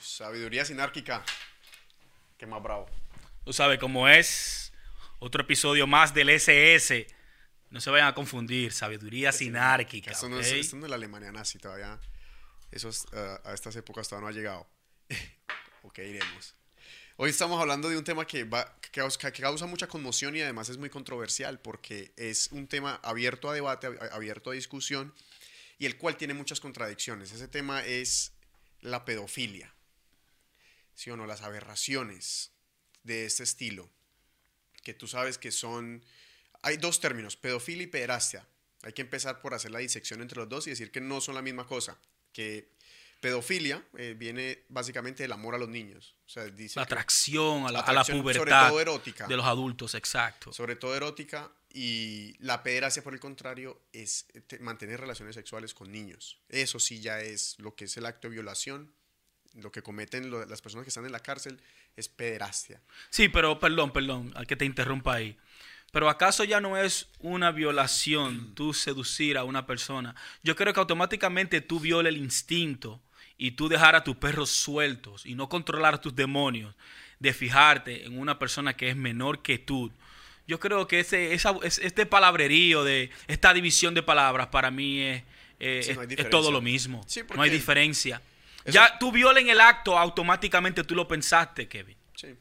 sabiduría sinárquica. Qué más bravo. Tú sabes cómo es. Otro episodio más del SS. No se vayan a confundir. Sabiduría sinárquica. Esto no, es, esto no es la Alemania nazi todavía. Eso es, eh, a estas épocas todavía no ha llegado. ok, iremos. Hoy estamos hablando de un tema que, va, que, causa, que causa mucha conmoción y además es muy controversial porque es un tema abierto a debate, ab- abierto a discusión y el cual tiene muchas contradicciones. Ese tema es la pedofilia. ¿Sí o no? Las aberraciones de este estilo. Que tú sabes que son... Hay dos términos, pedofilia y pederastia. Hay que empezar por hacer la disección entre los dos y decir que no son la misma cosa. Que pedofilia eh, viene básicamente del amor a los niños. O sea, dice La atracción a la, a la atracción, sobre pubertad todo erótica. de los adultos, exacto. sobre todo erótica, y la pederastia, por el contrario, es te- mantener relaciones sexuales con niños. Eso sí ya es lo que es el acto de violación, lo que cometen lo- las personas que están en la cárcel es pederastia. Sí, pero perdón, perdón, al que te interrumpa ahí. Pero ¿acaso ya no es una violación tú seducir a una persona? Yo creo que automáticamente tú viola el instinto y tú dejar a tus perros sueltos y no controlar a tus demonios de fijarte en una persona que es menor que tú. Yo creo que ese, esa- es- este palabrerío de esta división de palabras para mí es, eh, Sí, no es- todo lo mismo. Sí, no hay diferencia. Eso- Ya tú viola en el acto, automáticamente tú lo pensaste, Kevin. Sí.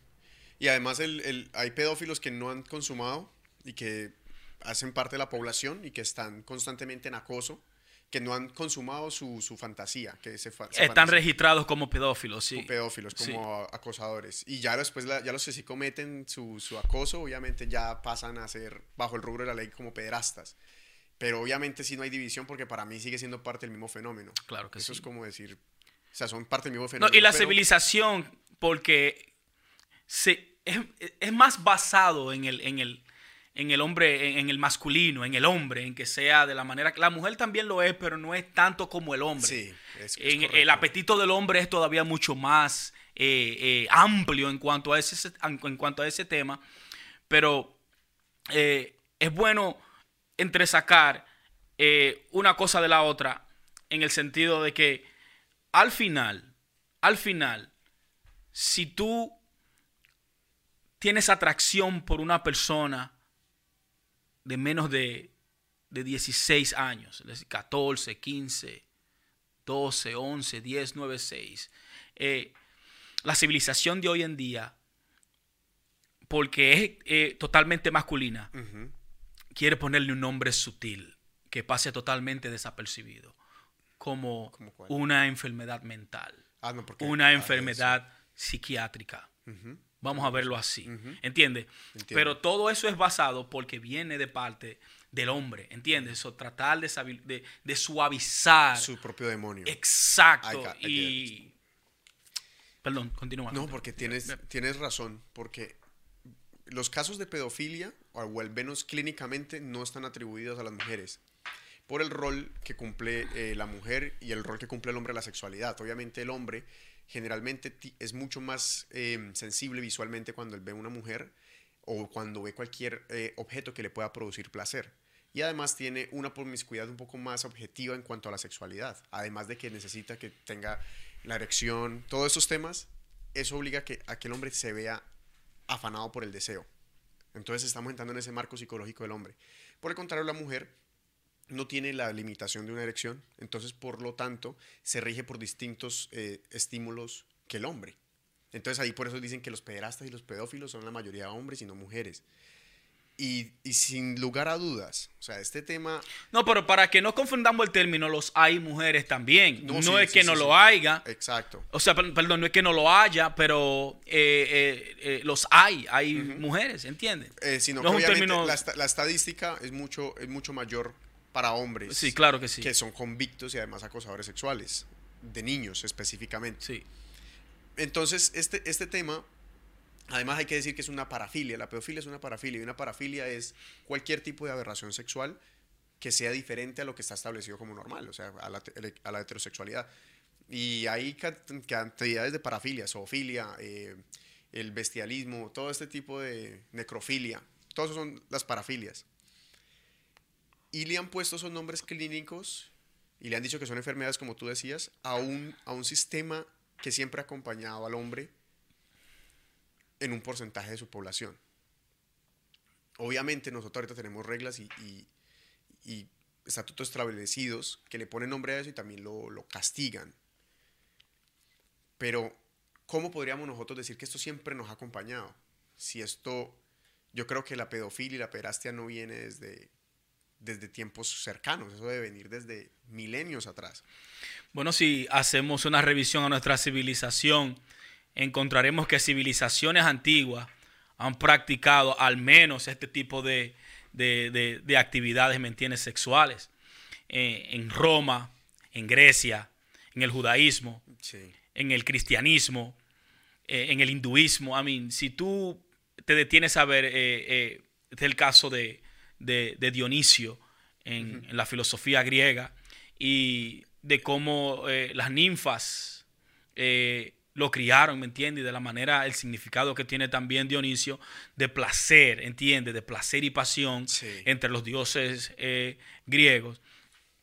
Y además el- el- hay pedófilos que no han consumado y que hacen parte de la población y que están constantemente en acoso, que no han consumado su, su fantasía. Que se se Están fantasean. registrados como pedófilos, sí. como pedófilos, Sí. como a- acosadores. Y ya después, la- ya los que sí cometen su, su acoso, obviamente ya pasan a ser bajo el rubro de la ley como pederastas. Pero obviamente sí no hay división porque para mí sigue siendo parte del mismo fenómeno. Claro que Eso sí. es como decir, sea, son parte mismo No, fenómeno. y la pero- civilización, porque se, es, es más basado en el, en el, en el hombre, en, en el masculino, en el hombre, en que sea de la manera que la mujer también lo es, pero no es tanto como el hombre. Sí, es, es En- el apetito del hombre es todavía mucho más eh, eh, amplio en cuanto a ese, en cuanto a ese tema, pero eh, es bueno entresacar una cosa de la otra en el sentido de que al final, al final, si tú tienes atracción por una persona de menos de, de 16 años, es decir, 14, 15, 12, 11, 10, 9, 6, eh, la civilización de hoy en día, porque es eh, totalmente masculina, quiere ponerle un nombre sutil que pase totalmente desapercibibido, como una enfermedad mental, Ah, no, porque- una ah, enfermedad psiquiátrica. Vamos a verlo así, Ujú. ¿entiendes? Pero todo eso es basado porque viene de parte del hombre, ¿entiendes? Eso, tratar de, sabi- de- de suavizar. Su propio demonio. Exacto. I got- I y... Perdón, continúa. No, porque tienes, tienes razón, porque los casos de pedofilia, o al menos clínicamente, no están atribuidos a las mujeres por el rol que cumple eh, la mujer y el rol que cumple el hombre en la sexualidad. Obviamente el hombre generalmente es mucho más eh, sensible visualmente cuando él ve una mujer o cuando ve cualquier eh, objeto que le pueda producir placer. Y además tiene una promiscuidad un poco más objetiva en cuanto a la sexualidad. Además de que necesita que tenga la erección, todos esos temas, eso obliga a que, a que el hombre se vea afanado por el deseo. Entonces estamos entrando en ese marco psicológico del hombre. Por el contrario, la mujer no tiene la limitación de una erección, entonces por lo tanto se rige por distintos eh, estímulos que el hombre. Entonces ahí por eso dicen que los pederastas y los pedófilos son la mayoría hombres y no mujeres. Y, y sin lugar a dudas, o sea, este tema No, pero para que no confundamos el término, los hay mujeres también. No, No, sí, es sí, que sí, no lo haya. Exacto. O sea, per- perdón, no es que no lo haya, pero eh, eh, eh, los hay. Hay mujeres, ¿entiendes? Sino No que es un obviamente término- la, la estadística es mucho, es mucho mayor para hombres Sí, claro que sí. que son convictos y además acosadores sexuales, de niños específicamente. Sí. Entonces, este, este tema, además hay que decir que es una parafilia. La pedofilia es una parafilia y una parafilia es cualquier tipo de aberración sexual que sea diferente a lo que está establecido como normal, o sea, a la, a la heterosexualidad. Y hay ca- cantidades de parafilias, zoofilia, eh, el bestialismo, todo este tipo de necrofilia, todos esos son las parafilias. Y le han puesto esos nombres clínicos y le han dicho que son enfermedades, como tú decías, a un, a un sistema que siempre ha acompañado al hombre en un porcentaje de su población. Obviamente nosotros ahorita tenemos reglas y, y, estatutos establecidos que le ponen nombre a eso y también lo, lo castigan. Pero, ¿cómo podríamos nosotros decir que esto siempre nos ha acompañado? Si esto, yo creo que la pedofilia y la pederastia no viene desde, desde tiempos cercanos, eso debe venir desde milenios atrás. Bueno, si hacemos una revisión a nuestra civilización, encontraremos que civilizaciones antiguas han practicado al menos este tipo de, actividades, ¿me entiendes?, sexuales. Eh, en Roma, en Grecia, en el judaísmo, en el cristianismo, eh, en el hinduismo. I mean, si tú te detienes a ver, eh, este es el caso de, Dionisio en, en, la filosofía griega y de cómo las ninfas lo criaron, ¿me entiendes? Y de la manera, el significado que tiene también Dionisio de placer, ¿entiendes? De placer y pasión entre los dioses eh, griegos.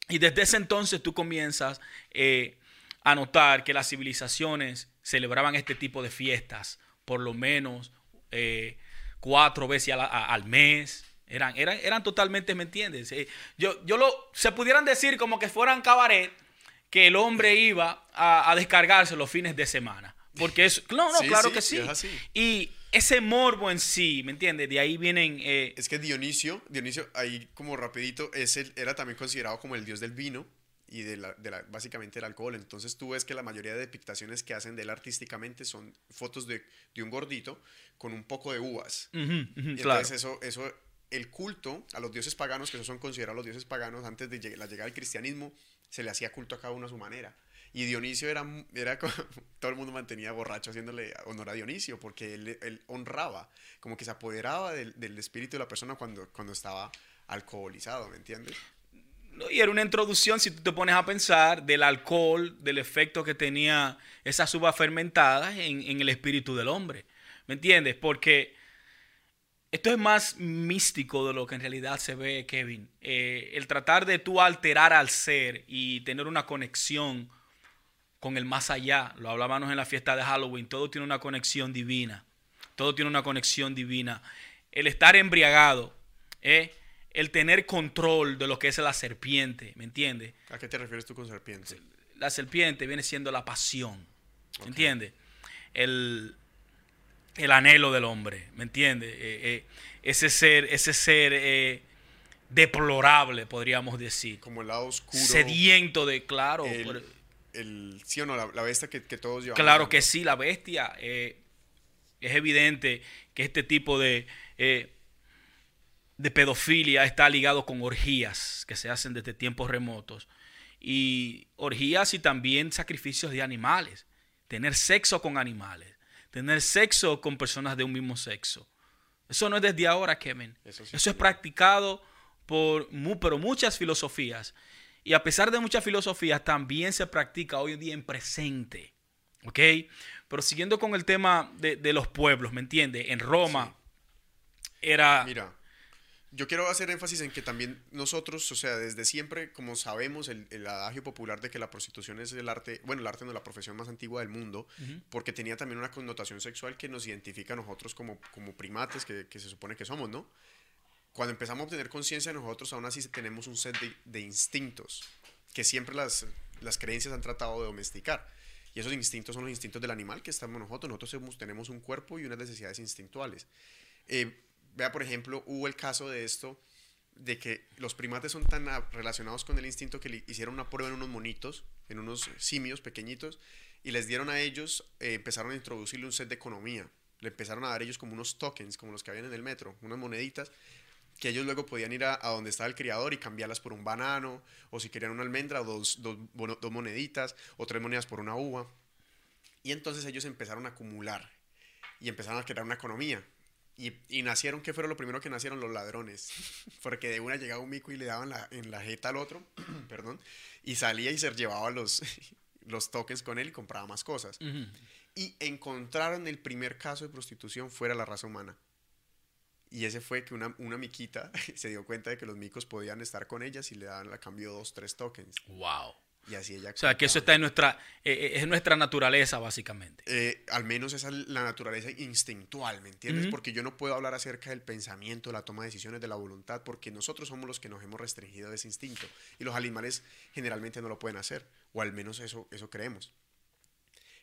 Y desde ese entonces tú comienzas eh, a notar que las civilizaciones celebraban este tipo de fiestas por lo menos eh, cuatro veces al, mes. Eran, eran, eran totalmente, ¿me entiendes? yo, yo lo, se pudieran decir como que fueran cabaret, que el hombre iba a, descargarse los fines de semana. Porque es, no, no, claro que sí. Y ese morbo en sí, ¿me entiendes? De ahí vienen... Eh, es que Dionisio, Dionisio, ahí como rapidito, es era también considerado como el dios del vino y de, la, de la, básicamente el alcohol. Entonces tú ves que la mayoría de depictaciones que hacen de él artísticamente son fotos de, de un gordito con un poco de uvas. y entonces eso, eso, el culto a los dioses paganos, que esos son considerados los dioses paganos antes de la llegada del cristianismo, se le hacía culto a cada uno a su manera. Y Dionisio era, era todo el mundo mantenía borracho haciéndole honor a Dionisio, porque él, honraba, como que se apoderaba del, espíritu de la persona cuando, cuando estaba alcoholizado, ¿me entiendes? y era una introducción, si tú te pones a pensar, del alcohol, del efecto que tenía esas uvas fermentadas en, en el espíritu del hombre. ¿Me entiendes? Porque esto es más místico de lo que en realidad se ve, Kevin. Eh, el tratar de tú alterar al ser y tener una conexión con el más allá. Lo hablábamos en la fiesta de Halloween. Todo tiene una conexión divina. Todo tiene una conexión divina. El estar embriagado, eh, el tener control de lo que es la serpiente, ¿me entiendes? ¿A qué te refieres tú con serpiente? La serpiente viene siendo la pasión, ¿me entiendes? El, el anhelo del hombre, ¿me entiendes? Eh, eh, ese ser, ese ser eh, deplorable, podríamos decir. Como el lado oscuro. Sediento de, claro. El, sí o no, la, bestia que, todos llevamos. Claro que sí, la bestia. es evidente que este tipo de, de pedofilia está ligado con orgías que se hacen desde tiempos remotos. Y orgías y también sacrificios de animales. Tener sexo con animales tener sexo con personas de un mismo sexo. Eso no es desde ahora, Kevin. Eso, es practicado por pero muchas filosofías. Y a pesar de muchas filosofías, también se practica hoy en día en presente. ¿Ok? Pero siguiendo con el tema de, los pueblos, ¿me entiendes? En Roma era... Mira, yo quiero hacer énfasis en que también nosotros, o sea, desde siempre, como sabemos, el, adagio popular de que la prostitución es el arte, bueno, el arte no es la profesión más antigua del mundo, porque tenía también una connotación sexual que nos identifica a nosotros como, como primates que, que se supone que somos, ¿no? Cuando empezamos a obtener conciencia nosotros, aún así tenemos un set de, de, instintos que siempre las, las creencias han tratado de domesticar. Y esos instintos son los instintos del animal que estamos nosotros. Nosotros tenemos un cuerpo y unas necesidades instintuales. Eh, Vea, por ejemplo, hubo el caso de esto, de que los primates son tan relacionados con el instinto que le hicieron una prueba en unos monitos, en unos simios pequeñitos, y les dieron a ellos, eh, empezaron a introducirle un set de economía. Le empezaron a dar ellos como unos tokens, como los que habían en el metro, unas moneditas, que ellos luego podían ir a, donde estaba el criador y cambiarlas por un banano, o si querían una almendra, dos, dos, dos moneditas, o tres monedas por una uva. Y entonces ellos empezaron a acumular y empezaron a crear una economía. Y, nacieron, ¿qué fueron lo primero que nacieron? Los ladrones. Porque de una llegaba un mico y le daban la, en la jeta al otro, perdón, y salía y se llevaba los, los tokens con él y compraba más cosas. Y encontraron el primer caso de prostitución fuera de la raza humana. Y ese fue que una, una miquita se dio cuenta de que los micos podían estar con ellas y le daban a cambio dos, tres tokens. ¡Wow! Y así ella O sea, que eso está en nuestra, eh, eh, es nuestra naturaleza, básicamente. Eh, al menos esa es la naturaleza instintual, ¿me entiendes? Ujú. Porque yo no puedo hablar acerca del pensamiento, la toma de decisiones, de la voluntad, porque nosotros somos los que nos hemos restringido de ese instinto. Y los animales generalmente no lo pueden hacer, o al menos eso, eso creemos.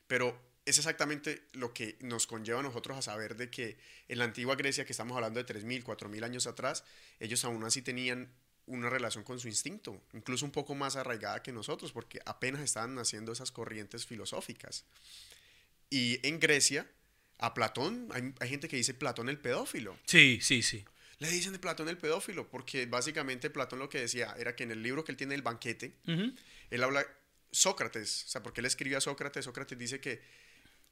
Pero es exactamente lo que nos conlleva a nosotros a saber de que en la antigua Grecia, que estamos hablando de 3.000, 4.000 años atrás, ellos aún así tenían una relación con su instinto, incluso un poco más arraigada que nosotros, porque apenas estaban naciendo esas corrientes filosóficas. Y en Grecia, a Platón, hay, hay gente que dice Platón el pedófilo. Sí, sí, sí. Le dicen de Platón el pedófilo, porque básicamente Platón lo que decía era que en el libro que él tiene, El banquete, Ujú. él habla, Sócrates, o sea, porque él escribió a Sócrates, Sócrates dice que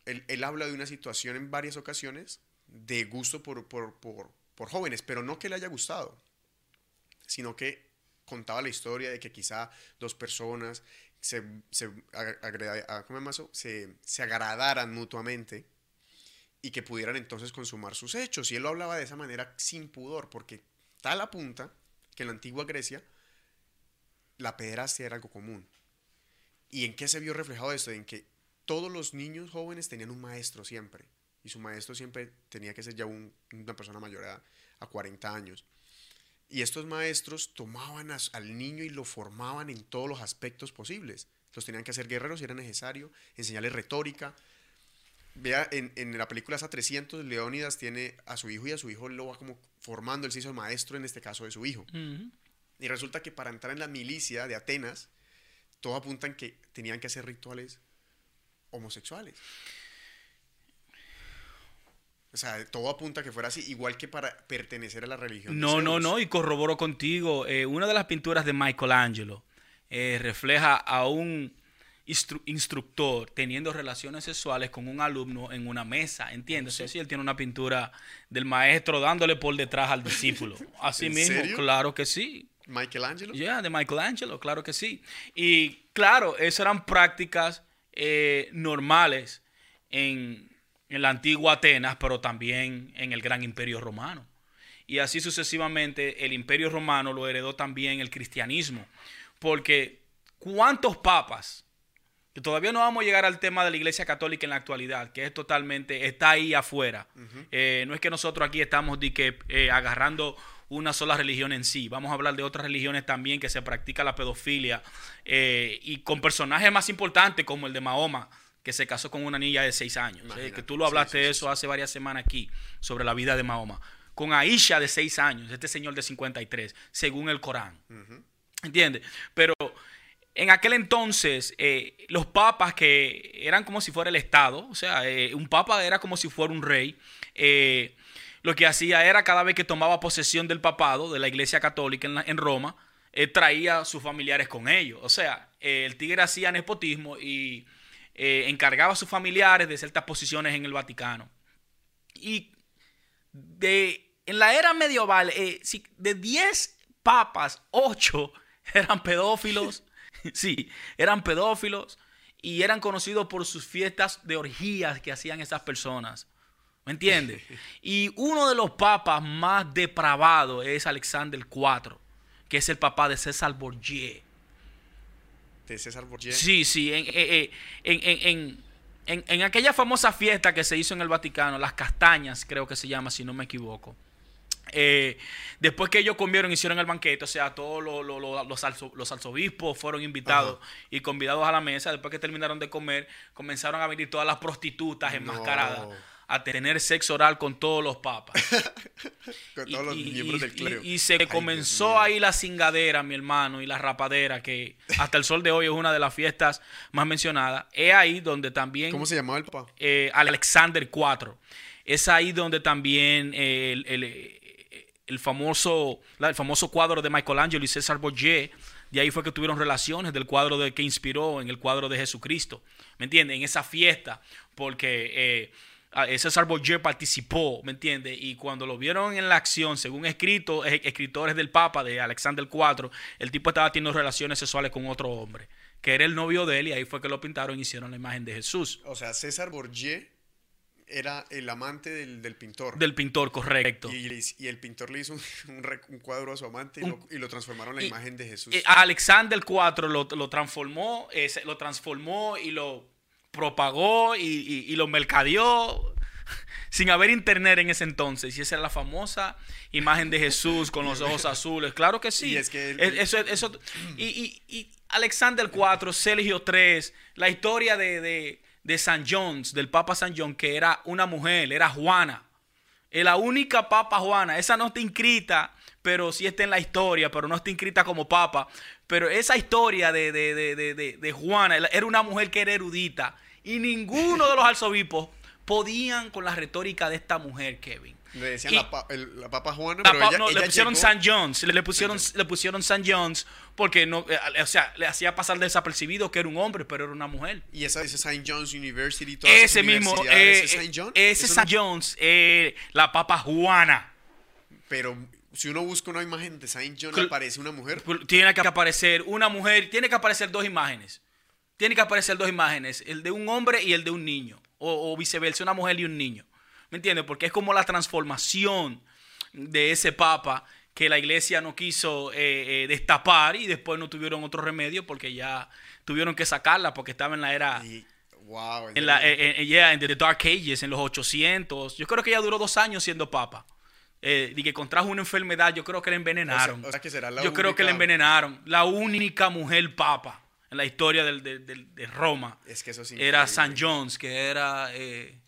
él, él habla de una situación en varias ocasiones de gusto por, por, por, por jóvenes, pero no que le haya gustado, sino que contaba la historia de que quizá dos personas se, se, ag- agreda- ah, ¿cómo se se, agradaran mutuamente y que pudieran entonces consumar sus hechos. Y él lo hablaba de esa manera sin pudor, porque tal apunta que en la antigua Grecia la pederastia era algo común. ¿Y en qué se vio reflejado esto? En que todos los niños jóvenes tenían un maestro siempre. Y su maestro siempre tenía que ser ya un- una persona mayor a, a 40 años. Y estos maestros tomaban as- al niño y lo formaban en todos los aspectos posibles. Los tenían que hacer guerreros si era necesario, enseñarles retórica. Vea, en, en la película esa 300, Leónidas tiene a su hijo y a su hijo lo va como formando, él se hizo maestro en este caso de su hijo. Y resulta que para entrar en la milicia de Atenas, todo apuntan que tenían que hacer rituales homosexuales. O sea, todo apunta que fuera así, igual que para pertenecer a la religión. No, no, no, y corroboro contigo. eh, una de las pinturas de Michelangelo eh, refleja a un instru- instructor teniendo relaciones sexuales con un alumno en una mesa, ¿entiendes? Sí. él tiene una pintura del maestro dándole por detrás al discípulo. Así ¿En mismo, serio? claro que sí. Michelangelo. Ya, de Michelangelo, claro que sí. Y claro, esas eran prácticas eh, normales en, en la antigua Atenas, pero también en el gran imperio romano. Y así sucesivamente el imperio romano lo heredó también el cristianismo. Porque ¿cuántos papas? Que todavía no vamos a llegar al tema de la iglesia católica en la actualidad, que es totalmente, está ahí afuera. Eh, no es que nosotros aquí estamos de que, eh, agarrando una sola religión en sí. Vamos a hablar de otras religiones también que se practica la pedofilia eh, y con personajes más importantes como el de Mahoma, que se casó con una niña de seis años. eh, Imagínate. que tú lo hablaste Sí, sí, de eso hace varias semanas aquí, sobre la vida de Mahoma. Con Aisha de seis años, este señor de 53, según el Corán. Ujú. ¿Entiendes? Pero en aquel entonces, eh, los papas que eran como si fuera el Estado, o sea, eh, un papa era como si fuera un rey, eh, lo que hacía era cada vez que tomaba posesión del papado, de la iglesia católica en, la- en Roma, traía a sus familiares con ellos. O sea, el tigre hacía nepotismo y eh, encargaba a sus familiares de ciertas posiciones en el Vaticano. Y de, en la era medieval, eh, si- de 10 papas, 8 eran pedófilos. sí, eran pedófilos y eran conocidos por sus fiestas de orgías que hacían esas personas. ¿Me entiendes? Y uno de los papas más depravados es Alexander IV, que es el papá de César Borgia. De César Borgia. Sí, sí, en, eh, eh, en, en- en- en- en aquella famosa fiesta que se hizo en el Vaticano, las castañas creo que se llama, si no me equivoco. Eh, después que ellos comieron, hicieron el banquete, o sea, todos lo- lo- lo- los, arzo- los arzobispos fueron invitados y convidados a la mesa. Después que terminaron de comer, comenzaron a venir todas las prostitutas enmascaradas No. A tener sexo oral con todos los papas. Con Y- todos los y, miembros y- del clero. y- se Ay, comenzó ahí la cingadera, mi hermano, y la rapadera, que hasta el sol de hoy es una de las fiestas más mencionadas. Es ahí donde también ¿Cómo se llamaba el papá? eh, Alexander IV. Es ahí donde también eh, el, el- el famoso, la- el famoso cuadro de Michelangelo y César Borgia, de ahí fue que tuvieron relaciones del cuadro de, que inspiró en el cuadro de Jesucristo. ¿Me entiendes? En esa fiesta, porque eh, eh, César Borgia participó, ¿me entiendes? Y cuando lo vieron en la acción, según escrito, escritores del Papa de Alexander IV, el tipo estaba teniendo relaciones sexuales con otro hombre, que era el novio de él, y ahí fue que lo pintaron y hicieron la imagen de Jesús. O sea, César Borgia era el amante del, del pintor. Del pintor, correcto. Y, el pintor le hizo un, un re- un cuadro a su amante y, Un- lo, y lo transformaron en la imagen de Jesús. Eh, Alexander IV lo, lo transformó, eh, lo transformó y lo propagó y, y- y lo mercadeó sin haber internet en ese entonces. Y esa era la famosa imagen de Jesús con los ojos azules. Claro que sí. Y es que él- eso, eso, y, y- y Alexander IV, Sergio III, la historia de, de, de San Jones, del Papa San John, que era una mujer, era Juana. Es la única papa Juana. Esa no está inscrita, pero sí está en la historia, pero no está inscrita como papa. Pero esa historia de, de, de, de, de- de Juana era una mujer que era erudita. Y ninguno de los arzobispos podían con la retórica de esta mujer, Kevin. le decían y- la, pa- el- la papa Juana, La pero pa- ella, no, le pusieron llegó- San Jones, le, le pusieron, San le pusieron San Jones porque no, eh, o sea, le hacía pasar desapercibido que era un hombre, pero era una mujer. Y esa ese St. John's University, todas esas Ese mismo, universidades, eh, ese St. John, ese eso San no- Jones, eh, la papa Juana. Pero si uno busca una imagen de Saint John, aparece una mujer. Tiene que aparecer una mujer, tiene que aparecer dos imágenes. Tiene que aparecer dos imágenes, el de un hombre y el de un niño. O, o viceversa, una mujer y un niño. ¿Me entiendes? Porque es como la transformación de ese papa que la iglesia no quiso eh, eh, destapar y después no tuvieron otro remedio porque ya tuvieron que sacarla porque estaba en la era... Y, wow. En la, eh, eh, yeah, en the Dark Ages, en los 800. Yo creo que ella duró dos años siendo papa. Eh, y que contrajo una enfermedad, yo creo que la envenenaron. O sea- o sea que será la yo creo que la envenenaron. La única mujer papa en la historia del- del- del- de Roma es que eso sí. era San Jones, que era eh,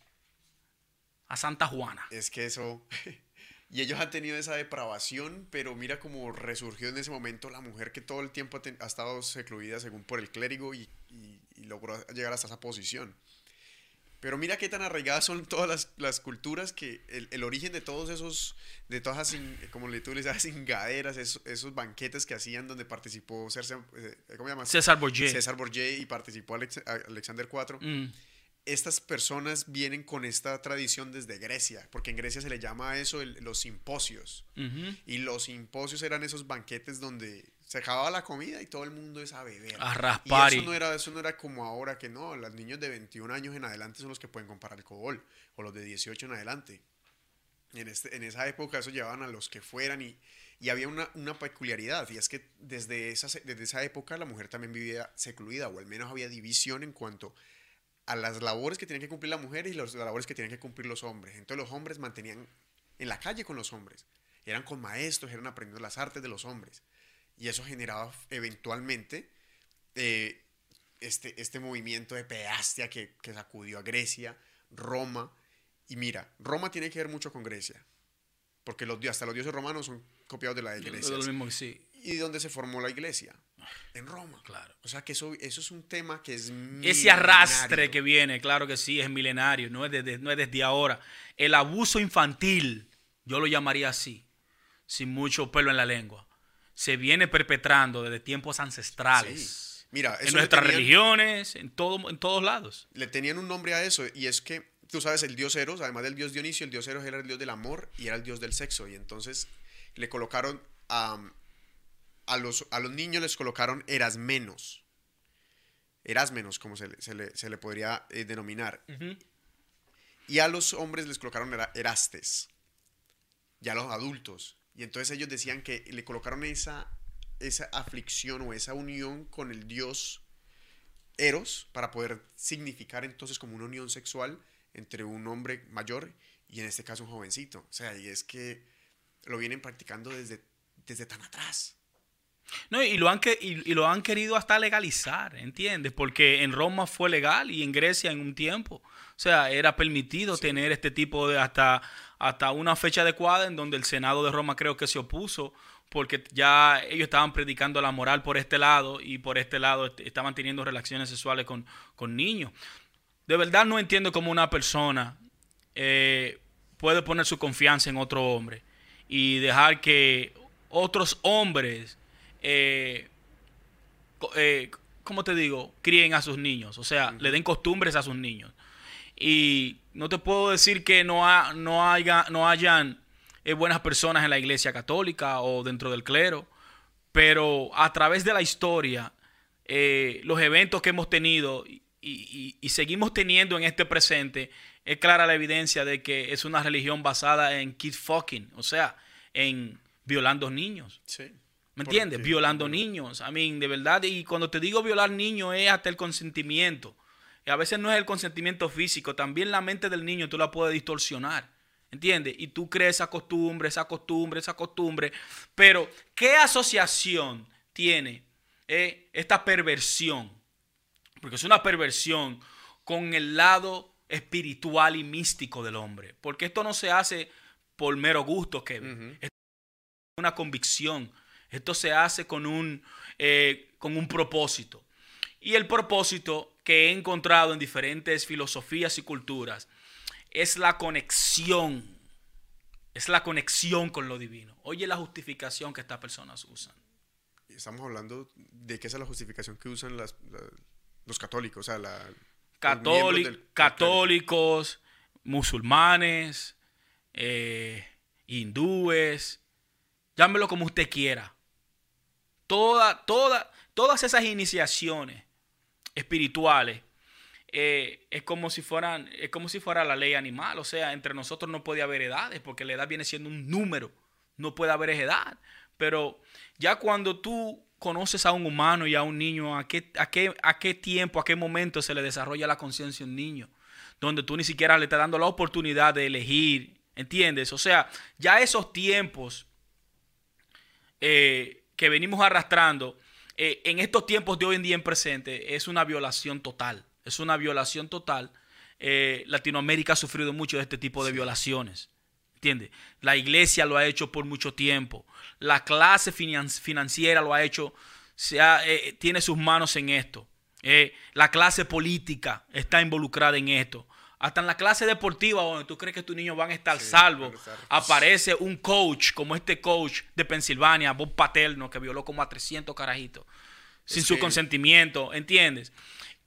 a Santa Juana. Es que eso. Y ellos han tenido esa depravación, pero mira cómo resurgió en ese momento la mujer que todo el tiempo ha, ten- ha estado secluida según por el clérigo y, y- y logró llegar hasta esa posición. Pero mira qué tan arraigadas son todas las, las culturas que el, el origen de todos esos, de todas esas, como le tú le dices, ingaderas, esos, esos banquetes que hacían donde participó Cerce- eh, ¿cómo se llama? César Borgia. César Borgia y participó Alex- Alexander IV Mm, estas personas vienen con esta tradición desde Grecia, porque en Grecia se le llama a eso el- los simposios. Y los simposios eran esos banquetes donde se acababa la comida y todo el mundo es a beber. A raspar Y eso no, era, eso no era como ahora que no, los niños de 21 años en adelante son los que pueden comprar alcohol, o los de 18 en adelante. En, este, en esa época eso llevaban a los que fueran y, y había una, una peculiaridad, y es que desde esa, desde esa época la mujer también vivía secluida, o al menos había división en cuanto a las labores que tenían que cumplir la mujer y las labores que tenían que cumplir los hombres. Entonces los hombres mantenían en la calle con los hombres, eran con maestros, eran aprendiendo las artes de los hombres. Y eso generaba eventualmente eh, este, este movimiento de pedastia que, que sacudió a Grecia, Roma. Y mira, Roma tiene que ver mucho con Grecia, porque los, hasta los dioses romanos son copiados de la de Grecia. Lo mismo sí. ¿Y dónde se formó la iglesia? En Roma. Claro. O sea que eso, eso es un tema que es Ese arrastre milenario. que viene, claro que sí, es milenario, no es, desde, no es desde ahora. El abuso infantil, yo lo llamaría así, sin mucho pelo en la lengua, se viene perpetrando desde tiempos ancestrales. Sí. Mira, eso En nuestras tenían- religiones, en, todo, en todos lados. le tenían un nombre a eso y es que tú sabes el dios Eros, además del dios Dionisio, el dios Eros era el dios del amor y era el dios del sexo y entonces le colocaron a, a los, a los niños les colocaron erasmenos. Erasmenos, como se le, se le- se le podría eh, denominar. Y a los hombres les colocaron era- erastes. Ya a los adultos. Y entonces ellos decían que le colocaron esa, esa aflicción o esa unión con el dios Eros para poder significar entonces como una unión sexual entre un hombre mayor y en este caso un jovencito. O sea, y es que lo vienen practicando desde, desde tan atrás. No, y lo, han que, y, y lo han querido hasta legalizar, ¿entiendes? Porque en Roma fue legal y en Grecia en un tiempo. O sea, era permitido tener este tipo de hasta, hasta una fecha adecuada en donde el Senado de Roma creo que se opuso porque ya ellos estaban predicando la moral por este lado y por este lado est- estaban teniendo relaciones sexuales con, con niños. De verdad no entiendo cómo una persona eh, puede poner su confianza en otro hombre y dejar que otros hombres, eh, eh, ¿cómo te digo?, críen a sus niños, o sea, le den costumbres a sus niños. Y no te puedo decir que no, no, haya, no hayan eh, buenas personas en la iglesia católica o dentro del clero, pero a través de la historia, eh, los eventos que hemos tenido y seguimos teniendo en este presente, es clara la evidencia de que es una religión basada en kid fucking, o sea, en violando niños. Sí. ¿Me entiendes? Violando niños. I mean, de verdad. Y cuando te digo violar niños es hasta el consentimiento. Y a veces no es el consentimiento físico. También la mente del niño tú la puedes distorsionar. ¿Entiendes? Y tú crees esa costumbre, esa costumbre, esa costumbre. Pero, ¿qué asociación tiene eh, esta perversión? Porque es una perversión con el lado espiritual y místico del hombre. Porque esto no se hace por mero gusto, Kevin. es una convicción. Esto se hace con un, eh, con un propósito. Y el propósito que he encontrado en diferentes filosofías y culturas es la conexión. Es la conexión con lo divino. Oye la justificación que estas personas usan. Estamos hablando de qué es la justificación que usan las, los católicos, o sea, la, católicos, musulmanes, eh, hindúes, llámelo como usted quiera. Toda, toda, todas esas iniciaciones espirituales eh, es como si fueran, es como si fuera la ley animal. O sea, entre nosotros no puede haber edades, porque la edad viene siendo un número. No puede haber edad. Pero ya cuando tú conoces a un humano y a un niño, a qué, a qué, a qué tiempo, a qué momento se le desarrolla la conciencia a un niño, donde tú ni siquiera le estás dando la oportunidad de elegir, ¿entiendes? O sea, ya esos tiempos eh, que venimos arrastrando, eh, en estos tiempos de hoy en día en presente, es una violación total es una violación total. Eh, Latinoamérica ha sufrido mucho de este tipo de violaciones. ¿Entiendes? La iglesia lo ha hecho por mucho tiempo. La clase financiera lo ha hecho, se eh, tiene sus manos en esto. La clase política está involucrada en esto. Hasta en la clase deportiva, donde tú crees que tus niños van a estar salvos, aparece un coach como este coach de Pensilvania, Bob Paterno, que violó como a 300 carajitos, sin su consentimiento, ¿entiendes?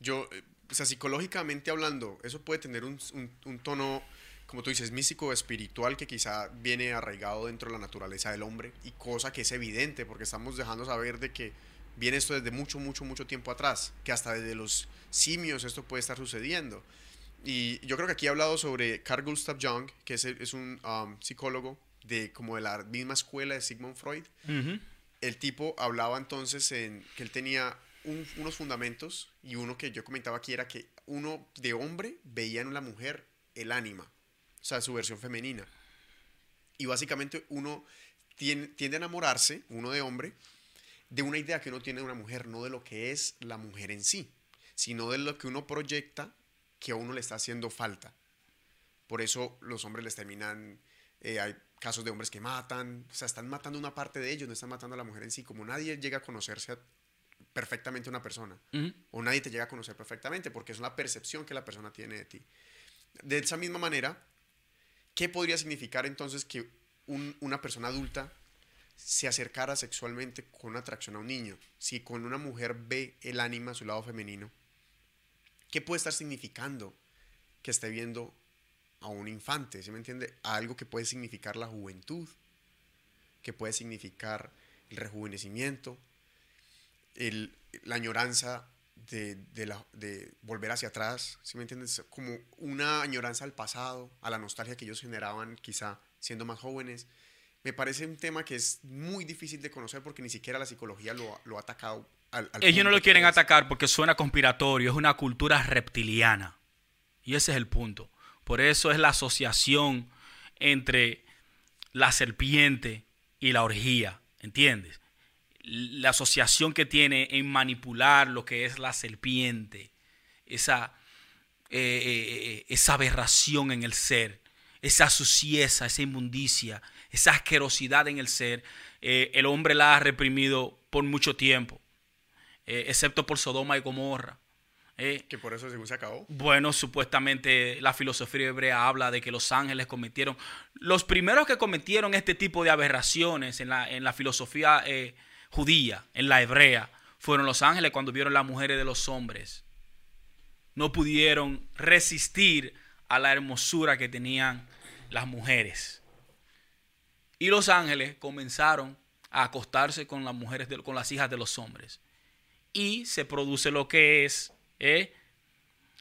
Yo, o sea, psicológicamente hablando, eso puede tener un, tono, como tú dices, místico, espiritual, que quizá viene arraigado dentro de la naturaleza del hombre, y cosa que es evidente, porque estamos dejando saber de que viene esto desde mucho, mucho, mucho tiempo atrás, que hasta desde los simios esto puede estar sucediendo. Y yo creo que aquí he hablado sobre Carl Gustav Jung, que es, es un um, psicólogo de como de la misma escuela de Sigmund Freud. El tipo hablaba entonces en que él tenía unos fundamentos y uno que yo comentaba aquí era que uno de hombre veía en la mujer el ánima, o sea, su versión femenina. Y básicamente uno tiende, tiende a enamorarse, uno de hombre, de una idea que uno tiene de una mujer, no de lo que es la mujer en sí, sino de lo que uno proyecta que a uno le está haciendo falta. Por eso los hombres les terminan, eh, hay casos de hombres que matan, o sea, están matando una parte de ellos, no están matando a la mujer en sí. Como nadie llega a conocerse perfectamente una persona. O nadie te llega a conocer perfectamente porque es una percepción que la persona tiene de ti. De esa misma manera, ¿qué podría significar entonces que una persona adulta se acercara sexualmente con atracción a un niño? Si con una mujer ve el ánima, su lado femenino, ¿qué puede estar significando que esté viendo a un infante? ¿Sí me entiende? algo que puede significar la juventud, que puede significar el rejuvenecimiento, la añoranza de, de, volver hacia atrás, ¿sí me entiendes? Como una añoranza al pasado, a la nostalgia que ellos generaban quizá siendo más jóvenes. Me parece un tema que es muy difícil de conocer porque ni siquiera la psicología lo, lo ha atacado. Al, ellos no lo quieren atacar porque suena conspiratorio, es una cultura reptiliana. Y ese es el punto. Por eso es la asociación entre la serpiente y la orgía, ¿entiendes? la asociación que tiene en manipular lo que es la serpiente, esa, eh, eh, esa aberración en el ser, esa suciedad, esa inmundicia, esa asquerosidad en el ser, eh, el hombre la ha reprimido por mucho tiempo, excepto por Sodoma y Gomorra. que por eso se acabó. Bueno, supuestamente la filosofía hebrea habla de que los ángeles cometieron. Los primeros que cometieron este tipo de aberraciones en la, en la filosofía judía, en la hebrea, fueron los ángeles cuando vieron las mujeres de los hombres. No pudieron resistir a la hermosura que tenían las mujeres. Y los ángeles comenzaron a acostarse con las mujeres, con las hijas de los hombres. Y se produce lo que es ¿eh?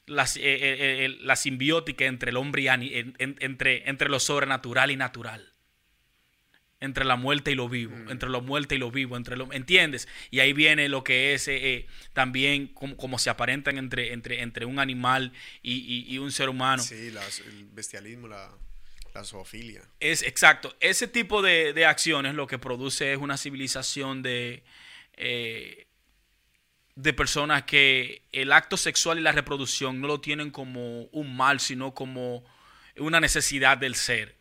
la, eh, eh, la simbiótica entre el hombre y entre, entre lo sobrenatural y natural. Entre la muerte y lo vivo, mm. entre lo muerte y lo vivo, entre lo, ¿entiendes? Y ahí viene lo que es también como, se aparentan entre, entre, entre un animal y, un ser humano. Sí, el bestialismo, la, la zoofilia. Es exacto. Ese tipo de, acciones lo que produce es una civilización de de personas que el acto sexual y la reproducción no lo tienen como un mal, sino como una necesidad del ser.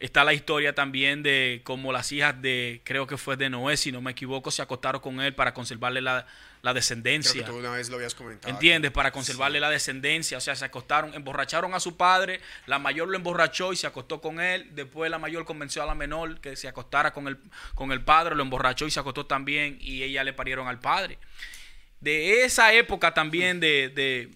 Está la historia también de cómo las hijas de, creo que fue de Noé, si no me equivoco, se acostaron con él para conservarle la, descendencia. Creo que tú una vez lo habías comentado. ¿Entiendes? Para conservarle la descendencia. O sea, se acostaron, emborracharon a su padre, la mayor lo emborrachó y se acostó con él. Después la mayor convenció a la menor que se acostara con el, con el padre, lo emborrachó y se acostó también y ella le parieron al padre de esa época también de, de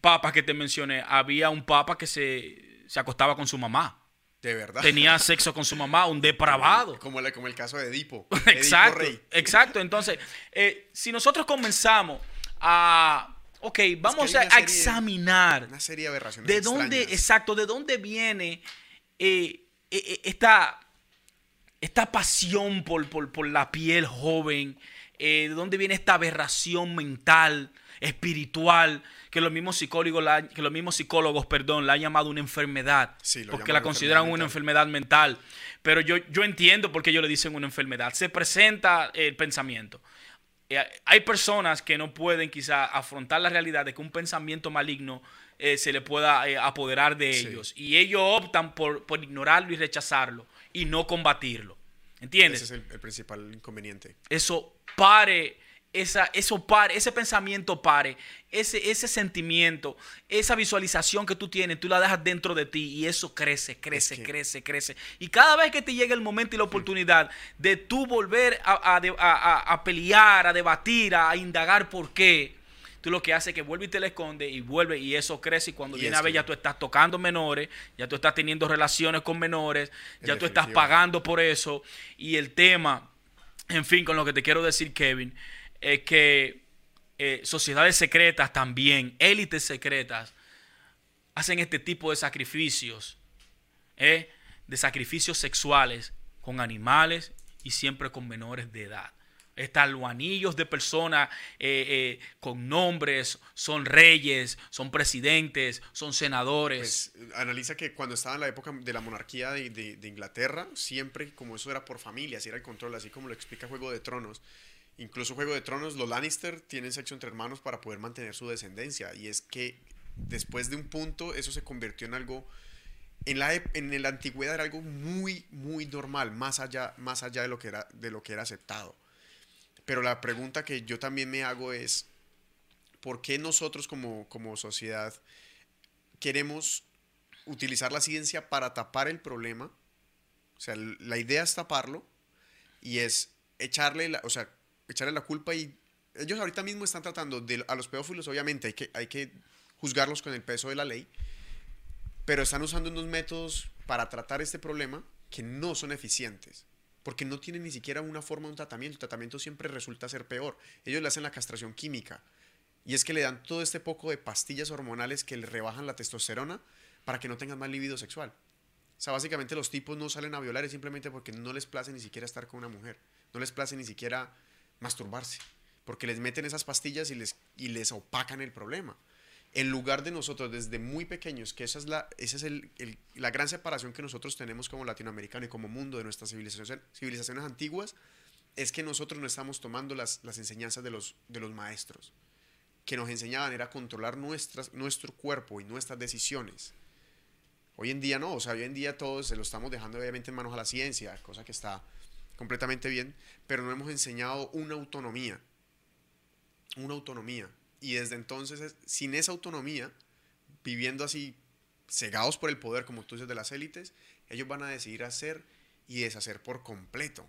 papas que te mencioné, había un papa que se, se acostaba con su mamá. De verdad. Tenía sexo con su mamá, un depravado. Como, como el caso de Edipo. exacto. Exacto. Entonces, eh, si nosotros comenzamos a. Ok, vamos a, examinar. Una serie de aberraciones. De dónde, exacto, de dónde viene eh, eh, esta, esta pasión por, por, por la piel joven eh, de dónde viene esta aberración mental, espiritual, que los mismos psicólogos, la, que los mismos psicólogos, perdón, la han llamado una enfermedad, porque la consideran una enfermedad mental. Pero yo, yo entiendo por qué ellos le dicen una enfermedad. Se presenta el pensamiento. Eh, hay personas que no pueden quizá afrontar la realidad de que un pensamiento maligno eh, se le pueda apoderar de ellos. Y ellos optan por, por ignorarlo y rechazarlo y no combatirlo. ¿Entiendes? Ese es el, principal inconveniente. Eso pare, esa, eso pare, ese pensamiento pare, ese, ese sentimiento, esa visualización que tú tienes, tú la dejas dentro de ti y eso crece, crece, crece, crece. Y cada vez que te llega el momento y la oportunidad de tú volver a, a, a pelear, a debatir, a indagar por qué, tú lo que haces es que vuelve y te le esconde y vuelve y eso crece y cuando viene a ver ya tú estás tocando menores, ya tú estás teniendo relaciones con menores, ya tú estás pagando por eso. Y el tema, en fin, con lo que te quiero decir Kevin, es que eh, sociedades secretas también, élites secretas, hacen este tipo de sacrificios, ¿eh? de sacrificios sexuales con animales y siempre con menores de edad. Están los anillos de personas eh, eh, con nombres, son reyes, son presidentes, son senadores. Pues, analiza que cuando estaba en la época de la monarquía de, Inglaterra, siempre como eso era por familias, era el control, así como lo explica Juego de Tronos. Incluso Juego de Tronos, los Lannister tienen sexo entre hermanos para poder mantener su descendencia. Y es que después de un punto eso se convirtió en algo... En la, en antigüedad era algo muy, muy normal, más allá, más allá de, lo que era, de lo que era aceptado. Pero la pregunta que yo también me hago es, ¿por qué nosotros como, como sociedad queremos utilizar la ciencia para tapar el problema? O sea, la idea es taparlo y es echarle la, o sea, echarle la culpa y ellos ahorita mismo están tratando a los pedófilos, obviamente hay que, hay que juzgarlos con el peso de la ley, pero están usando unos métodos para tratar este problema que no son eficientes porque no tienen ni siquiera una forma de un tratamiento. El tratamiento siempre resulta ser peor. Ellos le hacen la castración química. Y es que le dan todo este poco de pastillas hormonales que le rebajan la testosterona para que no tengan más libido sexual. O sea, básicamente los tipos no salen a violar simplemente porque no les place ni siquiera estar con una mujer. No les place ni siquiera masturbarse. Porque les meten esas pastillas y les, y les opacan el problema en lugar de nosotros desde muy pequeños, que esa es, la, esa es el, la gran separación que nosotros tenemos como latinoamericanos y como mundo de nuestras civilizaciones, civilizaciones antiguas, es que nosotros no estamos tomando las, las enseñanzas de los, de los maestros, que nos enseñaban era controlar nuestras, nuestro cuerpo y nuestras decisiones. Hoy en día no, o sea, hoy en día todos se lo estamos dejando obviamente en manos a la ciencia, cosa que está completamente bien, pero no hemos enseñado una autonomía, una autonomía y desde entonces, sin esa autonomía, viviendo así, cegados por el poder, como tú dices, de las élites, ellos van a decidir hacer y deshacer por completo.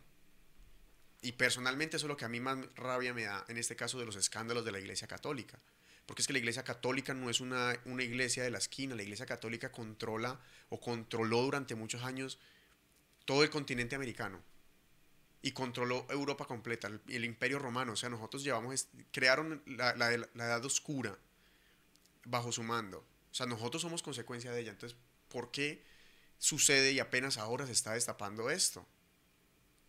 Y personalmente eso es lo que a mí más rabia me da en este caso de los escándalos de la Iglesia Católica. Porque es que la Iglesia Católica no es una, una iglesia de la esquina, la Iglesia Católica controla o controló durante muchos años todo el continente americano y controló Europa completa, el, imperio romano. O sea, nosotros llevamos, crearon la, la, Edad Oscura bajo su mando. O sea, nosotros somos consecuencia de ella. Entonces, ¿por qué sucede y apenas ahora se está destapando esto?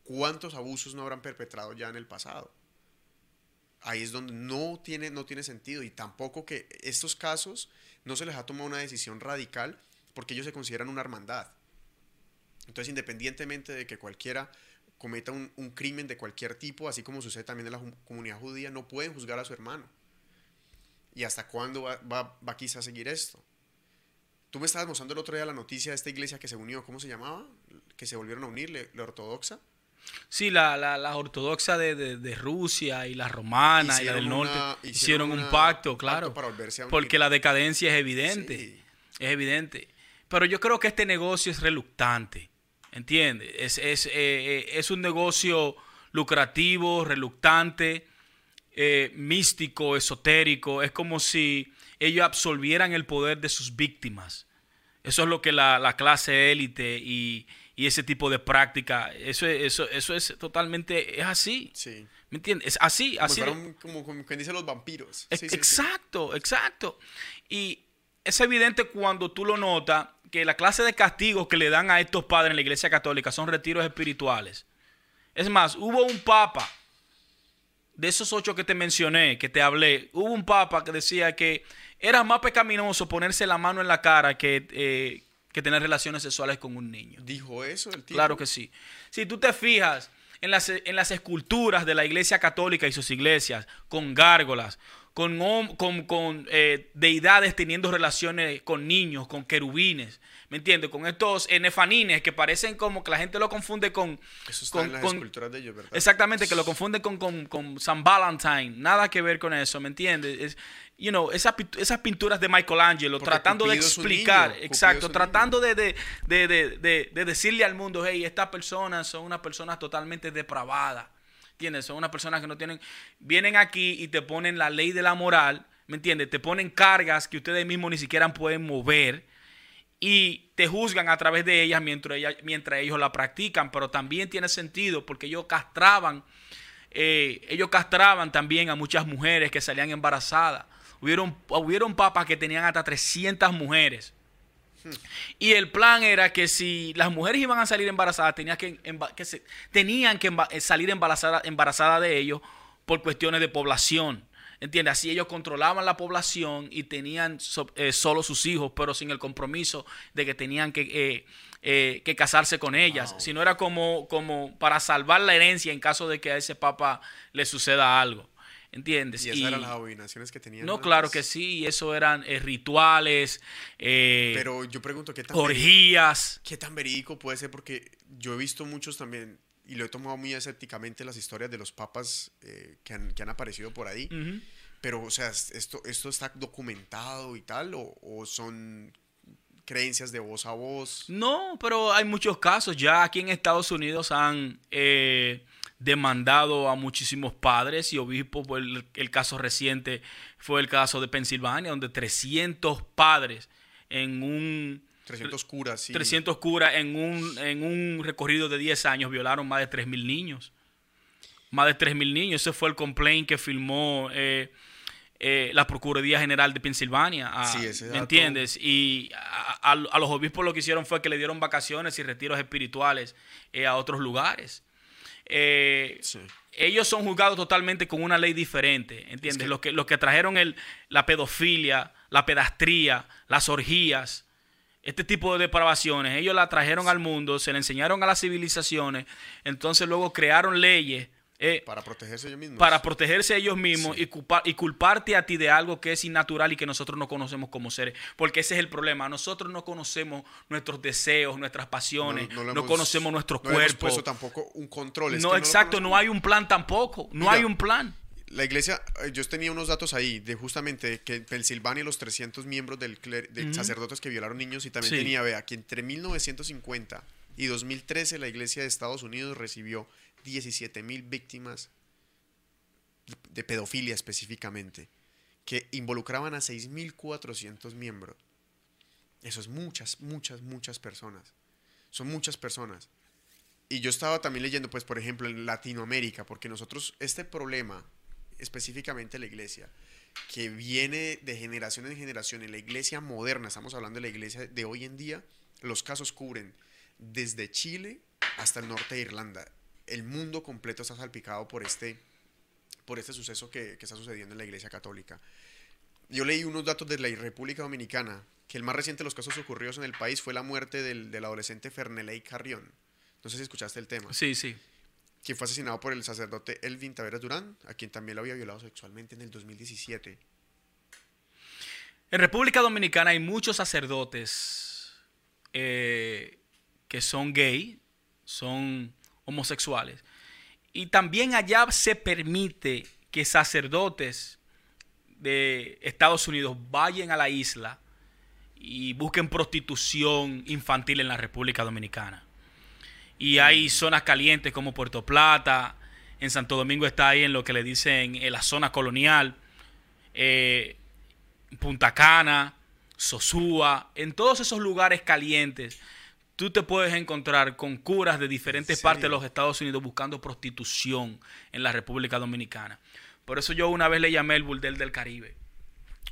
¿Cuántos abusos no habrán perpetrado ya en el pasado? Ahí es donde no tiene, no tiene sentido y tampoco que estos casos no se les ha tomado una decisión radical porque ellos se consideran una hermandad. Entonces, independientemente de que cualquiera cometa un, un crimen de cualquier tipo, así como sucede también en la comunidad judía, no pueden juzgar a su hermano. ¿Y hasta cuándo va, va, va quizá a seguir esto? Tú me estabas mostrando el otro día la noticia de esta iglesia que se unió, ¿cómo se llamaba? Que se volvieron a unir, la ortodoxa. Sí, la, la, la ortodoxa de, de, de, Rusia y la romana hicieron y la del norte una, hicieron, hicieron un pacto, claro. Pacto para porque la decadencia es evidente. Sí. Es evidente. Pero yo creo que este negocio es reluctante. ¿Entiendes? Es, es, eh, es un negocio lucrativo, reluctante, eh, místico, esotérico. Es como si ellos absolvieran el poder de sus víctimas. Eso es lo que la, la clase élite y, y, ese tipo de práctica, eso, eso, eso es totalmente, es así. Sí. ¿Me entiendes? Es así. Como, así fueron, como, como quien dice los vampiros. Sí, exacto, sí. exacto. Y es evidente cuando tú lo notas que la clase de castigos que le dan a estos padres en la iglesia católica son retiros espirituales. Es más, hubo un papa, de esos ocho que te mencioné, que te hablé, hubo un papa que decía que era más pecaminoso ponerse la mano en la cara que, eh, que tener relaciones sexuales con un niño. ¿Dijo eso el tipo? Claro que sí. Si tú te fijas en las, en las esculturas de la iglesia católica y sus iglesias, con gárgolas, con, con, con eh, deidades teniendo relaciones con niños, con querubines, ¿me entiendes? Con estos nefanines que parecen como que la gente lo confunde con... Eso está con, en las con, esculturas de ellos, ¿verdad? Exactamente, que lo confunden con, con, con San Valentine, nada que ver con eso, ¿me entiendes? Es, you know, esas, esas pinturas de Michelangelo, Porque tratando de Cupido explicar, niño, exacto, tratando de, de, de, de, de decirle al mundo, hey, estas personas son unas personas totalmente depravadas. ¿Entiendes? Son unas personas que no tienen. Vienen aquí y te ponen la ley de la moral. ¿Me entiendes? Te ponen cargas que ustedes mismos ni siquiera pueden mover. Y te juzgan a través de ellas mientras, mientras ellos la practican. Pero también tiene sentido porque ellos castraban. Eh, ellos castraban también a muchas mujeres que salían embarazadas. Hubieron, hubieron papas que tenían hasta 300 mujeres. Y el plan era que si las mujeres iban a salir embarazadas, tenían que, que se, tenían que salir embarazadas embarazada de ellos por cuestiones de población. ¿Entiendes? Así ellos controlaban la población y tenían so, eh, solo sus hijos, pero sin el compromiso de que tenían que, eh, eh, que casarse con ellas. Wow. Si no era como, como para salvar la herencia en caso de que a ese papa le suceda algo. ¿Entiendes? Y esas y, eran las abominaciones que tenían. No, antes. claro que sí, eso eran eh, rituales. Eh, Pero yo pregunto, ¿qué tan orgías. Verídico, ¿Qué tan verídico puede ser? Porque yo he visto muchos también, y lo he tomado muy escépticamente, las historias de los papas eh, que, han, que, han, aparecido por ahí. Uh -huh. Pero, o sea, ¿esto, esto está documentado y tal? ¿O, o son creencias de voz a voz? No, pero hay muchos casos. Ya aquí en Estados Unidos han eh, demandado a muchísimos padres y obispos. El, el, caso reciente fue el caso de Pensilvania, donde 300 padres en un... 300 curas, sí. 300 curas en un, en un recorrido de 10 años violaron más de 3.000 niños. Más de 3.000 niños. Ese fue el complaint que firmó eh, eh, la Procuraduría General de Pensilvania. A, sí, ese ¿Me entiendes? Y a, a, a, los obispos lo que hicieron fue que le dieron vacaciones y retiros espirituales eh, a otros lugares. Eh, sí. Ellos son juzgados totalmente con una ley diferente, ¿entiendes? Es que... Los, que, los que trajeron el, la pedofilia, la pedastría, las orgías, este tipo de depravaciones, ellos la trajeron sí. al mundo, se le enseñaron a las civilizaciones, entonces luego crearon leyes eh, para protegerse ellos mismos. Para protegerse ellos mismos sí. y, culpar, y, culparte a ti de algo que es innatural y que nosotros no conocemos como seres. Porque ese es el problema. Nosotros no conocemos nuestros deseos, nuestras pasiones, no, no, no hemos, conocemos nuestro no cuerpo. No tampoco un control. Es no, exacto, no, hay un plan tampoco. No Mira, hay un plan. La iglesia, eh, yo tenía unos datos ahí de justamente que en Pensilvania los 300 miembros del, cler, de uh -huh. sacerdotes que violaron niños y también sí. tenía, vea, que entre 1950 y 2013 la iglesia de Estados Unidos recibió 17 mil víctimas de pedofilia específicamente, que involucraban a 6.400 miembros. Eso es muchas, muchas, muchas personas. Son muchas personas. Y yo estaba también leyendo, pues, por ejemplo, en Latinoamérica, porque nosotros, este problema, específicamente la iglesia, que viene de generación en generación. En la iglesia moderna, estamos hablando de la iglesia de hoy en día, los casos cubren desde Chile hasta el norte de Irlanda. El mundo completo está salpicado por este, por este suceso que, que está sucediendo en la iglesia católica. Yo leí unos datos de la República Dominicana, que el más reciente de los casos ocurridos en el país fue la muerte del, del adolescente Ferneley Carrión. No sé si escuchaste el tema. Sí, sí. Quien fue asesinado por el sacerdote Elvin Taveras Durán, a quien también lo había violado sexualmente en el 2017. En República Dominicana hay muchos sacerdotes eh, que son gay, son homosexuales. Y también allá se permite que sacerdotes de Estados Unidos vayan a la isla y busquen prostitución infantil en la República Dominicana. Y hay zonas calientes como Puerto Plata, en Santo Domingo está ahí en lo que le dicen en la zona colonial, eh, Punta Cana, Sosúa, en todos esos lugares calientes, tú te puedes encontrar con curas de diferentes partes de los Estados Unidos buscando prostitución en la República Dominicana. Por eso yo una vez le llamé el burdel del Caribe,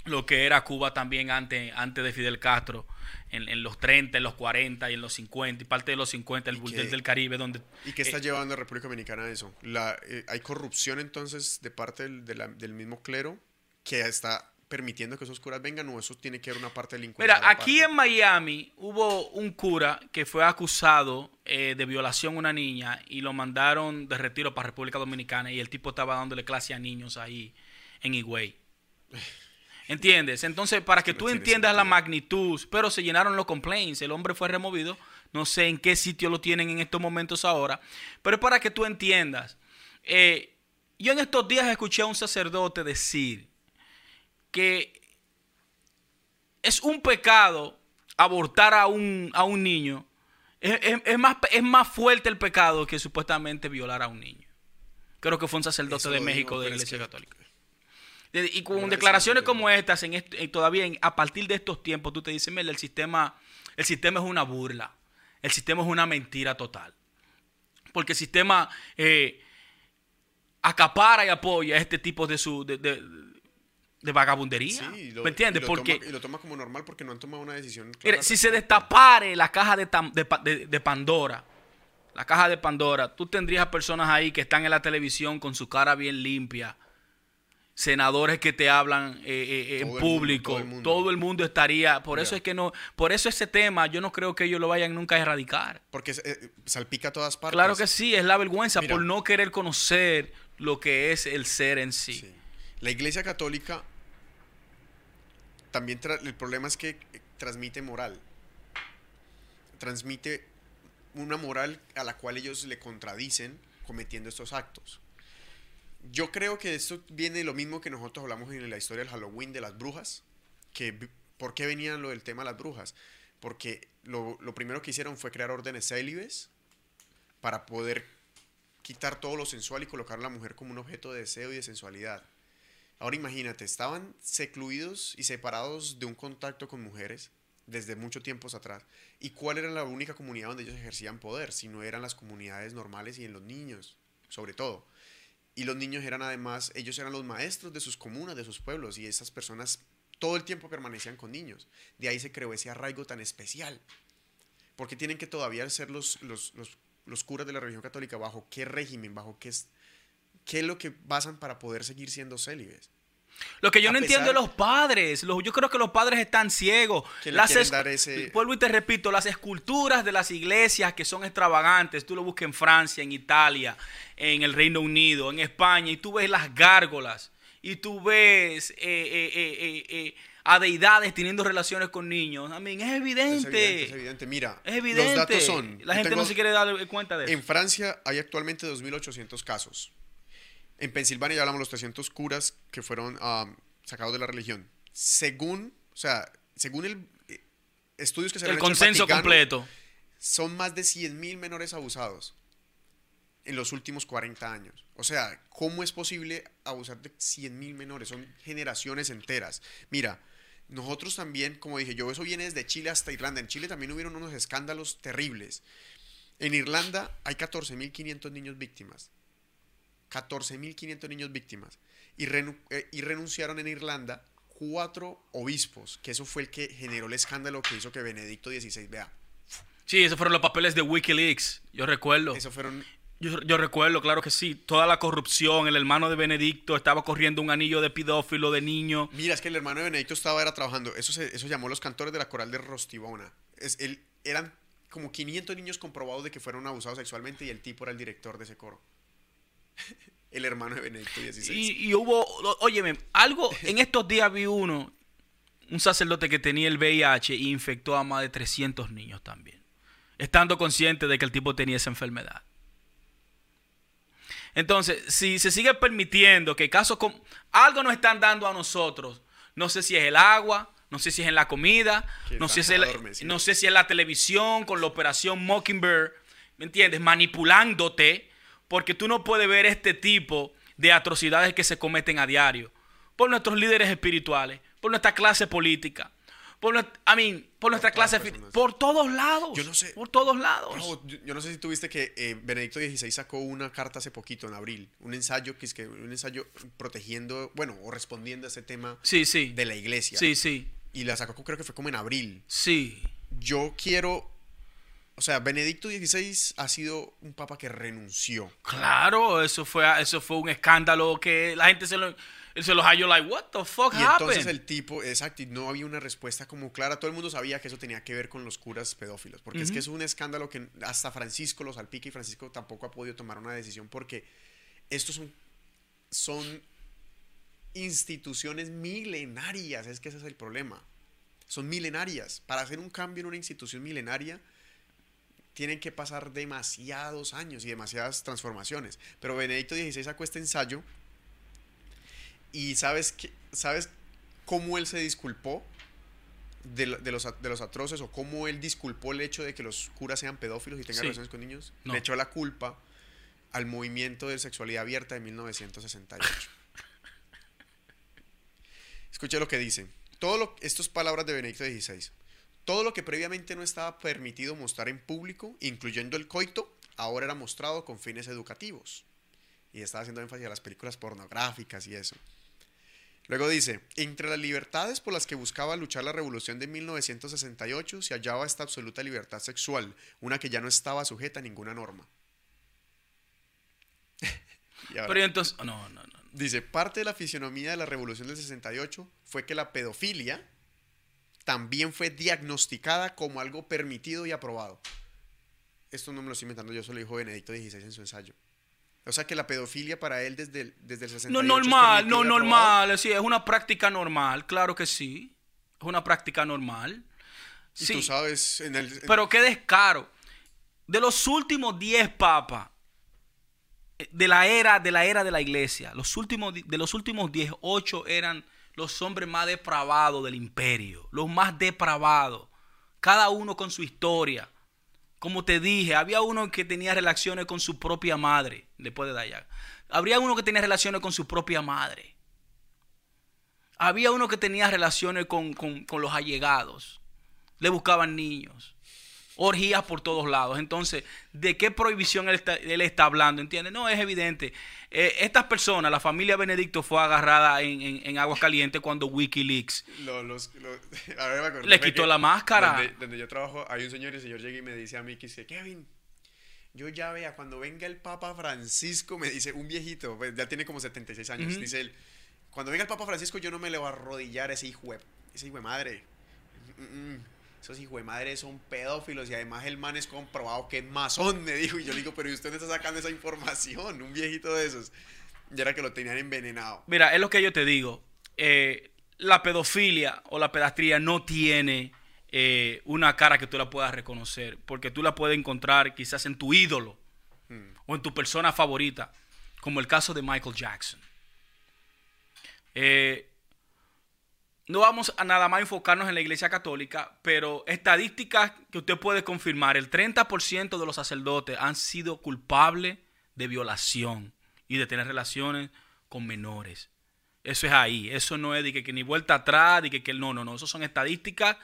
lo que era Cuba también antes, antes de Fidel Castro en, los 30, en los 40 y en los 50, y parte de los 50, el burdel del Caribe, donde... ¿Y qué está eh, llevando a República Dominicana a eso? La, eh, ¿Hay corrupción entonces de parte del, del mismo clero que está permitiendo que esos curas vengan o eso tiene que ver una parte delincuencial? Mira, aquí en Miami hubo un cura que fue acusado eh, de violación a una niña y lo mandaron de retiro para República Dominicana y el tipo estaba dándole clase a niños ahí en Higüey. ¿Entiendes? Entonces, para que tú entiendas la magnitud, pero se llenaron los complaints, el hombre fue removido, no sé en qué sitio lo tienen en estos momentos ahora, pero para que tú entiendas. Eh, yo en estos días escuché a un sacerdote decir que es un pecado abortar a un, a un niño. Es, más, es más fuerte el pecado que supuestamente violar a un niño. Creo que fue un sacerdote de México de la Iglesia Católica. Y con declaraciones como estas, en todavía a partir de estos tiempos, tú te dices, mira, el sistema, el sistema es una burla. El sistema es una mentira total. Porque el sistema eh, acapara y apoya este tipo de, su, de, de, vagabundería. ¿Me entiendes? Y porque, toma, y lo toma como normal porque no han tomado una decisión. Clara si se destapare la caja de, de Pandora, la caja de Pandora, tú tendrías personas ahí que están en la televisión con su cara bien limpia senadores que te hablan eh, eh, en público, todo, el mundo estaría, por eso es que no, por eso ese tema yo no creo que ellos lo vayan nunca a erradicar. Porque eh, salpica a todas partes. Claro que sí, es la vergüenza por no querer conocer lo que es el ser en sí. La Iglesia Católica también el problema es que transmite moral. Transmite una moral a la cual ellos le contradicen cometiendo estos actos yo creo que esto viene de lo mismo que nosotros hablamos en la historia del Halloween de las brujas. Que, ¿Por qué venían lo del tema de las brujas? Porque lo, primero que hicieron fue crear órdenes célibes para poder quitar todo lo sensual y colocar a la mujer como un objeto de deseo y de sensualidad. Ahora imagínate, estaban secluidos y separados de un contacto con mujeres desde mucho tiempos atrás. ¿Y cuál era la única comunidad donde ellos ejercían poder? Si no eran las comunidades normales y en los niños, sobre todo. Y los niños eran además, ellos eran los maestros de sus comunas, de sus pueblos, y esas personas todo el tiempo permanecían con niños. De ahí se creó ese arraigo tan especial. Porque tienen que todavía ser los, los, los, curas de la religión católica, bajo qué régimen, bajo qué qué es lo que basan para poder seguir siendo célibes. Lo que yo no entiendo es los padres. yo creo que los padres están ciegos. Las Vuelvo y te repito, las esculturas de las iglesias que son extravagantes, tú lo buscas en Francia, en Italia, en el Reino Unido, en España, y tú ves las gárgolas, y tú ves eh, eh, eh, a deidades teniendo relaciones con niños. I es evidente. Es evidente, Mira, es evidente. los datos son... La gente no se quiere dar cuenta de eso. En Francia hay actualmente 2.800 casos. En Pensilvania ya hablamos de los 300 curas que fueron um, sacados de la religión. Según, o sea, según el eh, estudios que se han El consenso completo. Son más de 100.000 menores abusados en los últimos 40 años. O sea, ¿cómo es posible abusar de 100.000 menores? Son generaciones enteras. Mira, nosotros también, como dije, yo eso viene desde Chile hasta Irlanda. En Chile también hubieron unos escándalos terribles. En Irlanda hay 14.500 niños víctimas 14.500 niños víctimas. Y, renu- eh, y renunciaron en Irlanda cuatro obispos, que eso fue el que generó el escándalo que hizo que Benedicto XVI, vea, Sí, esos fueron los papeles de Wikileaks. Yo recuerdo. eso fueron Yo, yo recuerdo, claro que sí. Toda la corrupción. El hermano de Benedicto estaba corriendo un anillo de pedófilo de niño. Mira, es que el hermano de Benedicto estaba era trabajando. Eso, se, eso llamó los cantores de la coral de Rostibona. Es, él, eran como 500 niños comprobados de que fueron abusados sexualmente y el tipo era el director de ese coro. el hermano de Benedicto XVI. Y, y hubo, óyeme, algo, en estos días vi uno, un sacerdote que tenía el VIH e infectó a más de 300 niños también, estando consciente de que el tipo tenía esa enfermedad. Entonces, si se sigue permitiendo que casos con algo nos están dando a nosotros, no sé si es el agua, no sé si es en la comida, no sé, si es la- no sé si es la televisión con la operación Mockingbird, ¿me entiendes? Manipulándote, porque tú no puedes ver este tipo de atrocidades que se cometen a diario por nuestros líderes espirituales, por nuestra clase política, por, nuestra, I mean, por nuestra clase, por todos lados, Yo no sé. por todos lados. Yo no sé si tuviste que eh, Benedicto XVI sacó una carta hace poquito, en abril, un ensayo que es que un ensayo protegiendo, bueno, o respondiendo a ese tema Sí, sí, de la iglesia. sí, sí, Y la sacó creo que fue como en abril. sí. Yo quiero, o sea, Benedicto XVI ha sido un papa que renunció. Claro, eso fue, eso fue un escándalo que la gente se lo, se los halló like, what the fuck Y happened? entonces el tipo, exacto, y no había una respuesta como clara. Todo el mundo sabía que eso tenía que ver con los curas pedófilos, porque es que es un escándalo que hasta Francisco lo salpica y Francisco tampoco ha podido tomar una decisión porque estos son, son instituciones milenarias, es que ese es el problema. Son milenarias. Para hacer un cambio en una institución milenaria tienen que pasar demasiados años y demasiadas transformaciones. Pero Benedicto XVI sacó este ensayo y sabes que sabes cómo él se disculpó de, lo- de los, de los atroces o cómo él disculpó el hecho de que los curas sean pedófilos y tengan Sí. relaciones con niños. No. Le echó la culpa al movimiento de sexualidad abierta de 1968. Escuche lo que dice. Todo lo, estas palabras de Benedicto XVI. Todo lo que previamente no estaba permitido mostrar en público, incluyendo el coito, ahora era mostrado con fines educativos. Y estaba haciendo énfasis a las películas pornográficas y eso. Luego dice, entre las libertades por las que buscaba luchar la revolución de 1968 se hallaba esta absoluta libertad sexual, una que ya no estaba sujeta a ninguna norma. Y ahora- Pero entonces, no, no, no. Dice, parte de la fisionomía de la revolución del 68 fue que la pedofilia también fue diagnosticada como algo permitido y aprobado. Esto no me lo estoy inventando yo, solo dijo Benedicto XVI en su ensayo. O sea que la pedofilia para él desde el, desde el 68 No es normal, no aprobado. normal, sí, es una práctica normal, claro que sí. Es una práctica normal. Y Sí, tú sabes, en el, pero qué descaro. De los últimos 10 papas eh, de la era de la era de la iglesia, los últimos de los últimos 10, 8 eran los hombres más depravados del imperio, los más depravados, cada uno con su historia. Como te dije, había uno que tenía relaciones con su propia madre, después de Dayac. Habría uno que tenía relaciones con su propia madre. Había uno que tenía relaciones con, con- con los allegados. Le buscaban niños. Orgías por todos lados. Entonces, ¿de qué prohibición él está, él está hablando? ¿Entiendes? No, es evidente. Eh, estas personas, la familia Benedicto fue agarrada en, en, en aguas calientes cuando Wikileaks los- me Le quitó que la máscara. Donde, donde yo trabajo, hay un señor y el señor llega y me dice a mí que dice, Kevin, yo ya vea, cuando venga el Papa Francisco, me dice un viejito, pues, ya tiene como 76 años, dice él, cuando venga el Papa Francisco yo no me le voy a arrodillar a ese hijo de, ese hijo de madre. Mm, mm, Esos hijos de madre son pedófilos y además el man es comprobado que es masón, me dijo. Y yo le digo, pero ¿y usted dónde está sacando esa información? Un viejito de esos. Y era que lo tenían envenenado. Mira, es lo que yo te digo. Eh, la pedofilia o la pedastría no tiene eh, una cara que tú la puedas reconocer, porque tú la puedes encontrar quizás en tu ídolo Mm. o en tu persona favorita, como el caso de Michael Jackson. Eh, no vamos a nada más enfocarnos en la iglesia católica, pero estadísticas que usted puede confirmar, el 30% de los sacerdotes han sido culpables de violación y de tener relaciones con menores. Eso es ahí, eso no es de que, que ni vuelta atrás, de que, que no, no, no, eso son estadísticas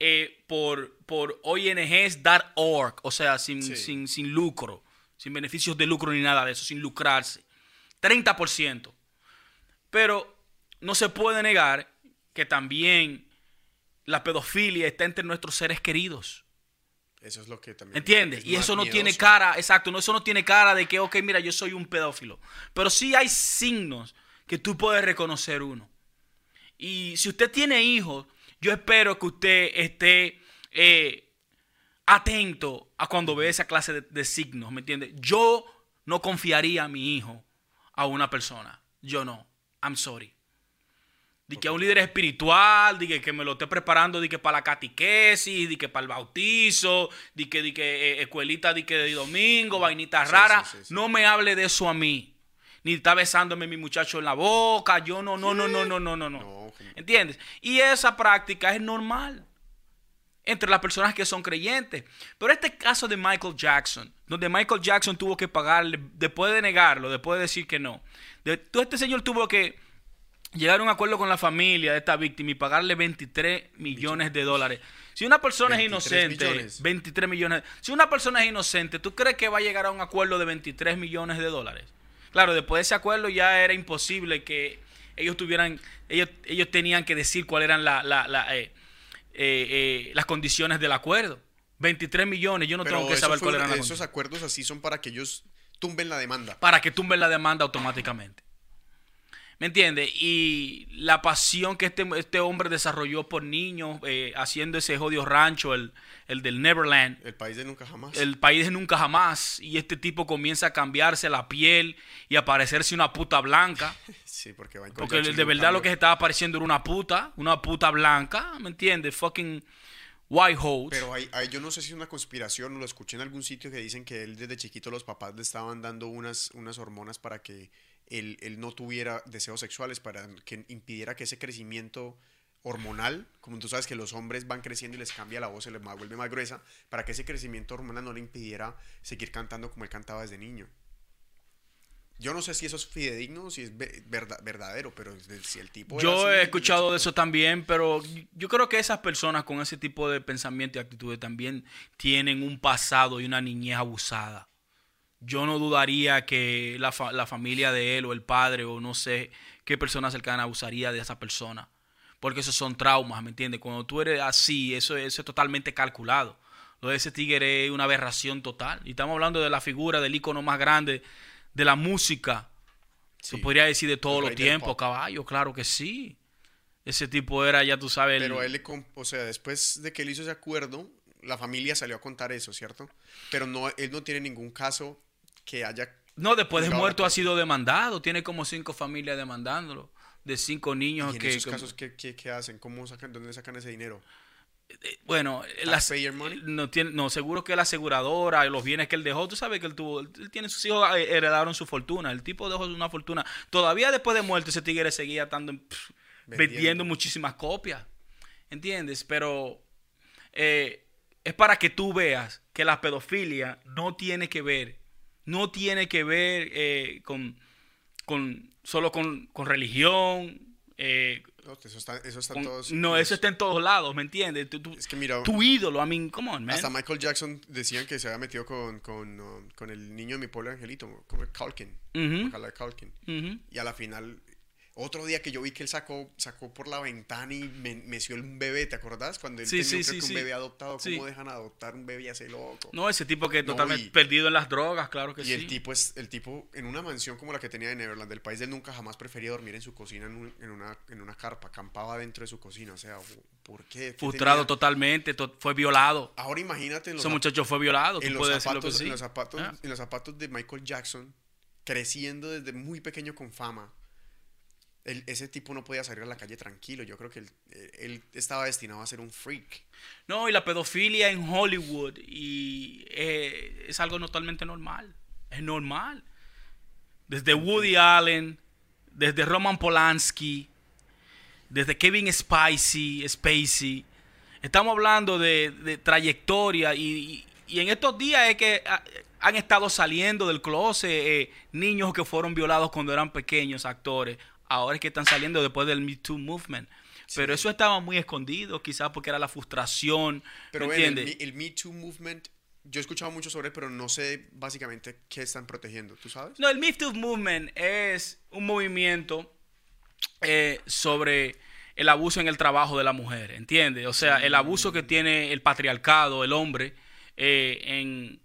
eh, por, por ONGs.org, o sea, sin, Sí. sin, sin lucro, sin beneficios de lucro ni nada de eso, sin lucrarse. 30%. Pero no se puede negar que también la pedofilia está entre nuestros seres queridos. Eso es lo que también. ¿Entiendes? es Y eso no tiene cara, exacto, no, eso no tiene cara de que, ok, mira, yo soy un pedófilo. Pero sí hay signos que tú puedes reconocer uno. Y si usted tiene hijos, yo espero que usted esté eh, atento a cuando ve esa clase de, de signos, ¿me entiende? Yo no confiaría a mi hijo a una persona. Yo no. I'm sorry. De que a un líder espiritual, de que, que me lo esté preparando, de que para la catequesis, de que para el bautizo, de que, de que eh, escuelita, de que de domingo, vainitas Sí, raras. sí, sí, sí. No me hable de eso a mí. Ni está besándome mi muchacho en la boca. Yo no, no, no, no, no, no, no, no. ¿Entiendes? Y esa práctica es normal entre las personas que son creyentes. Pero este caso de Michael Jackson, donde Michael Jackson tuvo que pagarle, después de negarlo, después de decir que no, de- todo este señor tuvo que llegar a un acuerdo con la familia de esta víctima y pagarle 23 millones de dólares. Si una persona es 23 inocente, millones. 23 millones. Si una persona es inocente, ¿tú crees que va a llegar a un acuerdo de 23 millones de dólares? Claro, después de ese acuerdo ya era imposible que ellos tuvieran, ellos, ellos tenían que decir cuáles eran la- la- la, eh, eh, eh, las condiciones del acuerdo. 23 millones, yo no Pero tengo que saber cuáles eran las esos acuerdos así son para que ellos tumben la demanda. Para que tumben la demanda automáticamente. ¿Me entiendes? Y la pasión que este, este hombre desarrolló por niños, eh, haciendo ese jodido rancho, el, el del Neverland, El país de nunca jamás. el país de nunca jamás, y este tipo comienza a cambiarse la piel y a parecerse una puta blanca. Sí, porque Michael Porque Jackson de verdad lo que se estaba apareciendo era una puta, una puta blanca, ¿me entiendes? Fucking white hoes. Pero hay, hay- yo no sé si es una conspiración o lo escuché en algún sitio que dicen que él desde chiquito los papás le estaban dando unas, unas hormonas para que él, él no tuviera deseos sexuales, para que impidiera que ese crecimiento hormonal, como tú sabes que los hombres van creciendo y les cambia la voz, se les vuelve más gruesa, para que ese crecimiento hormonal no le impidiera seguir cantando como él cantaba desde niño. Yo no sé si eso es fidedigno si es ve- verda- verdadero, pero si el tipo... Yo así he escuchado de eso también, pero yo creo que esas personas con ese tipo de pensamiento y actitudes también tienen un pasado y una niñez abusada. Yo no dudaría que la, fa- la familia de él o el padre o no sé qué persona cercana abusaría de esa persona. Porque esos son traumas, ¿me entiendes? Cuando tú eres así, eso, eso es totalmente calculado. Lo de ese tigre es una aberración total. Y estamos hablando de la figura del ícono más grande de la música. Se Sí. podría decir de todos los tiempos, caballo, claro que sí. Ese tipo era, ya tú sabes, el- Pero él o sea, después de que él hizo ese acuerdo, la familia salió a contar eso, ¿cierto? Pero no, él no tiene ningún caso que haya... No, después de muerto ha sido demandado. Tiene como cinco familias demandándolo. De cinco niños ¿Y en que... esos que- casos qué, qué- qué hacen? ¿Cómo sacan, dónde sacan ese dinero? bueno, las, Taxpayer money? no, tiene, no, seguro que la aseguradora, los bienes que él dejó, tú sabes que él tuvo, él tiene sus hijos eh, heredaron su fortuna. El tipo dejó una fortuna. Todavía después de muerto ese tigre seguía estando pff, vendiendo. Vendiendo. muchísimas copias. ¿Entiendes? Pero eh, es para que tú veas que la pedofilia no tiene que ver, no tiene que ver eh, con, con solo con, con religión. eh, No, eso está, eso está con- todos... no, eso está en todos lados, ¿me entiendes? Tú- tú- Es que mira, tu ídolo, I mean, come on, man. hasta Michael Jackson decían que se había metido con, con, um, con el niño de mi pobre angelito, como Culkin. Ujú. Y a la final, otro día que yo vi que él sacó, sacó por la ventana y me, meció un bebé, ¿te acordás? Cuando él Sí, tenía sí, creo sí, que un bebé adoptado, ¿cómo dejan adoptar un bebé así loco? No, ese tipo que No, totalmente y- perdido en las drogas, claro que y sí. el tipo es el tipo en una mansión como la que tenía en Neverland, del país del nunca jamás prefería dormir en su cocina en, un- en una, en una carpa, acampaba dentro de su cocina, o sea, ¿por qué? ¿Qué Frustrado tenía? totalmente, to- fue violado. Ahora imagínate Ese muchacho fue violado, en los lo zapatos, en los zapatos, Ah. en los zapatos de Michael Jackson, creciendo desde muy pequeño con fama. Ese tipo no podía salir a la calle tranquilo. Yo creo que él, él estaba destinado a ser un freak. No, y la pedofilia en Hollywood y eh, es algo totalmente normal. Es normal. Desde Woody Allen, desde Roman Polanski, desde Kevin Spacey, Spacey. Estamos hablando de, de trayectoria y, y- y en estos días es que ah, han estado saliendo del closet eh, niños que fueron violados cuando eran pequeños, actores. Ahora es que están saliendo después del Me Too Movement. Pero eso estaba muy escondido, quizás porque era la frustración. Pero ¿me ven, el, Me Too Movement yo he escuchado mucho sobre él, pero no sé básicamente qué están protegiendo. ¿Tú sabes? No, el Me Too Movement es un movimiento eh, sobre el abuso en el trabajo de la mujer, ¿entiendes? O sea, el abuso que tiene el patriarcado, el hombre, eh, en,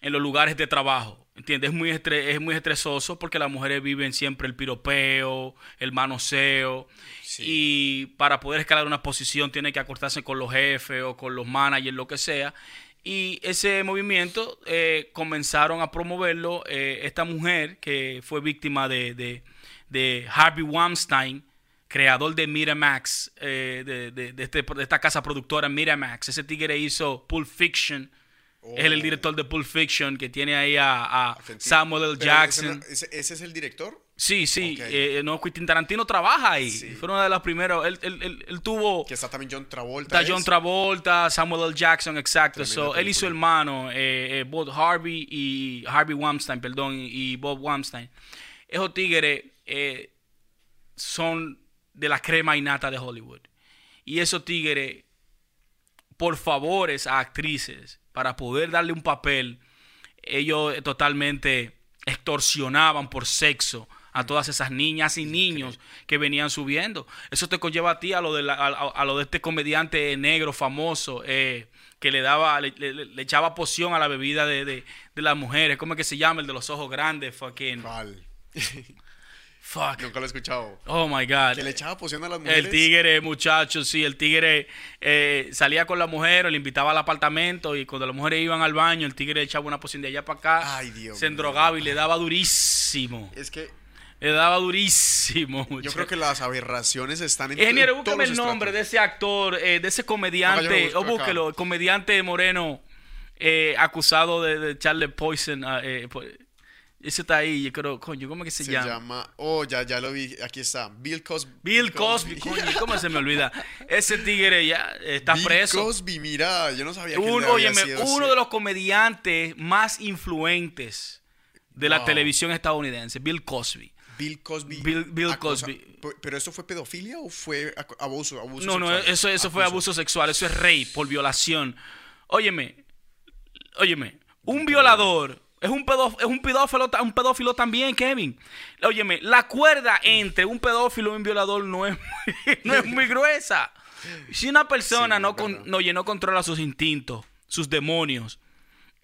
en los lugares de trabajo. ¿Entiendes? Es muy, es muy estresoso porque las mujeres viven siempre el piropeo, el manoseo. Sí. Y para poder escalar una posición tienen que acostarse con los jefes o con los managers, lo que sea. Y ese movimiento eh, comenzaron a promoverlo eh, esta mujer que fue víctima de, de- de Harvey Weinstein, creador de Miramax, eh, de, de- de este- de esta casa productora Miramax. Ese tigre hizo Pulp Fiction. Es el, Oh. director de Pulp Fiction que tiene ahí a. Samuel L. Jackson. ese, es el director? Sí, sí. Ok. eh, no, Quentin Tarantino trabaja ahí. Sí. Fue una de las primeras. Él, él- él- él tuvo. Que está también John Travolta. Está John. Travolta, Samuel L. Jackson, exacto. So, él y su hermano, eh, eh, Bob Harvey y Harvey Weinstein, perdón, y, Bob Weinstein. Esos tigres son de la crema innata de Hollywood. Y esos tigres, por favores a actrices, para poder darle un papel, ellos eh, totalmente extorsionaban por sexo a todas esas niñas y niños que venían subiendo. Eso te conlleva a ti a lo de, la- a, lo de este comediante negro famoso eh, que le daba, le, le- le echaba poción a la bebida de, de- de las mujeres. ¿Cómo es que se llama? El de los ojos grandes, fucking. ¿Cuál? Fuck. Nunca lo he escuchado. Oh my God. Que le echaba poción a las mujeres. El tigre, muchachos, sí, el tigre eh, salía con la mujer, le invitaba al apartamento y cuando las mujeres iban al baño, el tigre echaba una poción de allá para acá, Ay, Dios se endrogaba y le daba durísimo. Es que Le daba durísimo. yo muchacho. creo que las aberraciones están en Ingeniero, búscame el nombre de ese actor, eh, de ese Acá yo comediante, o acá. búsquelo, el comediante moreno eh, acusado de, de echarle poison. a, eh, po- ese está ahí, yo creo, coño, ¿cómo que se, Se llama? llama... Oh, ya, ya lo vi. Aquí está. Bill Cosby. Bill Cosby, coño, ¿cómo se me olvida? Ese tigre ya está Bill preso. Cosby, mira, yo no sabía que Un- él había óyeme, sido uno así. de los comediantes más influentes de la televisión estadounidense, Bill Cosby. Bill Cosby. Bill- Bill Cosby. ¿Pero esto fue pedofilia o fue abuso? abuso No, no, eso, eso fue abuso sexual, eso es rape por violación. Óyeme, óyeme, un violador es un, pedo- es un pedófilo, un pedófilo también, Kevin. Óyeme, la cuerda entre un pedófilo y un violador no es muy, no es muy gruesa. Si una persona Sí, no, con- no, no controla sus instintos, sus demonios,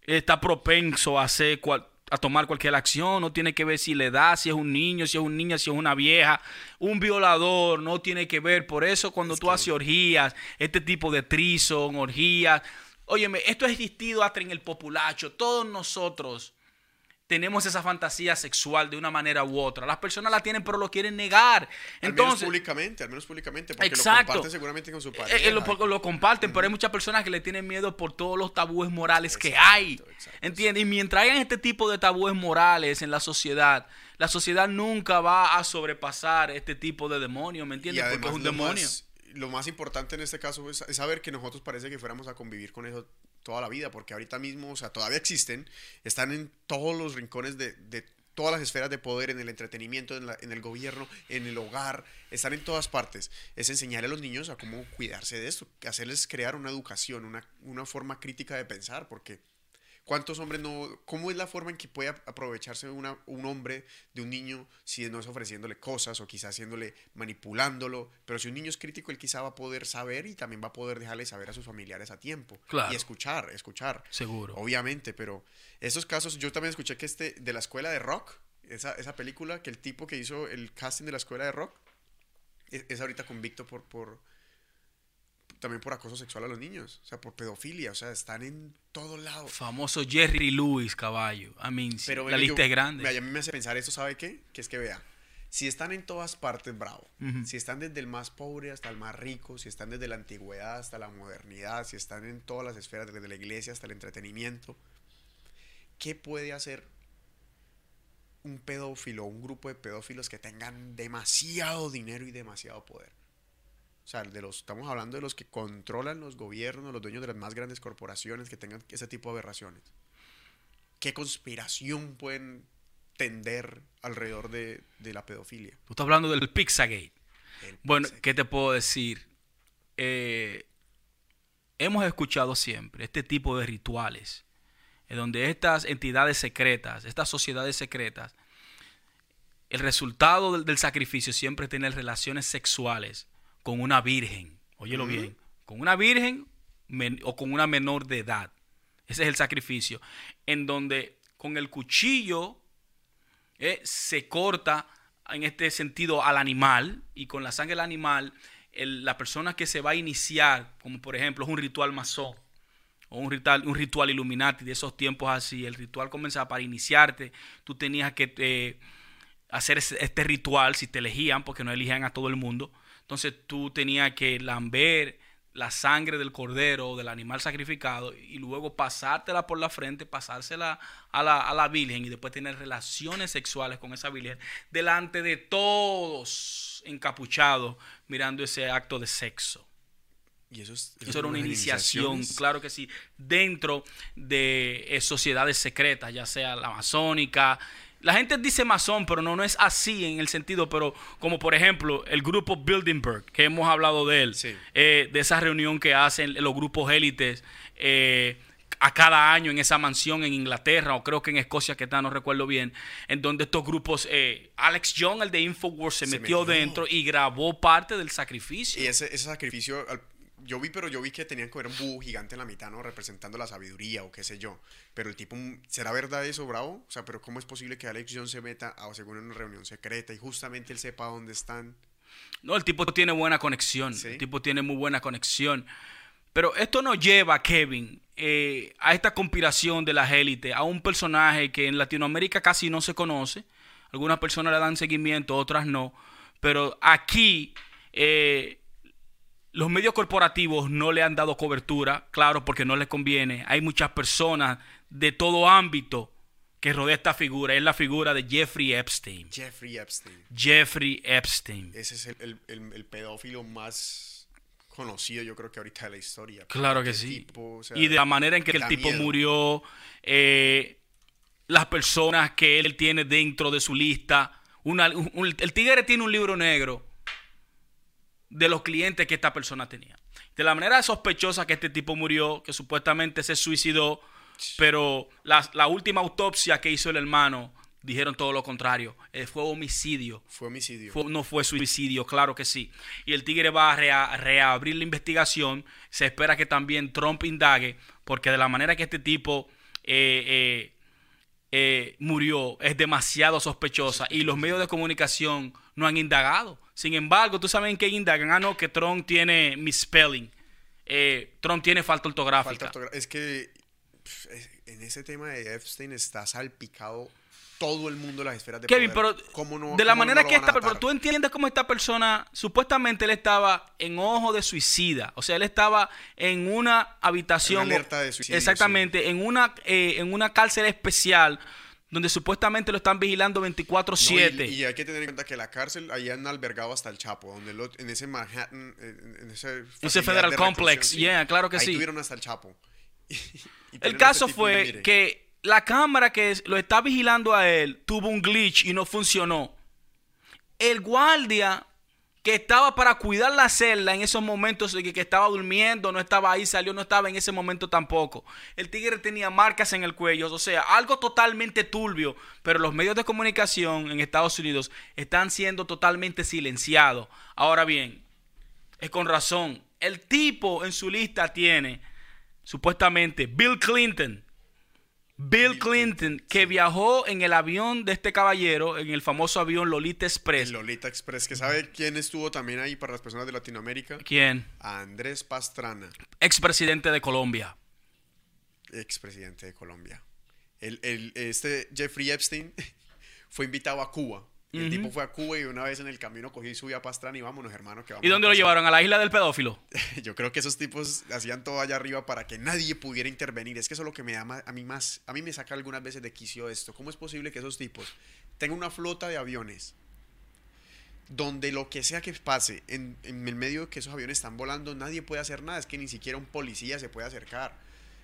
está propenso a hacer cual- a tomar cualquier acción, no tiene que ver si le da, si es un niño, si es un niña, si es una vieja, un violador, no tiene que ver. Por eso cuando tú haces orgías, este tipo de trison, orgías, óyeme, esto es existido hasta en el populacho. Todos nosotros tenemos esa fantasía sexual de una manera u otra. Las personas la tienen, pero lo quieren negar. Al menos Entonces, públicamente, al menos públicamente, porque Exacto. lo comparten seguramente con su eh, pareja. eh, lo, comparten, pero hay muchas personas que le tienen miedo por todos los tabúes morales que hay. exacto, ¿Entiendes? Y mientras hayan este tipo de tabúes morales en la sociedad, la sociedad nunca va a sobrepasar este tipo de demonio, ¿me entiendes? Porque es un demonio. más, lo más importante en este caso es, saber que nosotros parece que fuéramos a convivir con eso toda la vida, porque ahorita mismo, o sea, todavía existen, están en todos los rincones de, de todas las esferas de poder, en el entretenimiento, en, la- en el gobierno, en el hogar, están en todas partes. Es enseñarle a los niños a cómo cuidarse de esto, hacerles crear una educación, una, una forma crítica de pensar, porque ¿Cuántos hombres no... ¿Cómo es la forma en que puede ap- aprovecharse una- un hombre de un niño si no es ofreciéndole cosas o quizás haciéndole, manipulándolo? Pero si un niño es crítico, él quizá va a poder saber y también va a poder dejarle saber a sus familiares a tiempo. Claro. Y escuchar, escuchar. Seguro. Obviamente, pero esos casos, yo también escuché que este, de la escuela de rock, esa, esa película, que el tipo que hizo el casting de la escuela de rock, es, es ahorita convicto por, por, también por acoso sexual a los niños, o sea, por pedofilia, o sea, están en todos lados. Famoso Jerry Lewis, caballo. I mean, sí, Pero la lista yo- es grande. a mí me hace pensar esto, ¿sabe qué? Que es que vea, si están en todas partes, bravo. Si están desde el más pobre hasta el más rico, si están desde la antigüedad hasta la modernidad, si están en todas las esferas, desde la iglesia hasta el entretenimiento, ¿qué puede hacer un pedófilo, un grupo de pedófilos que tengan demasiado dinero y demasiado poder? O sea, de los, estamos hablando de los que controlan los gobiernos, los dueños de las más grandes corporaciones que tengan ese tipo de aberraciones. ¿Qué conspiración pueden tender alrededor de, de la pedofilia? Tú estás hablando del Pizzagate. El Bueno. ¿qué te puedo decir? Eh, hemos escuchado siempre este tipo de rituales en donde estas entidades secretas, estas sociedades secretas, el resultado del, del sacrificio siempre es tener relaciones sexuales con una virgen. Óyelo bien, con una virgen men- o con una menor de edad. Ese es el sacrificio. En donde con el cuchillo eh, se corta en este sentido al animal y con la sangre del animal, el- la persona que se va a iniciar, como por ejemplo es un ritual masón o un ritual, un ritual Illuminati de esos tiempos así, el ritual comenzaba para iniciarte, tú tenías que eh, hacer este ritual si te elegían, porque no elegían a todo el mundo, entonces tú tenías que lamber la sangre del cordero o del animal sacrificado y luego pasártela por la frente, pasársela a la, a la Virgen y después tener relaciones sexuales con esa Virgen delante de todos encapuchados mirando ese acto de sexo. Y eso, es, Eso era una iniciación, claro que sí, dentro de eh, sociedades secretas, ya sea la masónica. La gente dice masón, pero no, no es así en el sentido, pero como por ejemplo el grupo Bilderberg, que hemos hablado de él, Sí. eh, de esa reunión que hacen los grupos élites eh, a cada año en esa mansión en Inglaterra, o creo que en Escocia que está, no recuerdo bien, en donde estos grupos, eh, Alex Young, el de Infowars, se, Se metió, metió. dentro y grabó parte del sacrificio. Y ese, ese sacrificio, al- yo vi, pero yo vi que tenían que ver un búho gigante en la mitad, ¿no? Representando la sabiduría o qué sé yo. Pero el tipo, mm, ¿será verdad eso, bravo? O sea, pero ¿cómo es posible que Alex Jones se meta a, según una reunión secreta y justamente él sepa dónde están? No, el tipo tiene buena conexión. Sí. El tipo tiene muy buena conexión. Pero esto nos lleva, Kevin, eh, a esta conspiración de las élites, a un personaje que en Latinoamérica casi no se conoce. Algunas personas le dan seguimiento, otras no. Pero aquí eh, los medios corporativos no le han dado cobertura, claro, porque no les conviene. Hay muchas personas de todo ámbito que rodea esta figura. Es la figura de Jeffrey Epstein. Jeffrey Epstein. Jeffrey Epstein. Ese es el, el- el- el pedófilo más conocido, yo creo que ahorita de la historia. Claro que sí. tipo, o sea, y de la manera en que el tipo miedo. murió, eh, las personas que él tiene dentro de su lista. Una- un- un- el tigre tiene un libro negro de los clientes que esta persona tenía. De la manera sospechosa que este tipo murió, que supuestamente se suicidó, pero la, la última autopsia que hizo el hermano dijeron todo lo contrario. Eh, fue homicidio. Fue homicidio. Fue- no fue suicidio, claro que sí. Y el Tigre va a rea- reabrir la investigación. Se espera que también Trump indague, porque de la manera que este tipo eh, eh, eh, murió es demasiado sospechosa y los medios de comunicación no han indagado. Sin embargo, tú sabes en qué indagan. Ah, no, que Trump tiene misspelling. Eh, Trump tiene falta ortográfica. Falta Es que es- en ese tema de Epstein está salpicado todo el mundo de las esferas de Kevin, poder. pero ¿Cómo no- de la cómo no manera lo que esta pero tú entiendes cómo esta persona, supuestamente él estaba en ojo de suicida, o sea, él estaba en una habitación, En alerta de suicidio, exactamente, en una eh, en una cárcel especial donde supuestamente lo están vigilando No, 24/7. y, y hay que tener en cuenta que la cárcel ahí han albergado hasta el Chapo, donde lo- en ese Manhattan, en, en ese, ese Federal de Complex, yeah, claro que ahí sí. tuvieron hasta el Chapo. Y- y El caso este fue que la cámara que lo está vigilando a él tuvo un glitch y no funcionó. El guardia que estaba para cuidar la celda en esos momentos de que, que estaba durmiendo, no estaba ahí, salió, no estaba en ese momento tampoco. El tigre tenía marcas en el cuello, o sea, algo totalmente turbio, pero los medios de comunicación en Estados Unidos están siendo totalmente silenciados. Ahora bien, es con razón. El tipo en su lista tiene supuestamente Bill Clinton. Bill Clinton, que viajó en el avión de este caballero, en el famoso avión Lolita Express. Lolita Express, que sabe quién estuvo también ahí para las personas de Latinoamérica. ¿Quién? Andrés Pastrana, Expresidente de Colombia. expresidente de Colombia. El, el- este Jeffrey Epstein fue invitado a Cuba. El tipo fue a Cuba y una vez en el camino cogí y subí a Pastrana y vámonos, hermano. Que vamos ¿Y dónde lo pasar". llevaron? ¿A la isla del pedófilo? Yo creo que esos tipos hacían todo allá arriba para que nadie pudiera intervenir. Es que eso es lo que me da a mí más, a mí me saca algunas veces de quicio esto. ¿Cómo es posible que esos tipos tengan una flota de aviones donde lo que sea que pase en, en el medio de que esos aviones están volando, nadie puede hacer nada? Es que ni siquiera un policía se puede acercar,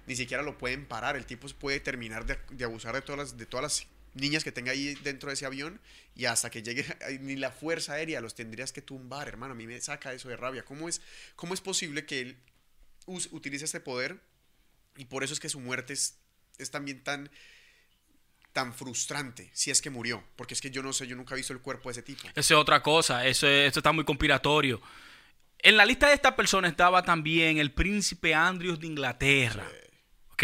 ni siquiera lo pueden parar. El tipo puede terminar de, de abusar de todas las, de todas las niñas que tenga ahí dentro de ese avión y hasta que llegue ni la fuerza aérea los tendrías que tumbar, hermano. A mí me saca eso de rabia. ¿Cómo es, cómo es posible que él utilice este poder y por eso es que su muerte es, es también tan tan frustrante si es que murió, porque es que yo no sé, yo nunca he visto el cuerpo de ese tipo. Eso es otra cosa, eso, esto está muy conspiratorio. En la lista de esta persona estaba también el príncipe Andrews de Inglaterra. ¿Ok?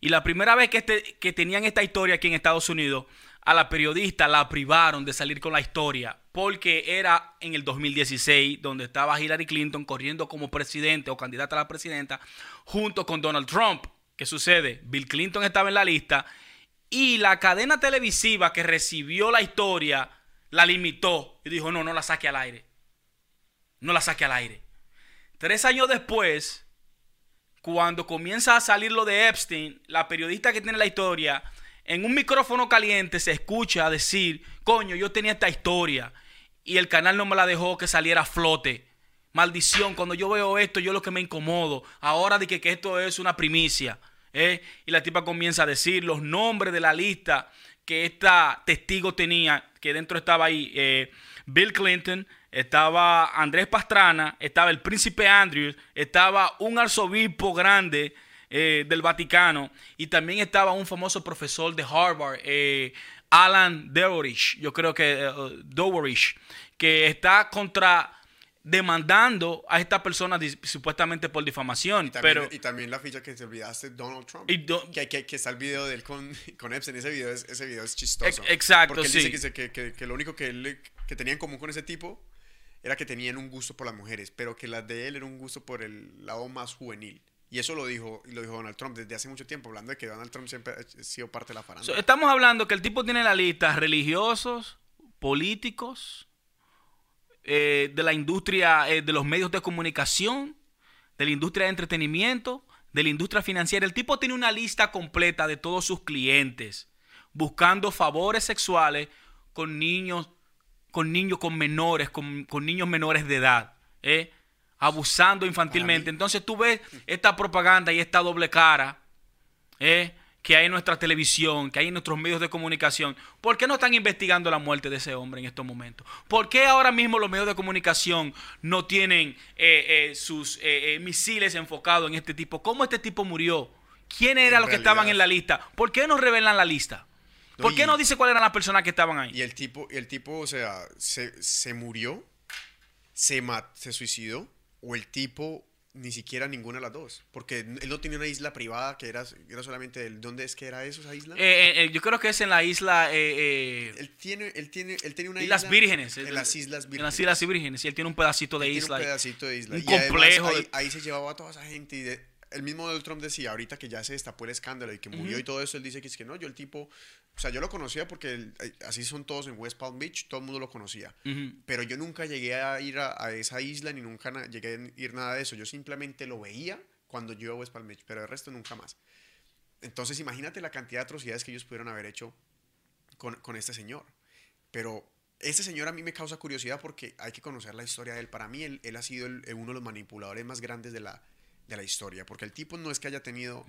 Y la primera vez que, este, que tenían esta historia aquí en Estados Unidos, a la periodista la privaron de salir con la historia porque era en el 2016 donde estaba Hillary Clinton corriendo como presidente o candidata a la presidenta junto con Donald Trump. ¿Qué sucede? Bill Clinton estaba en la lista y la cadena televisiva que recibió la historia la limitó y dijo, no, no la saque al aire. No la saque al aire. Tres años después, cuando comienza a salir lo de Epstein, la periodista que tiene la historia, en un micrófono caliente se escucha decir, coño, yo tenía esta historia y el canal no me la dejó que saliera a flote. Maldición, cuando yo veo esto, yo lo que me incomodo. Ahora de que esto es una primicia. ¿eh? Y la tipa comienza a decir los nombres de la lista que esta testigo tenía, que dentro estaba ahí eh, Bill Clinton, estaba Andrés Pastrana, estaba el príncipe Andrews, estaba un arzobispo grande eh, del Vaticano y también estaba un famoso profesor de Harvard, Alan Dowerich, yo creo que Dowerich, que está contra demandando a esta persona supuestamente por difamación. Y también, pero, y también la ficha que te olvidaste, Donald Trump. que, que, que, está el video de él con, con Epstein. Ese video es, ese video es chistoso. exacto, Porque él dice que, que, lo único que, él, que tenía en común con ese tipo era que tenían un gusto por las mujeres, pero que las de él era un gusto por el lado más juvenil. Y eso lo dijo, lo dijo Donald Trump desde hace mucho tiempo, hablando de que Donald Trump siempre ha sido parte de la farándula. estamos hablando que el tipo tiene la lista religiosos, políticos, eh, de la industria eh, de los medios de comunicación, de la industria de entretenimiento, de la industria financiera. El tipo tiene una lista completa de todos sus clientes, buscando favores sexuales con niños, con niños con menores, con, niños menores de edad, ¿eh? abusando infantilmente. Entonces tú ves esta propaganda y esta doble cara, ¿eh? que hay en nuestra televisión, que hay en nuestros medios de comunicación, ¿por qué no están investigando la muerte de ese hombre en estos momentos? ¿Por qué ahora mismo los medios de comunicación no tienen eh, eh, sus eh, misiles enfocados en este tipo? ¿Cómo este tipo murió? ¿Quién eran los que estaban en la lista? ¿Por qué no revelan la lista? ¿Por qué no dice cuáles eran las personas que estaban ahí? Y el tipo, el tipo o sea, se, se murió, se, se suicidó, o el tipo ni siquiera ninguna de las dos. Porque él no tenía una isla privada que era, era solamente él. ¿Dónde es que era eso, esa isla? Eh, eh, yo creo que es en la isla. Eh, él, tiene, él, tiene, él tiene una isla. Vírgenes. En las Islas Vírgenes. En las Islas Vírgenes. Y él tiene un pedacito de isla. un pedacito de isla. Un complejo. ahí, se llevaba a toda esa gente. Y de, el mismo Donald Trump decía, ahorita que ya se destapó el escándalo y que murió y todo eso, él dice que es que no, yo el tipo, o sea, yo lo conocía porque así son todos en West Palm Beach, todo el mundo lo conocía. Pero yo nunca llegué a ir a, esa isla ni nunca llegué a ir nada de eso. Yo simplemente lo veía cuando yo iba a West Palm Beach, pero el resto nunca más. Entonces, imagínate la cantidad de atrocidades que ellos pudieron haber hecho con, con este señor. Pero este señor a mí me causa curiosidad porque hay que conocer la historia de él. Para mí, él, él ha sido uno de los manipuladores más grandes de la, de la historia, porque el tipo no es que haya tenido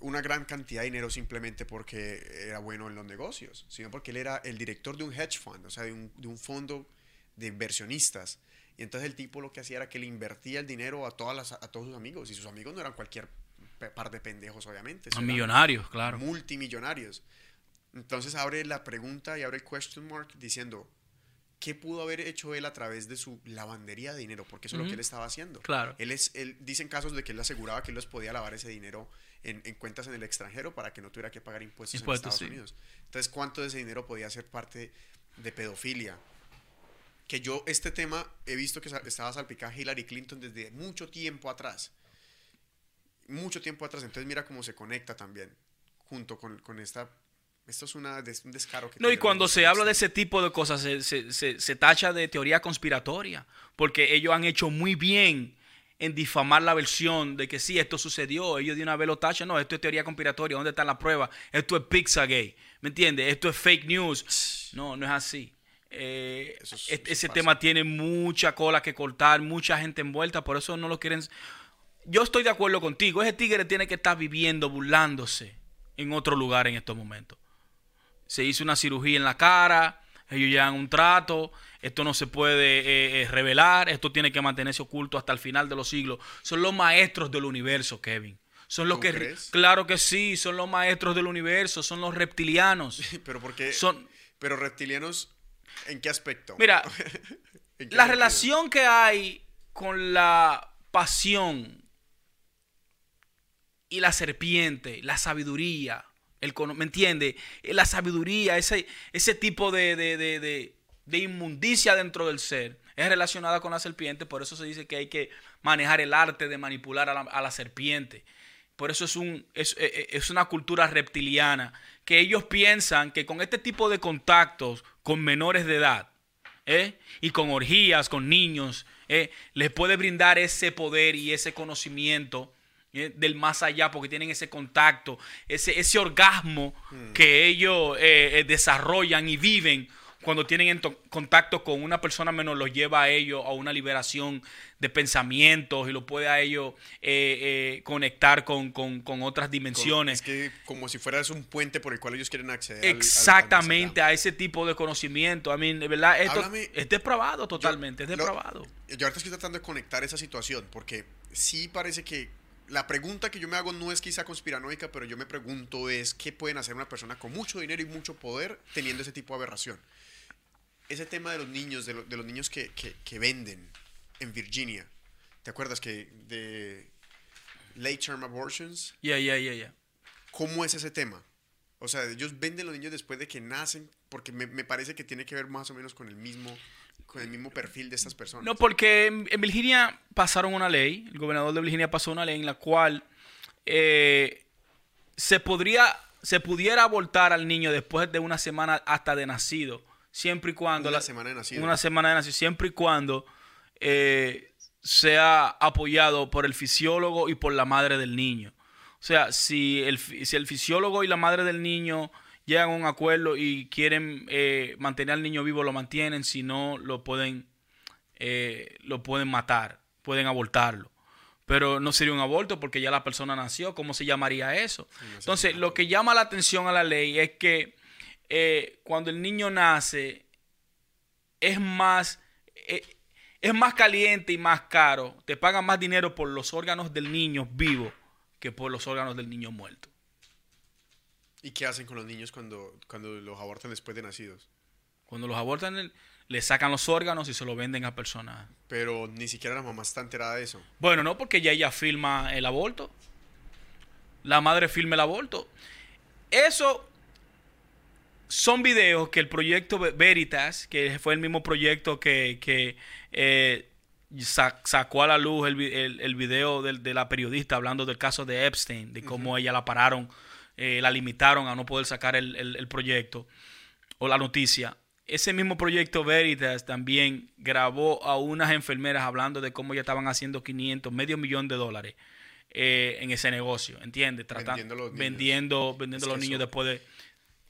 una gran cantidad de dinero simplemente porque era bueno en los negocios, sino porque él era el director de un hedge fund, o sea, de un, de un fondo de inversionistas. Y entonces el tipo lo que hacía era que le invertía el dinero a, todas las, a todos sus amigos, y sus amigos no eran cualquier par de pendejos, obviamente. Son millonarios, claro. Multimillonarios. Entonces abre la pregunta y abre el question mark diciendo, ¿qué pudo haber hecho él a través de su lavandería de dinero? Porque eso es lo que él estaba haciendo. Claro. Él es, él, dicen casos de que él aseguraba que él los podía lavar ese dinero en, en cuentas en el extranjero para que no tuviera que pagar impuestos, en Estados Unidos. Entonces, ¿cuánto de ese dinero podía ser parte de pedofilia? Que yo este tema he visto que estaba salpicada Hillary Clinton desde mucho tiempo atrás. Mucho tiempo atrás. Entonces mira cómo se conecta también junto con, con esta esto es una, un descaro que... No, y cuando se habla de ese tipo de cosas, se, se, se, tacha de teoría conspiratoria, porque ellos han hecho muy bien en difamar la versión de que sí, esto sucedió, ellos de una vez lo tachan, no, esto es teoría conspiratoria, ¿dónde está la prueba? Esto es Pizzagate, ¿me entiendes? Esto es fake news. No, no es así. Eh, ese tema tiene mucha cola que cortar, mucha gente envuelta, por eso no lo quieren... Yo estoy de acuerdo contigo, ese tigre tiene que estar viviendo, burlándose en otro lugar en estos momentos se hizo una cirugía en la cara, ellos llevan un trato, esto no se puede eh, eh, revelar, esto tiene que mantenerse oculto hasta el final de los siglos. Son los maestros del universo, Kevin. Son los ¿Tú que... crees? Claro que sí, son los maestros del universo, son los reptilianos. Pero porque... Son- Pero reptilianos, ¿en qué aspecto? Mira, ¿En qué la relación que hay con la pasión y la serpiente, la sabiduría, el, ¿me entiende? La sabiduría, ese, ese tipo de, de- de- de- inmundicia dentro del ser es relacionada con la serpiente, por eso se dice que hay que manejar el arte de manipular a la, serpiente. Por eso es, un, es, es- es una cultura reptiliana, que ellos piensan que con este tipo de contactos con menores de edad, ¿eh? y con orgías, con niños, ¿eh? les puede brindar ese poder y ese conocimiento ¿eh? Del más allá, porque tienen ese contacto, ese, ese orgasmo que ellos eh, eh, desarrollan y viven cuando tienen en to- contacto con una persona menor, los lleva a ellos a una liberación de pensamientos y lo puede a ellos eh, eh, conectar con, con- con otras Con- dimensiones. Es que como si fueras un puente por el cual ellos quieren acceder. al- al Exactamente a ese tipo de conocimiento. A mí, de verdad, esto Háblame- es depravado totalmente, es lo-. Yo ahorita estoy tratando de conectar esa situación porque sí parece que la pregunta que yo me hago no es quizá conspiranoica, pero yo me pregunto es qué pueden hacer una persona con mucho dinero y mucho poder teniendo ese tipo de aberración. Ese tema de los niños, de, lo- de los niños que, que- que venden en Virginia. ¿Te acuerdas que de late term abortions? Ya, ya, ya, ya. ¿Cómo es ese tema? O sea, ellos venden los niños después de que nacen, porque me, me parece que tiene que ver más o menos con el mismo, con el mismo perfil de estas personas. No, porque en, en Virginia pasaron una ley, el gobernador de Virginia pasó una ley en la cual eh, se podría, se pudiera abortar al niño después de una semana hasta de nacido, siempre y cuando Una la- semana de nacido. una semana de nacido, siempre y cuando eh, sea apoyado por el fisiólogo y por la madre del niño. O sea, si el, si el fisiólogo y la madre del niño llegan a un acuerdo y quieren eh, mantener al niño vivo, lo mantienen, si no, lo pueden, eh, lo pueden matar, pueden abortarlo. Pero no sería un aborto porque ya la persona nació, ¿cómo se llamaría eso? Entonces, lo que llama la atención a la ley es que eh, cuando el niño nace, es más, eh, es más caliente y más caro. Te pagan más dinero por los órganos del niño vivo que por los órganos del niño muerto. ¿Y qué hacen con los niños cuando, cuando los abortan después de nacidos? Cuando los abortan, le sacan los órganos y se los venden a personas. Pero ni siquiera la mamá está enterada de eso. Bueno, no, porque ya ella filma el aborto. La madre filma el aborto. Eso son videos que el proyecto Ve- Veritas, que fue el mismo proyecto que, que, eh, sa- sacó a la luz el, el- el video de, la periodista hablando del caso de Epstein, de cómo ella la pararon, eh, la limitaron a no poder sacar el, el- el proyecto o la noticia. Ese mismo proyecto Veritas también grabó a unas enfermeras hablando de cómo ya estaban haciendo 500, medio millón de dólares eh, en ese negocio, ¿entiendes? Tratan- Vendiendo los niños. vendiendo, vendiendo Es los niños después de...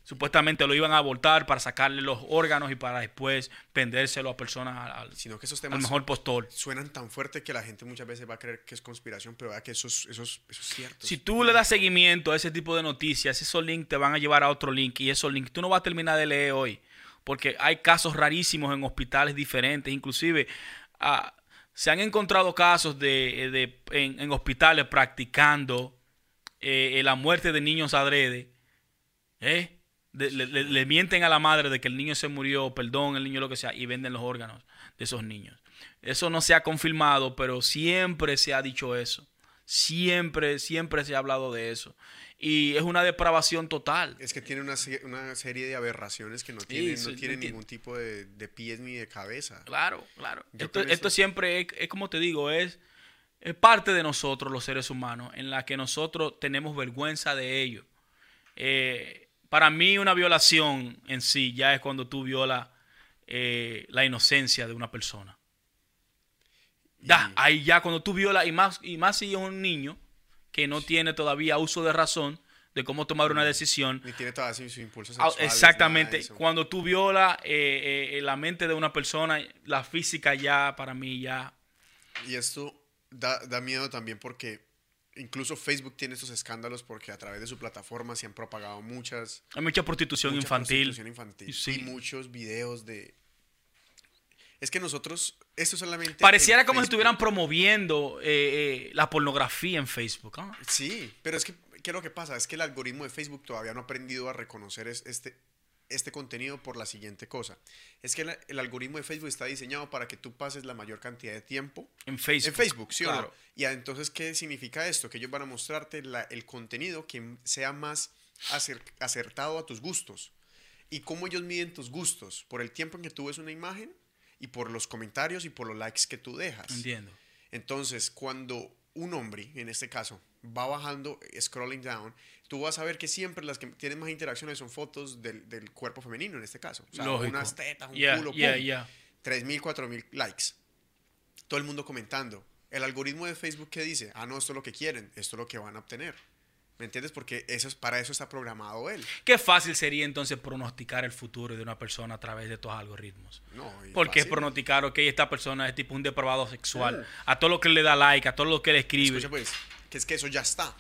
Supuestamente lo iban a abortar para sacarle los órganos y para después vendérselo a personas al, Sino que esos al temas mejor postor. suenan tan fuerte que la gente muchas veces va a creer que es conspiración, pero vea que eso es, eso es, eso es cierto. Si tú le das seguimiento a ese tipo de noticias, esos links te van a llevar a otro link y esos links tú no vas a terminar de leer hoy, porque hay casos rarísimos en hospitales diferentes, inclusive ah, se han encontrado casos de, de- en, en hospitales practicando eh, la muerte de niños adrede, ¿eh? De- le, le- le mienten a la madre de que el niño se murió, perdón, el niño lo que sea, y venden los órganos de esos niños. Eso no se ha confirmado, pero siempre se ha dicho eso. Siempre, siempre se ha hablado de eso. Y es una depravación total. Es que tiene una, una serie de aberraciones que no tienen, sí, no tienen ningún tipo de, de pies ni de cabeza. Claro, claro. Esto, esto siempre es, es como te digo, es, es parte de nosotros los seres humanos, en la que nosotros tenemos vergüenza de ello. Eh, para mí una violación en sí ya es cuando tú violas eh, la inocencia de una persona. Ya, Y- ahí ya cuando tú violas, y más, y más si es un niño que no tiene todavía uso de razón de cómo tomar una decisión, Ni tiene todavía sus impulsos Ah, sexuales. Exactamente. Cuando tú violas eh, eh, la mente de una persona, la física ya, para mí, ya. Y esto da, da miedo también porque incluso Facebook tiene estos escándalos porque a través de su plataforma se han propagado muchas Hay mucha prostitución mucha infantil. prostitución infantil Sí. y muchos videos de Es que nosotros, esto solamente... Pareciera como si estuvieran promoviendo eh, eh, la pornografía en Facebook. Sí, pero es que, ¿qué es lo que pasa? Es que el algoritmo de Facebook todavía no ha aprendido a reconocer es- este, este contenido por la siguiente cosa. Es que el, el algoritmo de Facebook está diseñado para que tú pases la mayor cantidad de tiempo En Facebook. en Facebook, ¿sí o Claro. no? Y entonces, ¿qué significa esto? Que ellos van a mostrarte la- el contenido que sea más acer- acertado a tus gustos. ¿Y cómo ellos miden tus gustos? Por el tiempo en que tú ves una imagen y por los comentarios y por los likes que tú dejas. Entiendo. Entonces, cuando un hombre, en este caso, va bajando, scrolling down, tú vas a ver que siempre las que tienen más interacciones son fotos del, del cuerpo femenino, en este caso. O sea, Lógico. unas tetas, un Yeah, culo, yeah, yeah. 3.000, 4.000 likes. Todo el mundo comentando. El algoritmo de Facebook, ¿qué dice? Ah, no, esto es lo que quieren, esto es lo que van a obtener. ¿Me entiendes? Porque eso es, para eso está programado él. Qué fácil sería entonces pronosticar el futuro de una persona a través de estos algoritmos. No, Porque es fácil. pronosticar, ok, esta persona es tipo un depravado sexual. Uh. A todo lo que le da like, a todo lo que le escribe. Escucha pues, que es que eso ya está.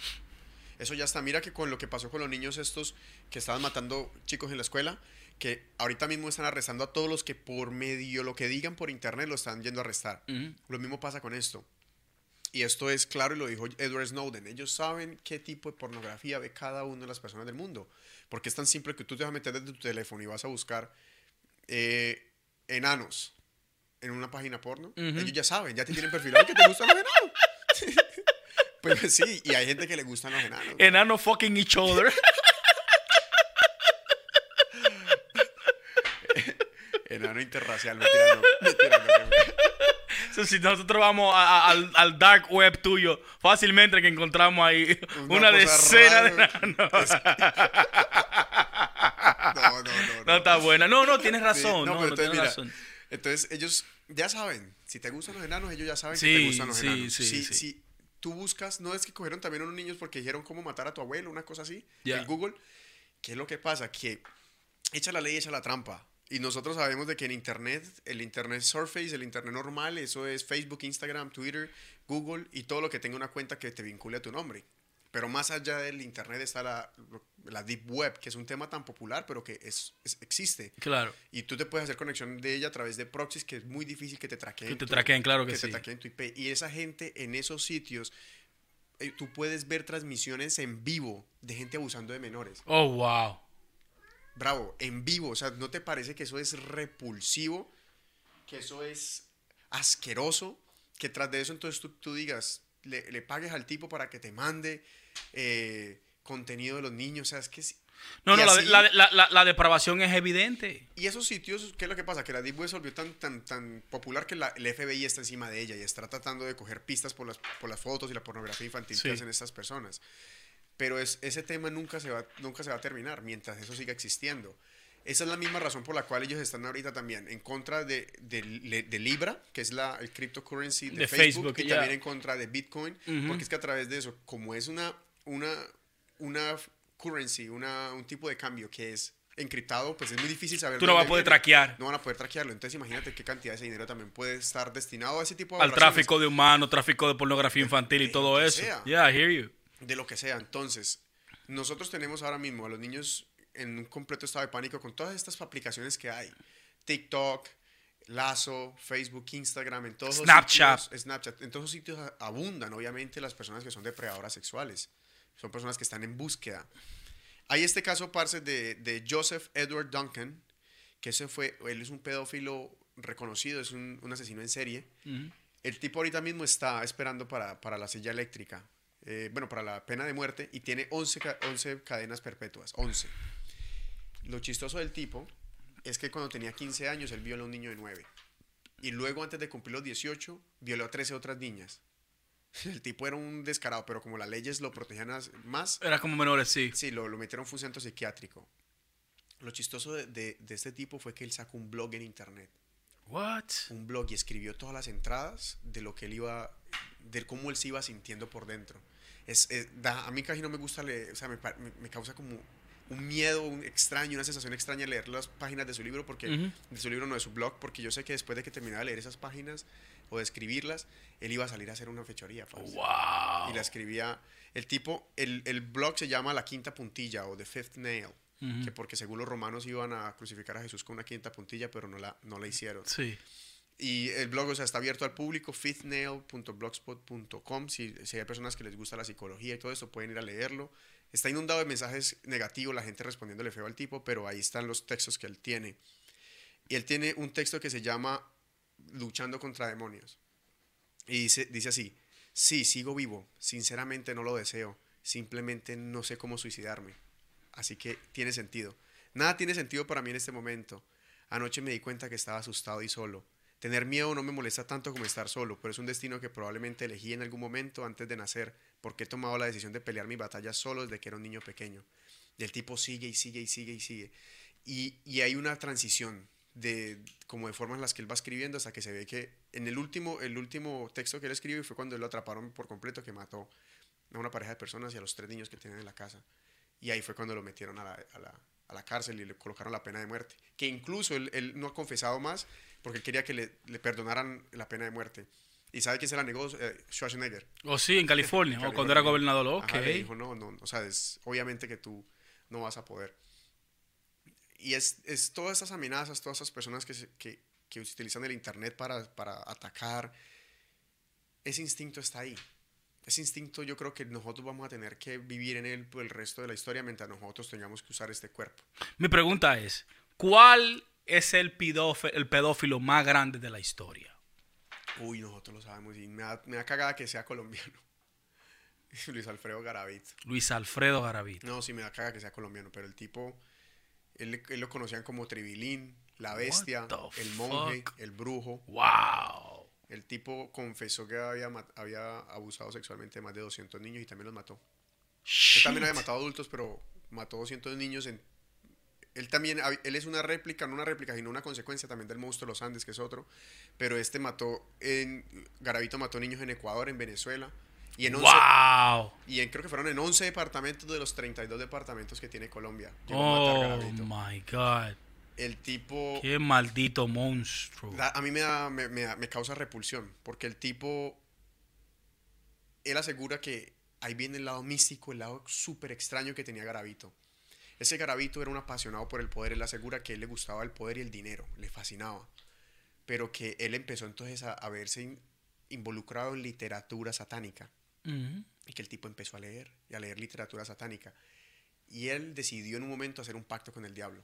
Eso ya está. Mira que con lo que pasó con los niños estos que estaban matando chicos en la escuela, que ahorita mismo están arrestando a todos los que por medio lo que digan por internet lo están yendo a arrestar. Lo mismo pasa con esto. Y esto es claro y lo dijo Edward Snowden. Ellos saben qué tipo de pornografía ve cada una de las personas del mundo. Porque es tan simple que tú te vas a meter desde tu teléfono y vas a buscar eh, enanos en una página porno. Ujú. Ellos ya saben, ya te tienen perfilado que te gustan los enanos. pues sí, y hay gente que le gustan los enanos. Enano fucking each other. Enano interracial, que- So, si nosotros vamos a- a- al, al dark web tuyo, fácilmente que encontramos ahí una, decena de enanos. No, no, no. No está buena. No, no, tienes Sí, razón. no, pero no, entonces, tienes mira, razón. Entonces ellos ya saben, si te gustan los enanos, ellos ya saben que Sí, te gustan los sí, enanos. sí, si, sí. Tú buscas, no es que cogieron también a unos niños porque dijeron cómo matar a tu abuelo, una cosa así, Ya. en Google. ¿Qué es lo que pasa? Que echa la ley, echa la trampa. Y nosotros sabemos de que en Internet, el Internet Surface, el Internet normal, eso es Facebook, Instagram, Twitter, Google y todo lo que tenga una cuenta que te vincule a tu nombre. Pero más allá del Internet está la, la Deep Web, que es un tema tan popular, pero que es, es- existe. Claro. Y tú te puedes hacer conexión de ella a través de proxies, que es muy difícil que te traqueen. Que te tu- traqueen, claro que te sí. traqueen tu IP. Y esa gente en esos sitios, eh, tú puedes ver transmisiones en vivo de gente abusando de menores. Oh, wow. Bravo, en vivo. O sea, ¿no te parece que eso es repulsivo? Que eso es asqueroso. Que tras de eso entonces tú, tú digas, le, le pagues al tipo para que te mande eh, contenido de los niños. O sea, es que... es- No, y no, la, así- la- la- la- la depravación es evidente. Y esos sitios, ¿qué es lo que pasa? Que la Deep Web se volvió tan, tan, tan popular que la, el FBI está encima de ella y está tratando de coger pistas por las, por las fotos y la pornografía infantil Sí. que hacen estas personas. Pero es, ese tema nunca se, va, nunca se va a terminar mientras eso siga existiendo. Esa es la misma razón por la cual ellos están ahorita también en contra de, de, de- de Libra, que es la, el cryptocurrency de, Facebook, Facebook, y ya. también en contra de Bitcoin, Ujú. porque es que a través de eso, como es una, una, una currency, una, un tipo de cambio que es encriptado, pues es muy difícil saber. Tú no vas a poder viene. traquear. No van a poder traquearlo. Entonces imagínate qué cantidad de ese dinero también puede estar destinado a ese tipo de Al tráfico de humanos, tráfico de pornografía infantil y de todo lo que eso. sea. Yeah, I hear you. de lo que sea. Entonces, nosotros tenemos ahora mismo a los niños en un completo estado de pánico con todas estas aplicaciones que hay. TikTok, Lazo, Facebook, Instagram, en todos los Snapchat. sitios- Snapchat. En todos esos sitios abundan, obviamente, las personas que son depredadoras sexuales. Son personas que están en búsqueda. Hay este caso, parce, de, de Joseph Edward Duncan, que ese fue, él es un pedófilo reconocido, es un, un asesino en serie. El tipo ahorita mismo está esperando para, para la silla eléctrica, eh, bueno, para la pena de muerte y tiene 11, ca- 11 cadenas perpetuas, 11. Lo chistoso del tipo es que cuando tenía 15 años él violó a un niño de 9. Y luego antes de cumplir los 18 violó a 13 otras niñas. El tipo era un descarado, pero como las leyes lo protegían más, Era como menores, sí. sí, lo, lo metieron en un centro psiquiátrico. Lo chistoso de, de- de este tipo fue que él sacó un blog en internet What? un blog y escribió todas las entradas de lo que él iba, de cómo él se iba sintiendo por dentro. Es, es- da- a mí casi no me gusta leer, o sea, me, me- me causa como un miedo un extraño, una sensación extraña leer las páginas de su libro, porque, de su libro no de su blog, porque yo sé que después de que terminara de leer esas páginas o de escribirlas, él iba a salir a hacer una fechoría. Wow. Y la escribía, el tipo, el, el blog se llama La Quinta Puntilla o The Fifth Nail, que porque según los romanos iban a crucificar a Jesús con una quinta puntilla, pero no la, no la hicieron. Sí. Y el blog, o sea, está abierto al público, fifthnail.blogspot.com. Si, si hay personas que les gusta la psicología y todo eso, pueden ir a leerlo. Está inundado de mensajes negativos, la gente respondiéndole feo al tipo, pero ahí están los textos que él tiene. Y él tiene un texto que se llama Luchando contra demonios. Y dice, dice así, sí, sigo vivo, sinceramente no lo deseo, simplemente no sé cómo suicidarme. Así que tiene sentido. Nada tiene sentido para mí en este momento. Anoche me di cuenta que estaba asustado y solo. Tener miedo no me molesta tanto como estar solo, pero es un destino que probablemente elegí en algún momento antes de nacer, porque he tomado la decisión de pelear mi batalla solo desde que era un niño pequeño. Y el tipo sigue y sigue y sigue y sigue. Y, y hay una transición de como de formas en las que él va escribiendo hasta que se ve que en el último, el último texto que él escribe fue cuando lo atraparon por completo que mató a una pareja de personas y a los tres niños que tienen en la casa. Y ahí fue cuando lo metieron a la, a la cárcel y le colocaron la pena de muerte. Que incluso él, él no ha confesado más porque él quería que le, le, perdonaran la pena de muerte. ¿Y sabe quién se la negó? Eh, Schwarzenegger. ¿O oh, sí, en California? ¿O cuando era gobernador? Ok. Ajá, le dijo, no, no, o sea, es, obviamente que tú no vas a poder. Y es, es todas esas amenazas, todas esas personas que, se, que, que utilizan el Internet para, para atacar, ese instinto está ahí. Ese instinto yo creo que nosotros vamos a tener que vivir en él por el resto de la historia mientras nosotros tengamos que usar este cuerpo. Mi pregunta es, ¿cuál es el pedófilo, el pedófilo más grande de la historia? Uy, nosotros lo sabemos y me da, me da cagada que sea colombiano. Luis Alfredo Garavito. Luis Alfredo Garavito. No, sí me da cagada que sea colombiano, pero el tipo, él, él lo conocían como Tribilín, la bestia, el monje, fuck? el brujo. ¡Wow! El tipo confesó que había, había abusado sexualmente de más de 200 niños y también los mató. Shit. Él también había matado adultos, pero mató 200 niños en él también, él es una réplica, no una réplica, sino una consecuencia también del monstruo de los Andes, que es otro. Pero este mató, en, Garavito mató niños en Ecuador, en Venezuela. Y en 11, ¡Wow! Y en, creo que fueron en 11 departamentos de los 32 departamentos que tiene Colombia. Oh, my God. El tipo... Qué maldito monstruo. Da, a mí me, da, me, me, me causa repulsión, porque el tipo... Él asegura que ahí viene el lado místico, el lado súper extraño que tenía Garavito. Ese Garavito era un apasionado por el poder, él asegura que a él le gustaba el poder y el dinero, le fascinaba, pero que él empezó entonces a, a verse in, involucrado en literatura satánica uh -huh. y que el tipo empezó a leer y a leer literatura satánica y él decidió en un momento hacer un pacto con el diablo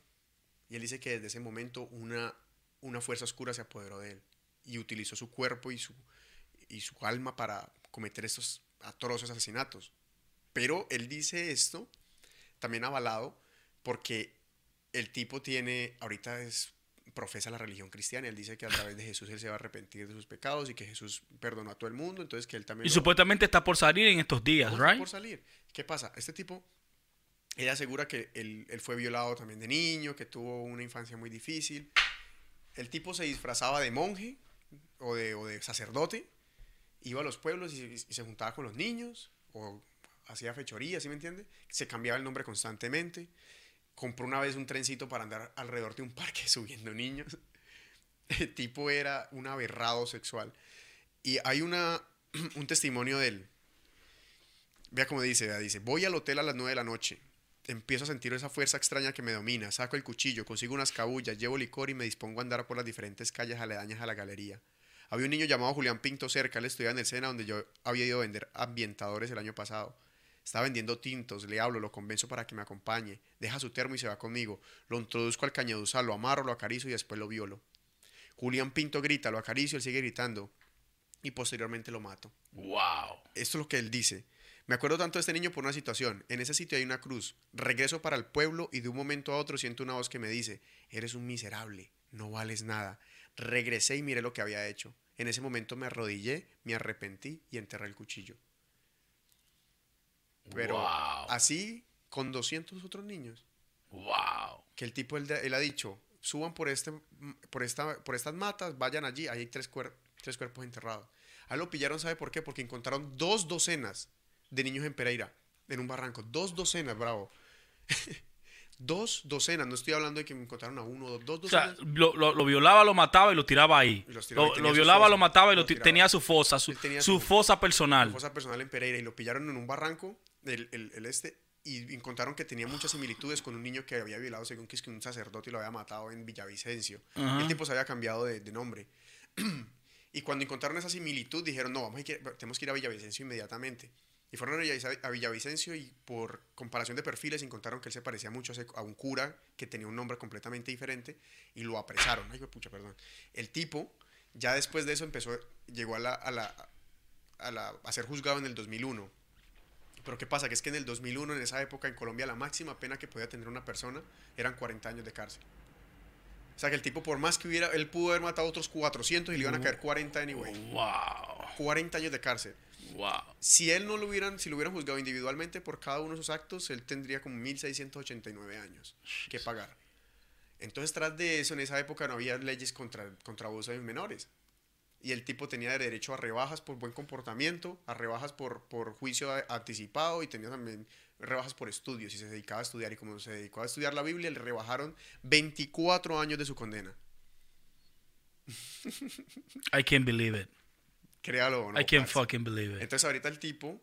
y él dice que desde ese momento una, una fuerza oscura se apoderó de él y utilizó su cuerpo y su, y su alma para cometer estos atroces asesinatos. Pero él dice esto también avalado porque el tipo tiene, ahorita es, profesa la religión cristiana, él dice que a través de Jesús él se va a arrepentir de sus pecados y que Jesús perdonó a todo el mundo, entonces que él también... Y lo, supuestamente está por salir en estos días, ¿right? por salir. ¿Qué pasa? Este tipo, él asegura que él, él fue violado también de niño, que tuvo una infancia muy difícil. El tipo se disfrazaba de monje o de, o de sacerdote, iba a los pueblos y, y se juntaba con los niños o hacía fechorías, ¿sí me entiende? Se cambiaba el nombre constantemente. Compró una vez un trencito para andar alrededor de un parque subiendo niños. El tipo era un aberrado sexual. Y hay una, un testimonio de él. Vea cómo dice, vea, dice, voy al hotel a las 9 de la noche. Empiezo a sentir esa fuerza extraña que me domina. Saco el cuchillo, consigo unas cabullas, llevo licor y me dispongo a andar por las diferentes calles aledañas a la galería. Había un niño llamado Julián Pinto cerca, él estudiaba en el Sena, donde yo había ido a vender ambientadores el año pasado. Está vendiendo tintos, le hablo, lo convenzo para que me acompañe. Deja su termo y se va conmigo. Lo introduzco al cañaduzal, lo amarro, lo acaricio y después lo violo. Julián Pinto grita, lo acaricio, él sigue gritando. Y posteriormente lo mato. ¡Wow! Esto es lo que él dice. Me acuerdo tanto de este niño por una situación. En ese sitio hay una cruz. Regreso para el pueblo y de un momento a otro siento una voz que me dice, eres un miserable, no vales nada. Regresé y miré lo que había hecho. En ese momento me arrodillé, me arrepentí y enterré el cuchillo. Pero wow. así con 200 otros niños. ¡Wow! Que el tipo, él, él, ha dicho, suban por, este, por, esta, por estas matas, vayan allí, ahí hay tres, cuer tres cuerpos enterrados. A lo pillaron, ¿sabe por qué? Porque encontraron dos docenas de niños en Pereira, en un barranco. Dos docenas, bravo. dos docenas, no estoy hablando de que me encontraron a uno o dos docenas. O sea, lo, lo, lo, violaba, lo mataba y lo tiraba ahí. tiraba, lo, lo violaba, fosa, lo mataba y lo tenía su fosa, su, su, su, fosa personal. Su fosa personal en Pereira y lo pillaron en un barranco, el, el, el este, y encontraron que tenía muchas similitudes con un niño que había violado, según que es que un sacerdote lo había matado en Villavicencio. Uh -huh. El tipo se había cambiado de, de nombre. y cuando encontraron esa similitud dijeron, no, vamos a ir, tenemos que ir a Villavicencio inmediatamente. Y fueron a Villavicencio y por comparación de perfiles encontraron que él se parecía mucho a un cura que tenía un nombre completamente diferente y lo apresaron. Ay, pucha, perdón. El tipo, ya después de eso empezó, llegó a, la, a, la, a, la, a ser juzgado en el 2001. Pero ¿qué pasa? Que es que en el 2001, en esa época, en Colombia, la máxima pena que podía tener una persona eran 40 años de cárcel. O sea que el tipo, por más que hubiera, él pudo haber matado a otros 400 y le iban a caer 40 anyway. Wow. 40 años de cárcel. Wow. Si él no lo hubieran, si lo hubieran juzgado individualmente por cada uno de sus actos, él tendría como 1689 años que pagar. Entonces, tras de eso, en esa época no había leyes contra, contra abuso de menores. Y el tipo tenía derecho a rebajas por buen comportamiento, a rebajas por, por juicio anticipado y tenía también rebajas por estudios y se dedicaba a estudiar. Y como se dedicó a estudiar la Biblia, le rebajaron 24 años de su condena. I can't believe it. Créalo I can't fucking believe it. Entonces ahorita el tipo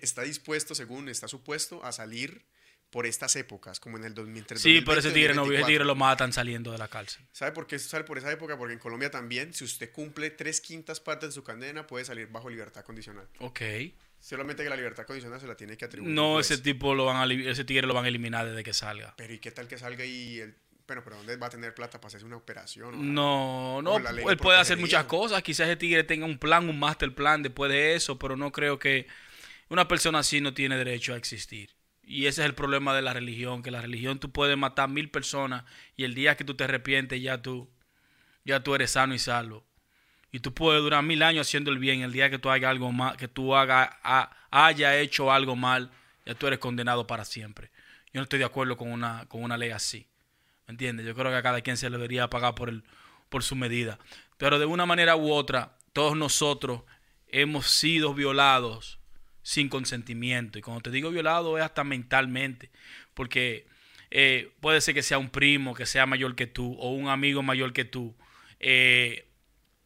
está dispuesto, según está supuesto, a salir por estas épocas, como en el 2003. Sí, pero ese tigre no, ese tigre lo matan saliendo de la cárcel. ¿Sabe por qué sale por esa época? Porque en Colombia también, si usted cumple tres quintas partes de su condena, puede salir bajo libertad condicional. Ok. Solamente que la libertad condicional se la tiene que atribuir. No, ese tipo lo van a, ese tigre lo van a eliminar desde que salga. Pero ¿y qué tal que salga y el bueno, pero ¿dónde va a tener plata para hacerse una operación? no, no, él puede hacer muchas cosas. Quizás ese tigre tenga un plan, un master plan después de eso, pero no creo que una persona así no tiene derecho a existir. Y ese es el problema de la religión, que la religión tú puedes matar mil personas y el día que tú te arrepientes ya tú, ya tú eres sano y salvo. Y tú puedes durar mil años haciendo el bien. El día que tú hagas algo mal, que tú haga, haya hecho algo mal, ya tú eres condenado para siempre. Yo no estoy de acuerdo con una, con una ley así. ¿Me entiendes? Yo creo que a cada quien se le debería pagar por, el, por su medida. Pero de una manera u otra, todos nosotros hemos sido violados sin consentimiento. Y cuando te digo violado es hasta mentalmente, porque eh, puede ser que sea un primo que sea mayor que tú o un amigo mayor que tú. Eh,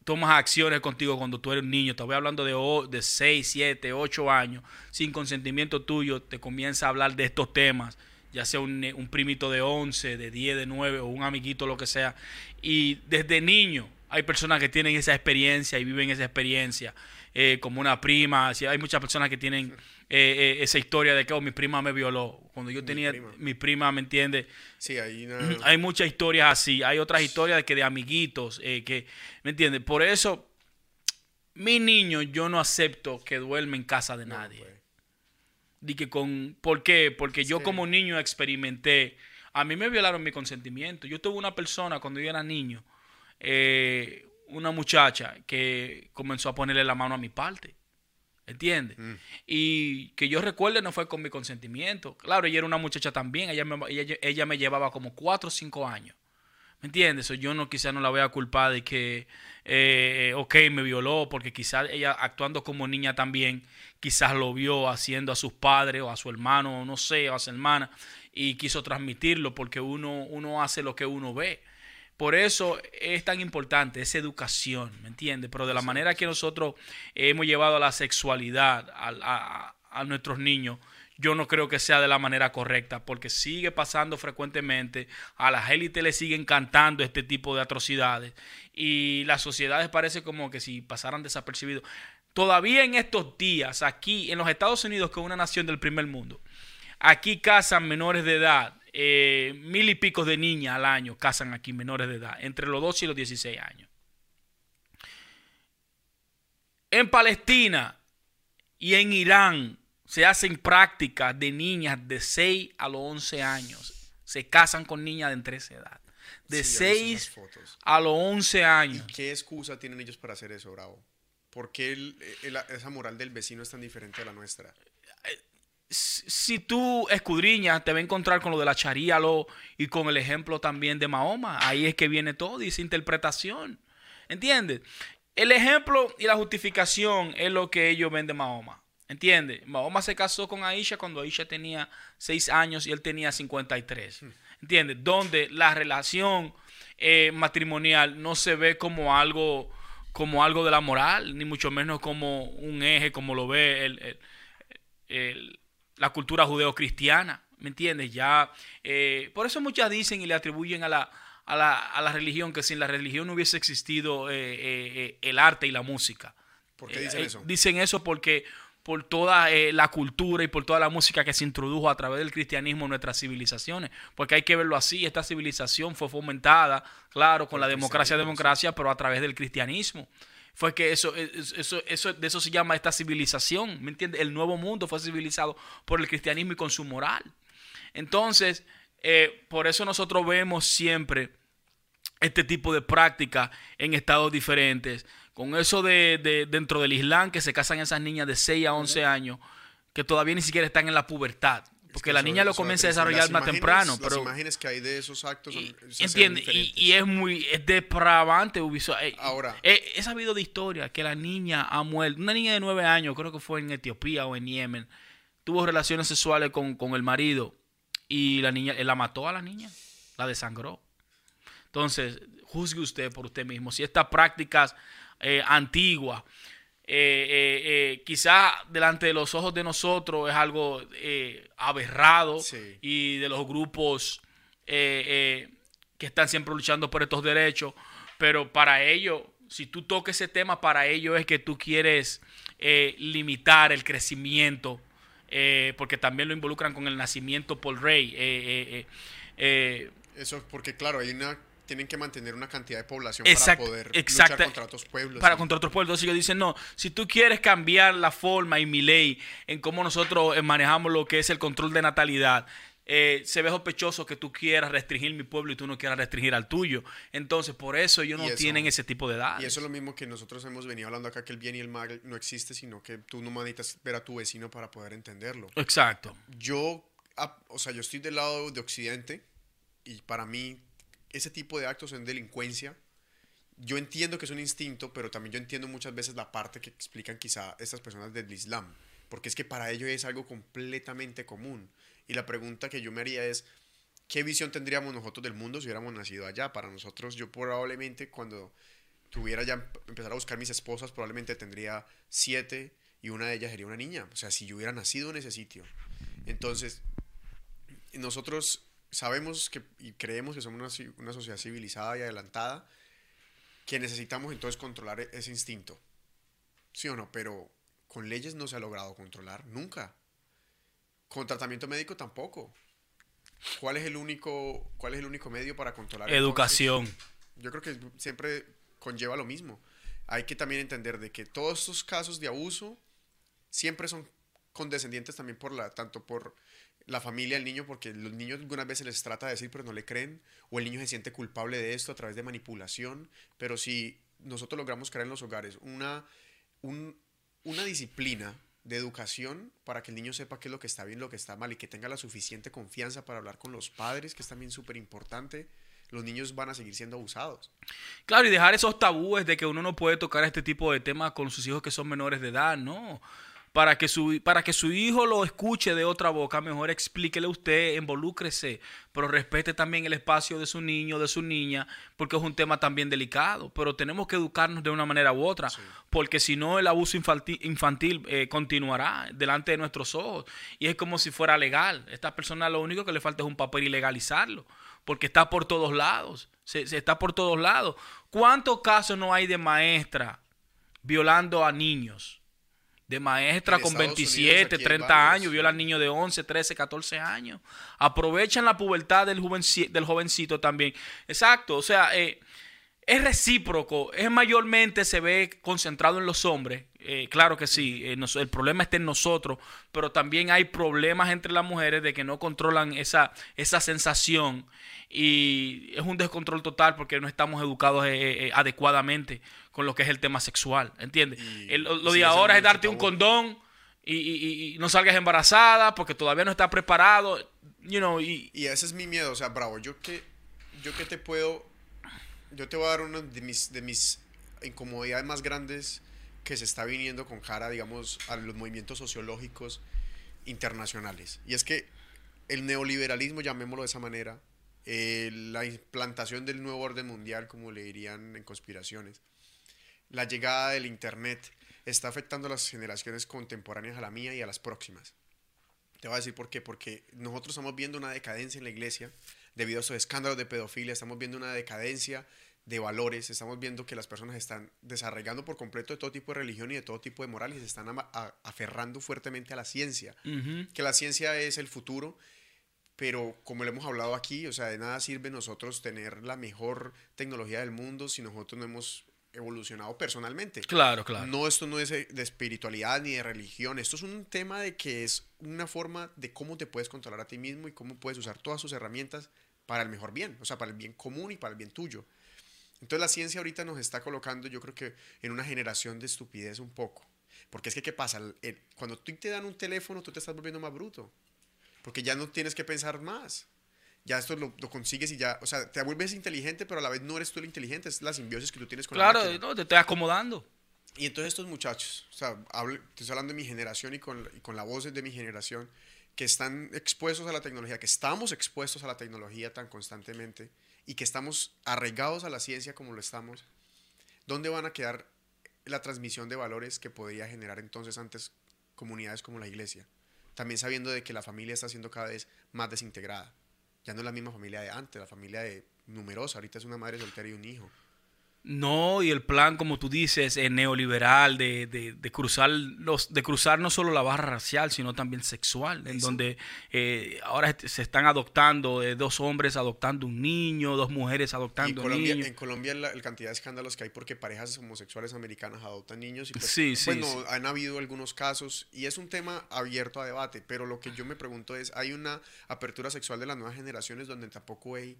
tomas acciones contigo cuando tú eres un niño, te voy hablando de, de 6, 7, 8 años, sin consentimiento tuyo, te comienza a hablar de estos temas, ya sea un, un primito de 11, de 10, de 9 o un amiguito, lo que sea. Y desde niño hay personas que tienen esa experiencia y viven esa experiencia. Eh, como una prima. hay muchas personas que tienen eh, eh, esa historia de que oh, mi prima me violó. Cuando yo tenía mi prima, ¿me entiende? Sí, hay, hay muchas historias así. Hay otras historias de que de amiguitos, que, ¿me entiende? Por eso, mi niño, yo no acepto que duerme en casa de nadie. Pues. Que con, ¿Por qué? Porque yo como niño experimenté. A mí me violaron mi consentimiento. Yo tuve una persona cuando yo era niño. Eh, una muchacha que comenzó a ponerle la mano a mi parte. ¿Entiendes? Mm. Y que yo recuerde no fue con mi consentimiento. Claro, ella era una muchacha también. Ella me, ella, me llevaba como cuatro o cinco años. ¿Me entiendes? yo no quizás no la voy a culpar de que, eh, ok, me violó, porque quizás ella actuando como niña también, quizás lo vio haciendo a sus padres o a su hermano, o no sé, o a su hermana, y quiso transmitirlo porque uno, uno hace lo que uno ve. Por eso es tan importante esa educación, ¿me entiendes? Pero de la manera que nosotros hemos llevado a la sexualidad a, nuestros niños, yo no creo que sea de la manera correcta, porque sigue pasando frecuentemente, a las élites le siguen cantando este tipo de atrocidades y las sociedades parece como que si pasaran desapercibidos. Todavía en estos días, aquí en los Estados Unidos, que es una nación del primer mundo, aquí casan menores de edad eh, mil y pico de niñas al año casan aquí menores de edad, entre los 12 y los 16 años. En Palestina y en Irán se hacen prácticas de niñas de 6 a los 11 años. Se casan con niñas de entre esa edad. De 6 a los 11 años. ¿Y qué excusa tienen ellos para hacer eso, Bravo? ¿Por qué esa moral del vecino es tan diferente a la nuestra? Si tú escudriñas, te va a encontrar con lo de la charía lo, y con el ejemplo también de Mahoma. Ahí es que viene todo y esa interpretación. ¿Entiendes? El ejemplo y la justificación es lo que ellos ven de Mahoma. ¿Entiendes? Mahoma se casó con Aisha cuando Aisha tenía 6 años y él tenía 53. ¿Entiendes? Donde la relación eh, matrimonial no se ve como algo, como algo de la moral, ni mucho menos como un eje, como lo ve el, el la cultura judeocristiana, ¿me entiendes? Ya, eh, por eso muchas dicen y le atribuyen a la, a la, religión que sin la religión no hubiese existido el arte y la música. ¿Por qué dicen eso? Dicen eso porque por toda la cultura y por toda la música que se introdujo a través del cristianismo en nuestras civilizaciones. Porque hay que verlo así, esta civilización fue fomentada, claro, con la democracia, democracia, pero a través del cristianismo fue que eso, eso, eso, de eso se llama esta civilización, ¿me entiendes? El nuevo mundo fue civilizado por el cristianismo y con su moral. Entonces, eh, por eso nosotros vemos siempre este tipo de práctica en estados diferentes. Con eso de, dentro del Islam, que se casan esas niñas de 6 a 11 años, que todavía ni siquiera están en la pubertad. Porque la niña lo comienza a desarrollar más temprano. Pero, las imágenes que hay de esos actos son, entiende y, es muy es depravante eh, ahora he, he, sabido de historia que la niña ha muerto una niña de nueve años creo que fue en Etiopía o en Yemen tuvo relaciones sexuales con, con el marido y la niña él la mató a la niña la desangró entonces juzgue usted por usted mismo si estas prácticas eh, antiguas eh, eh, eh, quizá delante de los ojos de nosotros es algo aberrado y de los grupos que están siempre luchando por estos derechos, pero para ellos, si tú toques ese tema, para ellos es que tú quieres limitar el crecimiento, porque también lo involucran con el nacimiento por rey. Eso porque, claro, hay una tienen que mantener una cantidad de población para poder luchar contra otros pueblos. Para contra otros pueblos. Entonces ellos dicen, no, si tú quieres cambiar la forma y mi ley en cómo nosotros eh, manejamos lo que es el control de natalidad, eh, se ve sospechoso que tú quieras restringir mi pueblo y tú no quieras restringir al tuyo. Entonces, por eso ellos no tienen ese tipo de edad. Y eso es lo mismo que nosotros hemos venido hablando acá, que el bien y el mal no existe, sino que tú no necesitas ver a tu vecino para poder entenderlo. Exacto. Yo, ah, o sea, yo estoy del lado de Occidente y para mí ese tipo de actos en delincuencia, yo entiendo que es un instinto, pero también yo entiendo muchas veces la parte que explican quizá estas personas del Islam, porque es que para ellos es algo completamente común. Y la pregunta que yo me haría es, ¿qué visión tendríamos nosotros del mundo si hubiéramos nacido allá? Para nosotros, yo probablemente cuando tuviera ya empezar a buscar mis esposas, probablemente tendría siete y una de ellas sería una niña. O sea, si yo hubiera nacido en ese sitio. Entonces, nosotros sabemos que y creemos que somos una, una, sociedad civilizada y adelantada, que necesitamos entonces controlar e, ese instinto. ¿Sí o no? Pero con leyes no se ha logrado controlar, nunca. Con tratamiento médico tampoco. ¿Cuál es el único, cuál es el único medio para controlar? Educación. Yo creo que siempre conlleva lo mismo. Hay que también entender de que todos estos casos de abuso siempre son condescendientes también por la, tanto por la familia, el niño, porque los niños algunas veces les trata de decir pero no le creen, o el niño se siente culpable de esto a través de manipulación, pero si nosotros logramos crear en los hogares una, una disciplina de educación para que el niño sepa qué es lo que está bien, lo que está mal y que tenga la suficiente confianza para hablar con los padres, que es también súper importante, los niños van a seguir siendo abusados. Claro, y dejar esos tabúes de que uno no puede tocar este tipo de temas con sus hijos que son menores de edad, ¿no? Para que su, para que su hijo lo escuche de otra boca, mejor explíquele usted, involúcrese, pero respete también el espacio de su niño, de su niña, porque es un tema también delicado. Pero tenemos que educarnos de una manera u otra, porque si no el abuso infantil, eh, continuará delante de nuestros ojos. Y es como si fuera legal. Esta persona lo único que le falta es un papel y legalizarlo, porque está por todos lados. Se, se está por todos lados. ¿Cuántos casos no hay de maestra violando a niños? De maestra con 27, 30 años, viola al niño de 11, 13, 14 años. Aprovechan la pubertad del, jovencito, del jovencito también. Exacto, o sea, eh, es recíproco, es mayormente se ve concentrado en los hombres. Eh, claro que sí, eh, el problema está en nosotros, pero también hay problemas entre las mujeres de que no controlan esa, esa sensación y es un descontrol total porque no estamos educados adecuadamente con lo que es el tema sexual, ¿entiendes? lo de ahora es darte un condón y, no salgas embarazada porque todavía no estás preparado, you know, y, ese es mi miedo, o sea, bravo, yo que, yo que te puedo, yo te voy a dar una de mis, de mis incomodidades más grandes que se está viniendo con cara, digamos, a los movimientos sociológicos internacionales. Y es que el neoliberalismo, llamémoslo de esa manera, eh, la implantación del nuevo orden mundial, como le dirían en conspiraciones, la llegada del Internet está afectando a las generaciones contemporáneas a la mía y a las próximas. Te voy a decir por qué. Porque nosotros estamos viendo una decadencia en la iglesia debido a esos escándalos de pedofilia, estamos viendo una decadencia de valores, estamos viendo que las personas están desarraigando por completo de todo tipo de religión y de todo tipo de moral y se están aferrando fuertemente a la ciencia, que la ciencia es el futuro, pero como le hemos hablado aquí, o sea, de nada sirve nosotros tener la mejor tecnología del mundo si nosotros no hemos evolucionado personalmente. Claro, claro. No, esto no es de espiritualidad ni de religión, esto es un tema de que es una forma de cómo te puedes controlar a ti mismo y cómo puedes usar todas sus herramientas para el mejor bien, o sea, para el bien común y para el bien tuyo. Entonces la ciencia ahorita nos está colocando, yo creo que en una generación de estupidez un poco. Porque es que, ¿qué pasa? cuando tú te dan un teléfono, tú te estás volviendo más bruto. Porque ya no tienes que pensar más. Ya esto lo, consigues y ya, o sea, te vuelves inteligente, pero a la vez no eres tú el inteligente, es la simbiosis que tú tienes con claro, la Claro, te estoy acomodando. Y entonces estos muchachos, o sea, estoy hablando de mi generación y con, y con la voz de mi generación, que están expuestos a la tecnología, que estamos expuestos a la tecnología tan constantemente, y que estamos arraigados a la ciencia como lo estamos, ¿dónde van a quedar la transmisión de valores que podría generar entonces antes comunidades como la iglesia? También sabiendo de que la familia está siendo cada vez más desintegrada. Ya no es la misma familia de antes, la familia de numerosa, ahorita es una madre soltera y un hijo. No, y el plan, como tú dices, es neoliberal, de, de, cruzar los, de cruzar no solo la barra racial, sino también sexual, en donde eh, ahora se están adoptando eh, dos hombres adoptando un niño, dos mujeres adoptando un niño. En Colombia la, cantidad de escándalos que hay porque parejas homosexuales americanas adoptan niños y pues, sí, sí, bueno, han habido algunos casos y es un tema abierto a debate, pero lo que yo me pregunto es, hay una apertura sexual de las nuevas generaciones donde tampoco hay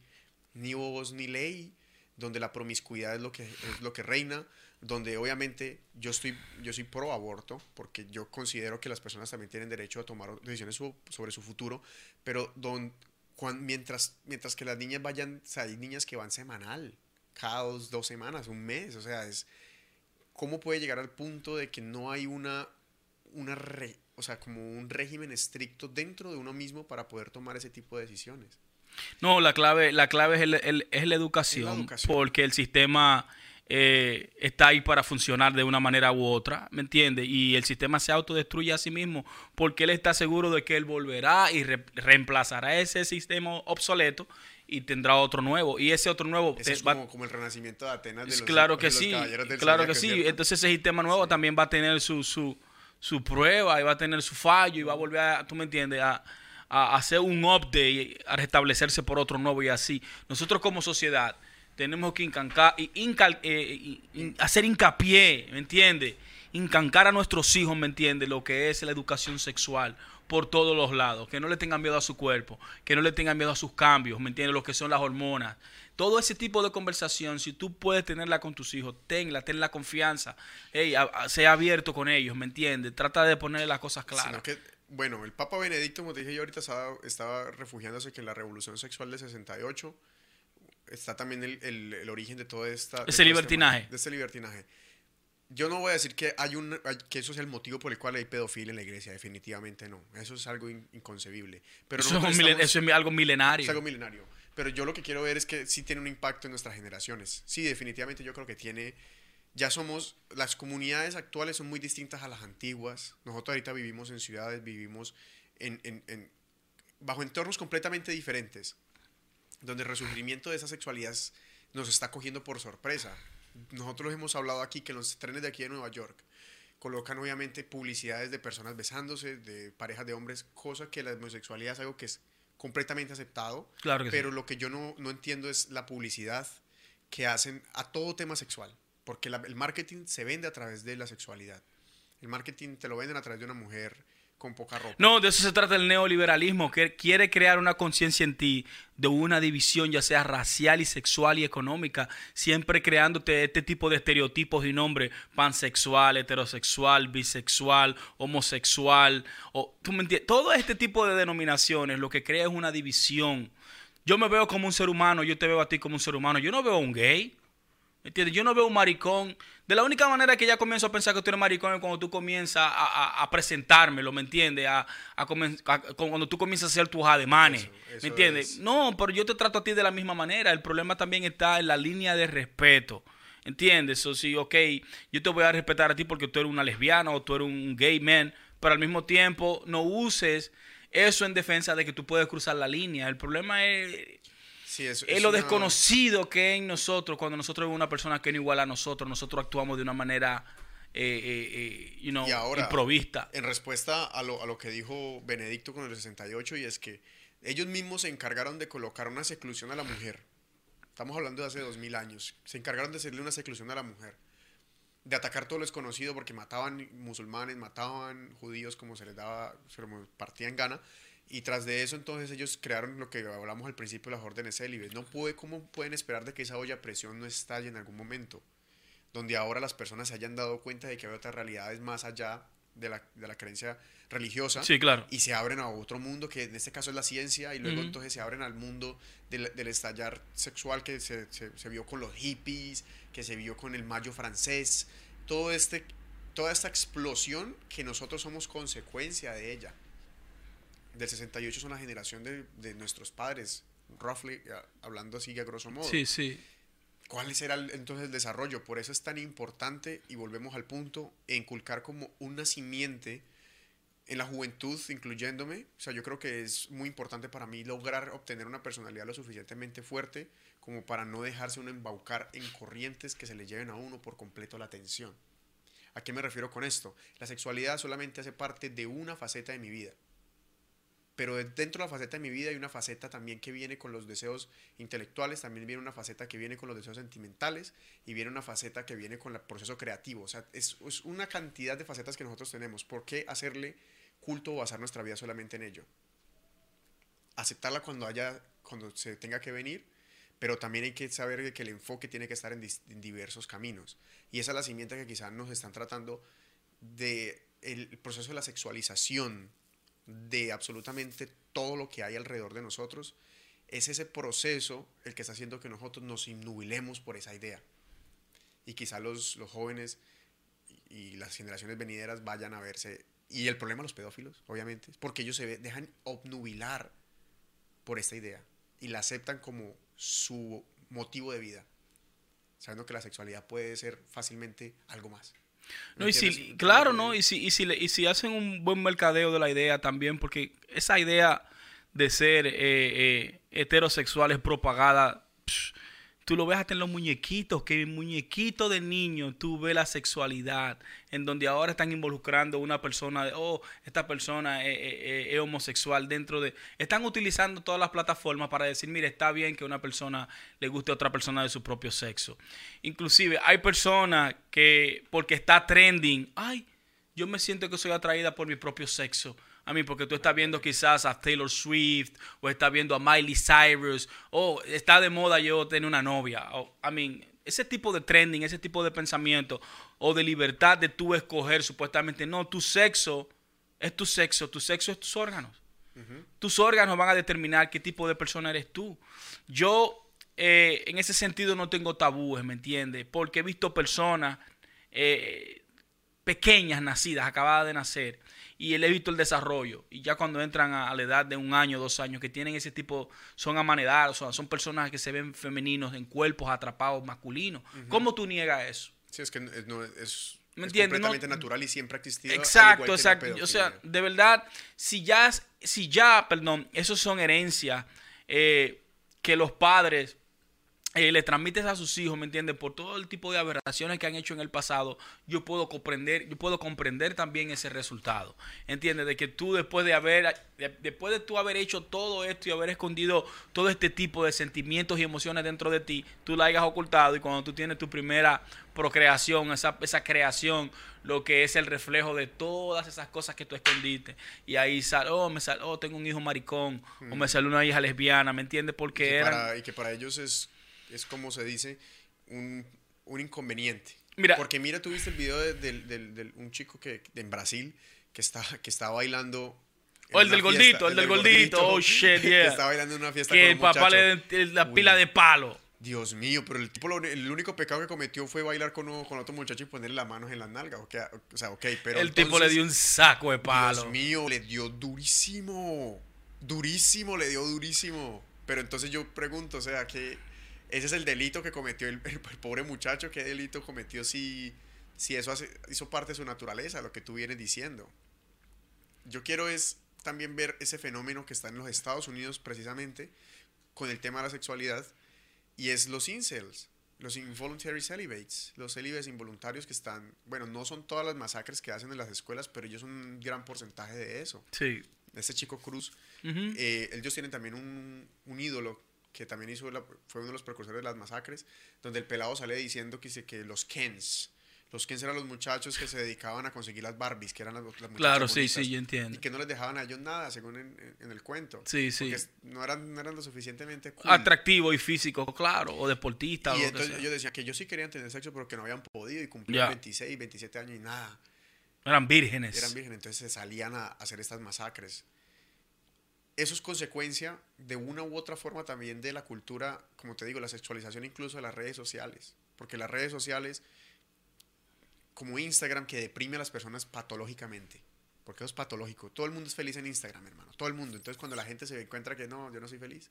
ni voz ni ley donde la promiscuidad es lo que, es lo que reina, donde obviamente yo, estoy, yo soy pro aborto, porque yo considero que las personas también tienen derecho a tomar decisiones sobre su futuro, pero don, mientras, mientras que las niñas vayan, hay niñas que van semanal, cada dos, dos semanas, un mes, o sea, es, ¿cómo puede llegar al punto de que no hay una, una o sea, como un régimen estricto dentro de uno mismo para poder tomar ese tipo de decisiones? No, la clave, la clave es, el, es la, educación, porque el sistema eh, está ahí para funcionar de una manera u otra, ¿me entiendes? Y el sistema se autodestruye a sí mismo porque él está seguro de que él volverá y reemplazará ese sistema obsoleto y tendrá otro nuevo. Y ese otro nuevo... es como, el renacimiento de Atenas. De los, claro que sí, claro que sí. Entonces ese sistema nuevo también va a tener su, su, su prueba y va a tener su fallo y va a volver a, tú me entiendes, a a hacer un update, a restablecerse por otro nuevo y así. Nosotros como sociedad tenemos que incancar, eh, hacer hincapié, ¿me entiendes? Incancar a nuestros hijos, ¿me entiendes? Lo que es la educación sexual por todos los lados, que no le tengan miedo a su cuerpo, que no le tengan miedo a sus cambios, ¿me entiendes? Lo que son las hormonas. Todo ese tipo de conversación, si tú puedes tenerla con tus hijos, tenla, ten la confianza, hey, sea abierto con ellos, ¿me entiendes? Trata de ponerle las cosas claras bueno, el Papa Benedicto, como te dije yo ahorita, estaba, refugiándose que en la revolución sexual de 68 está también el, origen de todo esta, ese libertinaje. de ese libertinaje. Yo no voy a decir que, hay un, que eso es el motivo por el cual hay pedofilia en la iglesia, definitivamente no. Eso es algo inconcebible. Pero eso, es algo milenario. Es algo milenario. Pero yo lo que quiero ver es que sí tiene un impacto en nuestras generaciones. Sí, definitivamente yo creo que tiene ya somos, las comunidades actuales son muy distintas a las antiguas. Nosotros ahorita vivimos en ciudades, vivimos en, en, bajo entornos completamente diferentes, donde el resurgimiento de esa sexualidad nos está cogiendo por sorpresa. Nosotros hemos hablado aquí que los trenes de aquí de Nueva York colocan obviamente publicidades de personas besándose, de parejas de hombres, cosa que la homosexualidad es algo que es completamente aceptado. Claro pero lo que yo no, no entiendo es la publicidad que hacen a todo tema sexual. Porque el marketing se vende a través de la sexualidad. El marketing te lo venden a través de una mujer con poca ropa. No, de eso se trata el neoliberalismo, que quiere crear una conciencia en ti de una división, ya sea racial y sexual y económica, siempre creándote este tipo de estereotipos y nombres, pansexual, heterosexual, bisexual, homosexual, o, ¿tú me entiendes? Todo este tipo de denominaciones lo que crea es una división. Yo me veo como un ser humano, yo te veo a ti como un ser humano, yo no veo a un gay. ¿Entiendes? Yo no veo un maricón. De la única manera que ya comienzo a pensar que tú eres maricón es cuando tú comienzas a, a, presentármelo, ¿me entiendes? A, cuando tú comienzas a hacer tus ademanes, ¿me entiendes? No, pero yo te trato a ti de la misma manera. El problema también está en la línea de respeto. ¿Entiendes? O sí, ok, yo te voy a respetar a ti porque tú eres una lesbiana o tú eres un gay man, pero al mismo tiempo no uses eso en defensa de que tú puedes cruzar la línea. El problema es es, lo desconocido que es en nosotros cuando nosotros vemos una persona que no igual a nosotros, nosotros actuamos de una manera eh, eh, you know, y ahora, improvista. En respuesta a lo, a lo que dijo Benedicto con el 68, y es que ellos mismos se encargaron de colocar una seclusión a la mujer. Estamos hablando de hace dos mil años. Se encargaron de hacerle una seclusión a la mujer. De atacar todo lo desconocido porque mataban musulmanes, mataban judíos como se les daba, se les partía en gana. Y tras de eso, entonces ellos crearon lo que hablamos al principio de las órdenes célibes. No puede, ¿Cómo pueden esperar de que esa olla a presión no estalle en algún momento? Donde ahora las personas se hayan dado cuenta de que hay otras realidades más allá de la, de la creencia religiosa. Sí, claro. Y se abren a otro mundo, que en este caso es la ciencia, y luego entonces se abren al mundo del, del estallar sexual que se, se, se, vio con los hippies, que se vio con el mayo francés, todo este, toda esta explosión que nosotros somos consecuencia de ella. Del 68 son la generación de, de nuestros padres, roughly, hablando así a grosso modo. Sí, sí. ¿Cuál será el, entonces el desarrollo? Por eso es tan importante, y volvemos al punto, inculcar como una simiente en la juventud, incluyéndome. O sea, yo creo que es muy importante para mí lograr obtener una personalidad lo suficientemente fuerte como para no dejarse uno embaucar en corrientes que se le lleven a uno por completo la atención. ¿A qué me refiero con esto? La sexualidad solamente hace parte de una faceta de mi vida pero dentro de la faceta de mi vida hay una faceta también que viene con los deseos intelectuales, también viene una faceta que viene con los deseos sentimentales y viene una faceta que viene con el proceso creativo. O sea, es, es una cantidad de facetas que nosotros tenemos. ¿Por qué hacerle culto o basar nuestra vida solamente en ello? Aceptarla cuando haya, cuando se tenga que venir, pero también hay que saber que el enfoque tiene que estar en, en diversos caminos. Y esa es la simiente que quizás nos están tratando de el proceso de la sexualización de absolutamente todo lo que hay alrededor de nosotros, es ese proceso el que está haciendo que nosotros nos innubilemos por esa idea. Y quizá los, los jóvenes y las generaciones venideras vayan a verse. Y el problema los pedófilos, obviamente, porque ellos se dejan obnubilar por esta idea y la aceptan como su motivo de vida, sabiendo que la sexualidad puede ser fácilmente algo más. No, y si, claro, ¿no? Y si, y, si, y si hacen un buen mercadeo de la idea también, porque esa idea de ser eh, eh, heterosexual es propagada Tú lo ves hasta en los muñequitos, que en muñequito de niño tú ves la sexualidad, en donde ahora están involucrando una persona de, oh, esta persona es, homosexual dentro de... Están utilizando todas las plataformas para decir, mire, está bien que una persona le guste a otra persona de su propio sexo. Inclusive hay personas que, porque está trending, ay, yo me siento que soy atraída por mi propio sexo a mí, porque tú estás viendo quizás a Taylor Swift o estás viendo a Miley Cyrus o está de moda yo tener una novia. O, I mean, ese tipo de trending, ese tipo de pensamiento o de libertad de tú escoger supuestamente, no, tu sexo es tu sexo, tu sexo es tus órganos. Tus órganos van a determinar qué tipo de persona eres tú. Yo eh, en ese sentido no tengo tabúes, ¿me entiendes? Porque he visto personas eh, pequeñas nacidas, acabadas de nacer, y él he visto el desarrollo. Y ya cuando entran a, la edad de un año, dos años, que tienen ese tipo, son amanedados, son, son personas que se ven femeninos en cuerpos atrapados masculinos. ¿Cómo tú niegas eso? Sí, es que no, es, ¿Me completamente natural y siempre ha existido. Exacto, exacto. O sea, de verdad, si ya, si ya, perdón, esos son herencias eh, que los padres eh, le transmites a sus hijos, ¿me entiendes? Por todo el tipo de aberraciones que han hecho en el pasado, yo puedo comprender, yo puedo comprender también ese resultado. ¿Entiendes? De que tú después de haber, después de tú haber hecho todo esto y haber escondido todo este tipo de sentimientos y emociones dentro de ti, tú la hayas ocultado y cuando tú tienes tu primera procreación, esa, esa creación, lo que es el reflejo de todas esas cosas que tú escondiste. Y ahí sale, oh, me sale, oh, tengo un hijo maricón, o me sale una hija lesbiana, ¿me entiendes? Porque y que para ellos es es como se dice, un, un inconveniente. Mira. Porque mira, tú viste el video de, un chico que, en Brasil que está, que está bailando. O oh, el del gordito, el, del gordito, oh shit, yeah. que está bailando en una fiesta que el papá le la pila de palo. Dios mío, pero el tipo, el único pecado que cometió fue bailar con, con otro muchacho y ponerle las manos en las nalgas. O, o sea, ok, pero. El tipo le dio un saco de palo. Dios mío, le dio durísimo. Durísimo, le dio durísimo. Pero entonces yo pregunto, o sea, que ese es el delito que cometió el, pobre muchacho. ¿Qué delito cometió si, si eso hace, hizo parte de su naturaleza, lo que tú vienes diciendo? Yo quiero es también ver ese fenómeno que está en los Estados Unidos precisamente con el tema de la sexualidad y es los incels, los involuntary celibates, los célibes involuntarios que están, bueno, no son todas las masacres que hacen en las escuelas, pero ellos son un gran porcentaje de eso. Sí. Este chico Cruz, eh, ellos tienen también un, un ídolo que también hizo la- fue uno de los precursores de las masacres, donde el pelado sale diciendo que, que los Kens, los Kens eran los muchachos que se dedicaban a conseguir las Barbies, que eran las, las muchachas Claro, sí, sí, yo entiendo. Y que no les dejaban a ellos nada, según en, en el cuento. Sí, sí. Porque no eran, no eran lo suficientemente cool. Atractivo y físico, claro, o deportista. o Y que entonces ellos decían que ellos sí querían tener sexo, pero que no habían podido y cumplían Ya. 26, 27 años y nada. Eran vírgenes. Eran vírgenes, entonces se salían a hacer estas masacres. Eso es consecuencia de una u otra forma también de la cultura, como te digo, la sexualización incluso de las redes sociales. Porque las redes sociales, como Instagram, que deprime a las personas patológicamente. Porque eso es patológico. Todo el mundo es feliz en Instagram, hermano. Todo el mundo. Entonces cuando la gente se encuentra que no, yo no soy feliz,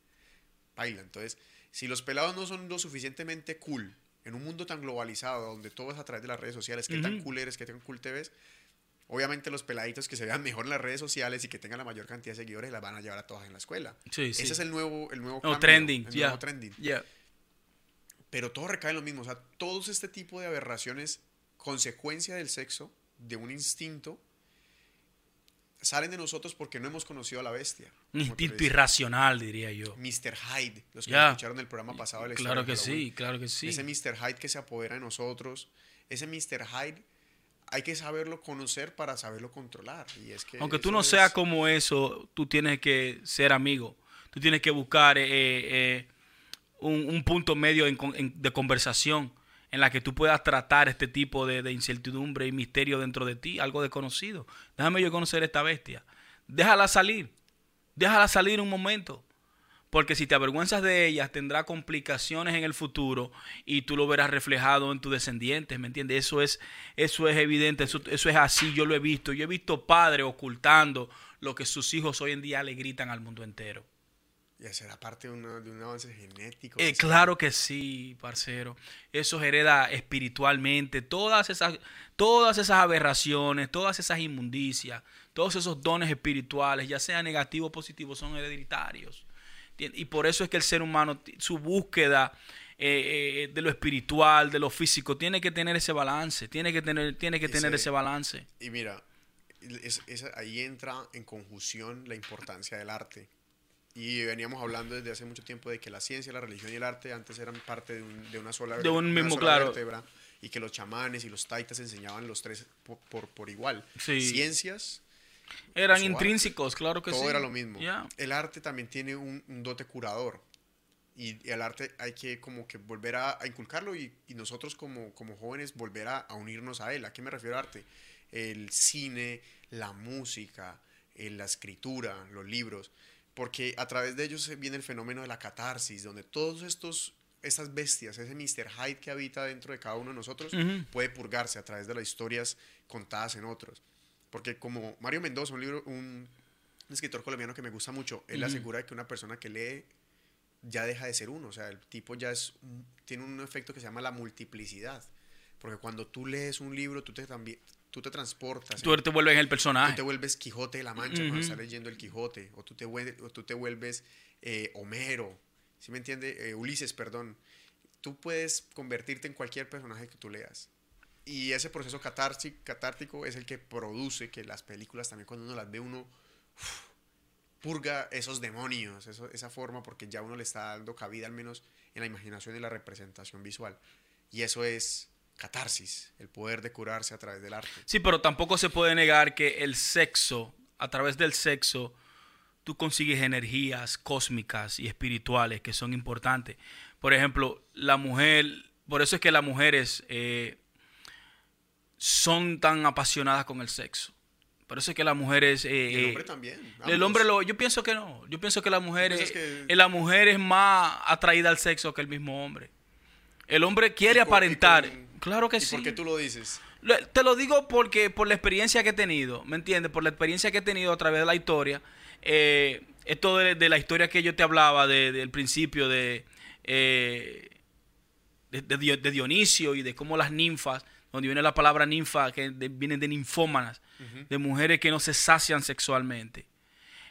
baila. Entonces, si los pelados no son lo suficientemente cool en un mundo tan globalizado, donde todo es a través de las redes sociales, qué tan Ujú. cool eres, qué tan cool te ves, obviamente los peladitos que se vean mejor en las redes sociales y que tengan la mayor cantidad de seguidores las van a llevar a todas en la escuela. Sí, sí. Ese es el nuevo, el nuevo No, cambio, trending, el ya. nuevo trending. Ya. Pero todo recae en lo mismo. O sea, todos este tipo de aberraciones, consecuencia del sexo, de un instinto, salen de nosotros porque no hemos conocido a la bestia. Un instinto irracional, diría yo. Mr. Hyde, los que Ya. escucharon el programa pasado Claro que sí, claro que sí. Ese Mr. Hyde que se apodera de nosotros, ese Mr. Hyde hay que saberlo conocer para saberlo controlar. Y es que Aunque tú no es- seas como eso, tú tienes que ser amigo. Tú tienes que buscar eh, eh, un, un punto medio en con- en- de conversación en la que tú puedas tratar este tipo de, de incertidumbre y misterio dentro de ti, algo desconocido. Déjame yo conocer esta bestia. Déjala salir. Déjala salir un momento. Porque si te avergüenzas de ellas, tendrá complicaciones en el futuro y tú lo verás reflejado en tus descendientes, ¿me entiendes? Eso es, eso es evidente, eso, eso es así, yo lo he visto. Yo he visto padres ocultando lo que sus hijos hoy en día le gritan al mundo entero. Y será parte de, una- de un avance genético. Eh, sea- claro que sí, parcero. Eso hereda espiritualmente. Todas esas, todas esas aberraciones, todas esas inmundicias, todos esos dones espirituales, ya sean negativos o positivos, son hereditarios. Y por eso es que el ser humano, su búsqueda eh, eh, de lo espiritual, de lo físico, tiene que tener ese balance. Tiene que tener, tiene que tener se- ese balance. Y mira, es- es- ahí entra en conjunción la importancia del arte. Y veníamos hablando desde hace mucho tiempo de que la ciencia, la religión y el arte antes eran parte de, un- de una sola De un mismo, claro. vértebra, y que los chamanes y los taitas enseñaban los tres por, por, por igual. Sí. Ciencias, Eran intrínsecos, claro que sí. todo era lo mismo. El arte también tiene un, un dote curador. Y el arte hay que como que volver a, a inculcarlo y, y nosotros como, como jóvenes volver a, a unirnos a él. ¿A qué me refiero a arte? El cine, la música, eh, la escritura, los libros. Porque a través de ellos viene el fenómeno de la catarsis, donde todos estos estas bestias, ese Mr. Hyde que habita dentro de cada uno de nosotros, puede purgarse a través de las historias contadas en otros. Porque como Mario Mendoza, un libro, un, escritor colombiano que me gusta mucho, él Ujú. asegura que una persona que lee ya deja de ser uno, o sea, el tipo ya es tiene un efecto que se llama la multiplicidad. Porque cuando tú lees un libro, tú te también tú te transportas, Tú te vuelves en el tú personaje. te vuelves Quijote de la Mancha cuando Ujú. estás leyendo el Quijote, o tú te vuelves, o tú te vuelves eh, Homero, ¿sí me entiende? Eh, Ulises, perdón. Tú puedes convertirte en cualquier personaje que tú leas. Y ese proceso catártico es el que produce que las películas también cuando uno las ve uno purga esos demonios, esa forma, porque ya uno le está dando cabida al menos en la imaginación y la representación visual. Y eso es catarsis, el poder de curarse a través del arte. Sí, pero tampoco se puede negar que el sexo, a través del sexo, tú consigues energías cósmicas y espirituales que son importantes. Por ejemplo, la mujer, por eso es que las mujeres eh, son tan apasionadas con el sexo. Por eso es que las mujeres... eh, el eh, hombre también. el hombre lo, yo pienso que no. Yo pienso que la mujer, es, que- eh, la mujer es más atraída al sexo que el mismo hombre. El hombre quiere con- aparentar. con- claro que ¿Y sí. por qué tú lo dices? Te lo digo porque por la experiencia que he tenido, ¿me entiendes? Por la experiencia que he tenido a través de la historia. eh, esto de, de la historia que yo te hablaba de- del principio de, eh, de Dionisio y de cómo las ninfas, donde viene la palabra ninfa, que de- vienen de ninfómanas, de mujeres que no se sacian sexualmente.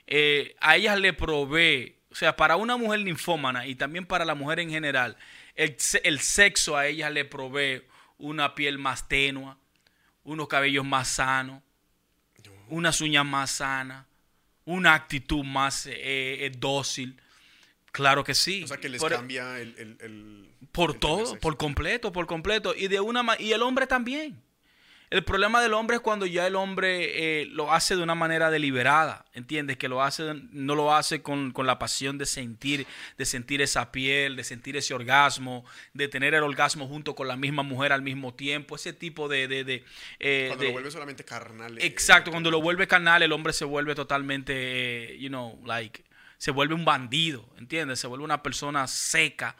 Eh, a ellas le provee o sea, para una mujer ninfómana y también para la mujer en general, el, el sexo a ella le provee una piel más tenua, unos cabellos más sanos, unas uñas más sanas, una actitud más eh, eh, dócil. Claro que sí. O sea, que les cambia el... por todo, por completo, por completo. Y, de una, y el hombre también. El problema del hombre es cuando ya el hombre eh, lo hace de una manera deliberada, ¿entiendes? Que lo hace, no lo hace con, la pasión de sentir, de sentir esa piel, de sentir ese orgasmo, de tener el orgasmo junto con la misma mujer al mismo tiempo, ese tipo de... de, eh, cuando lo vuelve solamente carnal. Eh, exacto, cuando lo vuelve carnal el hombre se vuelve totalmente, you know, like, se vuelve un bandido, ¿entiendes? Se vuelve una persona seca